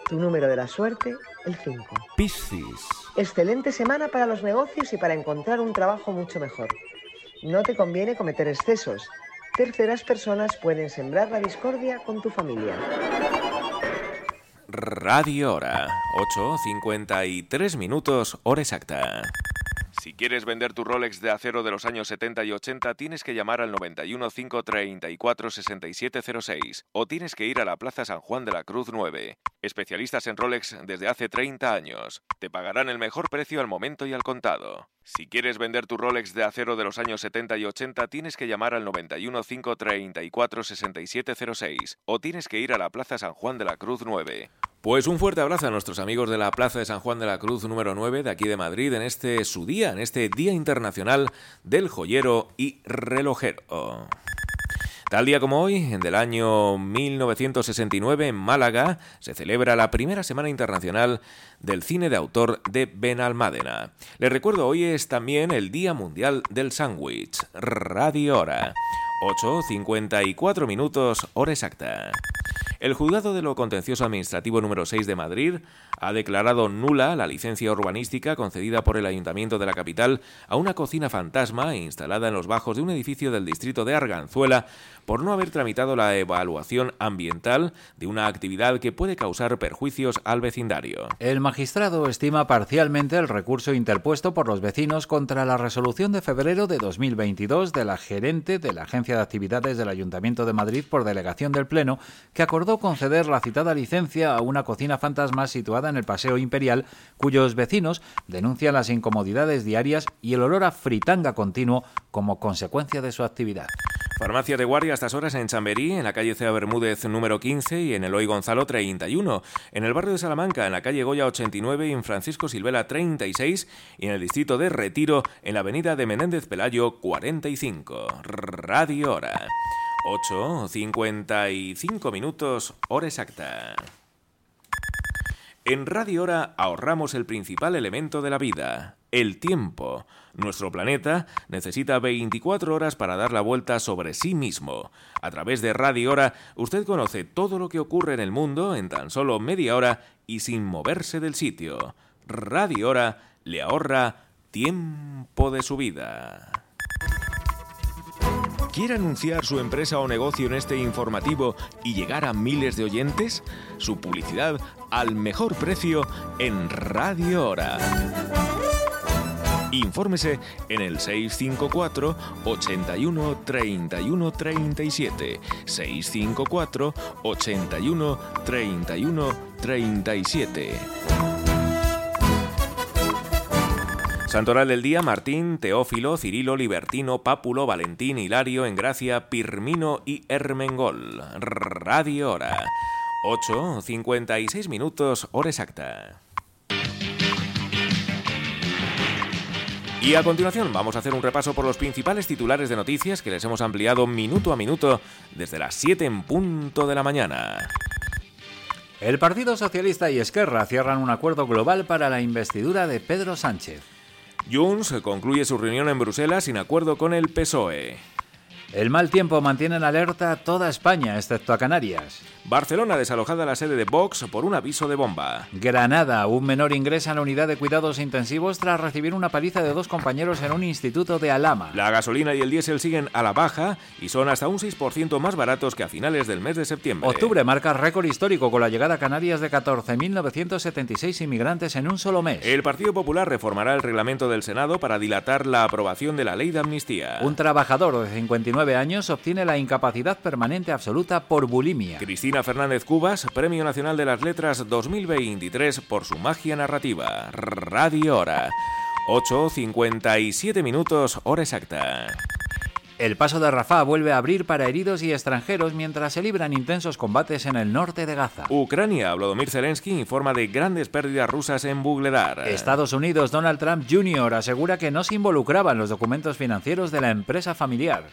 Tu número de la suerte, el 5. Piscis. Excelente semana para los negocios y para encontrar un trabajo mucho mejor. No te conviene cometer excesos. Terceras personas pueden sembrar la discordia con tu familia. Radio Hora, 8.53 minutos, hora exacta. Si quieres vender tu Rolex de acero de los años 70 y 80, tienes que llamar al 91 534 6706 o tienes que ir a la Plaza San Juan de la Cruz 9. Especialistas en Rolex desde hace 30 años. Te pagarán el mejor precio al momento y al contado. Si quieres vender tu Rolex de acero de los años 70 y 80, tienes que llamar al 91 534 6706 o tienes que ir a la Plaza San Juan de la Cruz 9. Pues un fuerte abrazo a nuestros amigos de la Plaza de San Juan de la Cruz número 9 de aquí de Madrid en este su día, en este Día Internacional del Joyero y Relojero. Tal día como hoy, en del año 1969, en Málaga, se celebra la primera Semana Internacional del Cine de Autor de Benalmádena. Les recuerdo, hoy es también el Día Mundial del Sándwich. Radio Hora. 8.54 minutos, hora exacta. El Juzgado de lo Contencioso Administrativo número 6 de Madrid ha declarado nula la licencia urbanística concedida por el Ayuntamiento de la capital a una cocina fantasma instalada en los bajos de un edificio del distrito de Arganzuela por no haber tramitado la evaluación ambiental de una actividad que puede causar perjuicios al vecindario. El magistrado estima parcialmente el recurso interpuesto por los vecinos contra la resolución de febrero de 2022 de la gerente de la Agencia de Actividades del Ayuntamiento de Madrid por delegación del Pleno que acordó conceder la citada licencia a una cocina fantasma situada en el Paseo Imperial, cuyos vecinos denuncian las incomodidades diarias y el olor a fritanga continuo como consecuencia de su actividad. Farmacia de guardia a estas horas en Chamberí, en la calle Cea Bermúdez número 15 y en el Hoy Gonzalo 31. En el barrio de Salamanca, en la calle Goya 89 y en Francisco Silvela 36 y en el distrito de Retiro, en la avenida de Menéndez Pelayo 45. Radio Hora. 8.55 minutos, hora exacta. En Radio Hora ahorramos el principal elemento de la vida, el tiempo. Nuestro planeta necesita 24 horas para dar la vuelta sobre sí mismo. A través de Radio Hora, usted conoce todo lo que ocurre en el mundo en tan solo media hora y sin moverse del sitio. Radio Hora le ahorra tiempo de su vida. ¿Quiere anunciar su empresa o negocio en este informativo y llegar a miles de oyentes? Su publicidad al mejor precio en Radio Hora. Infórmese en el 654 81 31 37. 654 81 31 37. Santoral del día, Martín, Teófilo, Cirilo, Libertino, Pápulo, Valentín, Hilario, Engracia, Pirmino y Hermengol. Radio Hora. 8, 56 minutos, hora exacta. Y a continuación vamos a hacer un repaso por los principales titulares de noticias que les hemos ampliado minuto a minuto desde las 7 en punto de la mañana. El Partido Socialista y Esquerra cierran un acuerdo global para la investidura de Pedro Sánchez. Junts concluye su reunión en Bruselas sin acuerdo con el PSOE. El mal tiempo mantiene en alerta toda España, excepto a Canarias. Barcelona desalojada la sede de Vox por un aviso de bomba. Granada, un menor ingresa en la unidad de cuidados intensivos tras recibir una paliza de dos compañeros en un instituto de Alama. La gasolina y el diésel siguen a la baja y son hasta un 6% más baratos que a finales del mes de septiembre. Octubre marca récord histórico con la llegada a Canarias de 14.976 inmigrantes en un solo mes. El Partido Popular reformará el reglamento del Senado para dilatar la aprobación de la ley de amnistía. Un trabajador de 59 años obtiene la incapacidad permanente absoluta por bulimia. Cristina Fernández Cubas, Premio Nacional de las Letras 2023 por su magia narrativa. Radio Hora. 8.57 minutos, hora exacta. El paso de Rafah vuelve a abrir para heridos y extranjeros mientras se libran intensos combates en el norte de Gaza. Ucrania, Vladimir Zelensky informa de grandes pérdidas rusas en Bugledar. Estados Unidos, Donald Trump Jr. asegura que no se involucraba en los documentos financieros de la empresa familiar.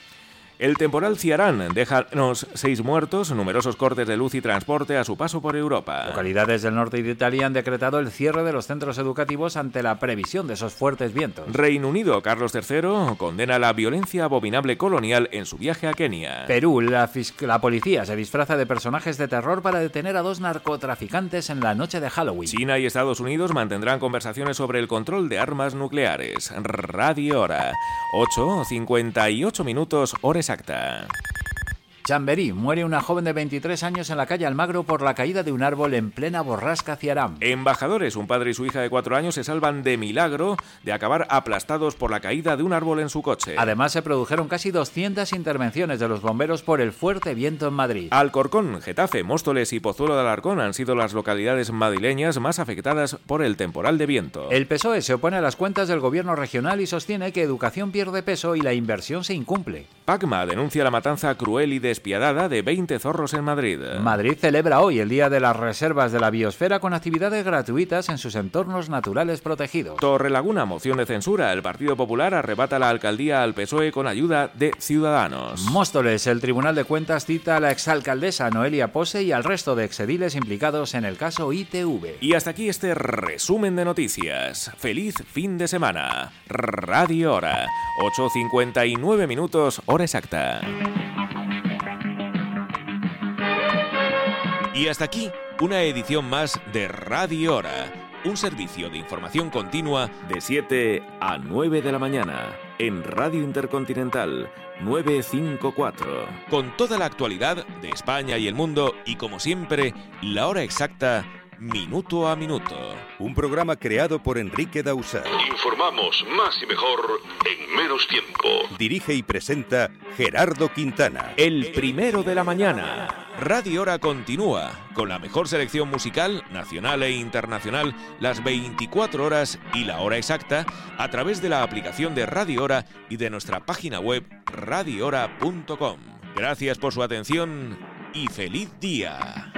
El temporal Ciarán deja seis muertos, numerosos cortes de luz y transporte a su paso por Europa. Localidades del norte de Italia han decretado el cierre de los centros educativos ante la previsión de esos fuertes vientos. Reino Unido, Carlos III condena la violencia abominable colonial en su viaje a Kenia. Perú, la, la policía se disfraza de personajes de terror para detener a dos narcotraficantes en la noche de Halloween. China y Estados Unidos mantendrán conversaciones sobre el control de armas nucleares. Radio Hora. 8, 58 minutos, hora exacta. Chamberí, muere una joven de 23 años en la calle Almagro por la caída de un árbol en plena borrasca Ciarán. Embajadores, un padre y su hija de 4 años se salvan de milagro de acabar aplastados por la caída de un árbol en su coche. Además, se produjeron casi 200 intervenciones de los bomberos por el fuerte viento en Madrid. Alcorcón, Getafe, Móstoles y Pozuelo de Alarcón han sido las localidades madrileñas más afectadas por el temporal de viento. El PSOE se opone a las cuentas del gobierno regional y sostiene que educación pierde peso y la inversión se incumple. Pacma denuncia la matanza cruel y despiadada de 20 zorros en Madrid. Madrid celebra hoy el Día de las Reservas de la Biosfera con actividades gratuitas en sus entornos naturales protegidos. Torrelaguna, moción de censura. El Partido Popular arrebata la alcaldía al PSOE con ayuda de Ciudadanos. Móstoles, el Tribunal de Cuentas cita a la exalcaldesa Noelia Pose y al resto de exediles implicados en el caso ITV. Y hasta aquí este resumen de noticias. Feliz fin de semana. Radio Hora. 8.59 minutos, hora exacta. Y hasta aquí una edición más de Radio Hora, un servicio de información continua de 7 a 9 de la mañana en Radio Intercontinental 954, con toda la actualidad de España y el mundo y como siempre, la hora exacta minuto a minuto. Un programa creado por Enrique Dausar. Informamos más y mejor en menos tiempo. Dirige y presenta Gerardo Quintana. El primero de la mañana. Radio Hora continúa con la mejor selección musical, nacional e internacional, las 24 horas y la hora exacta a través de la aplicación de Radio Hora y de nuestra página web radiohora.com. Gracias por su atención y feliz día.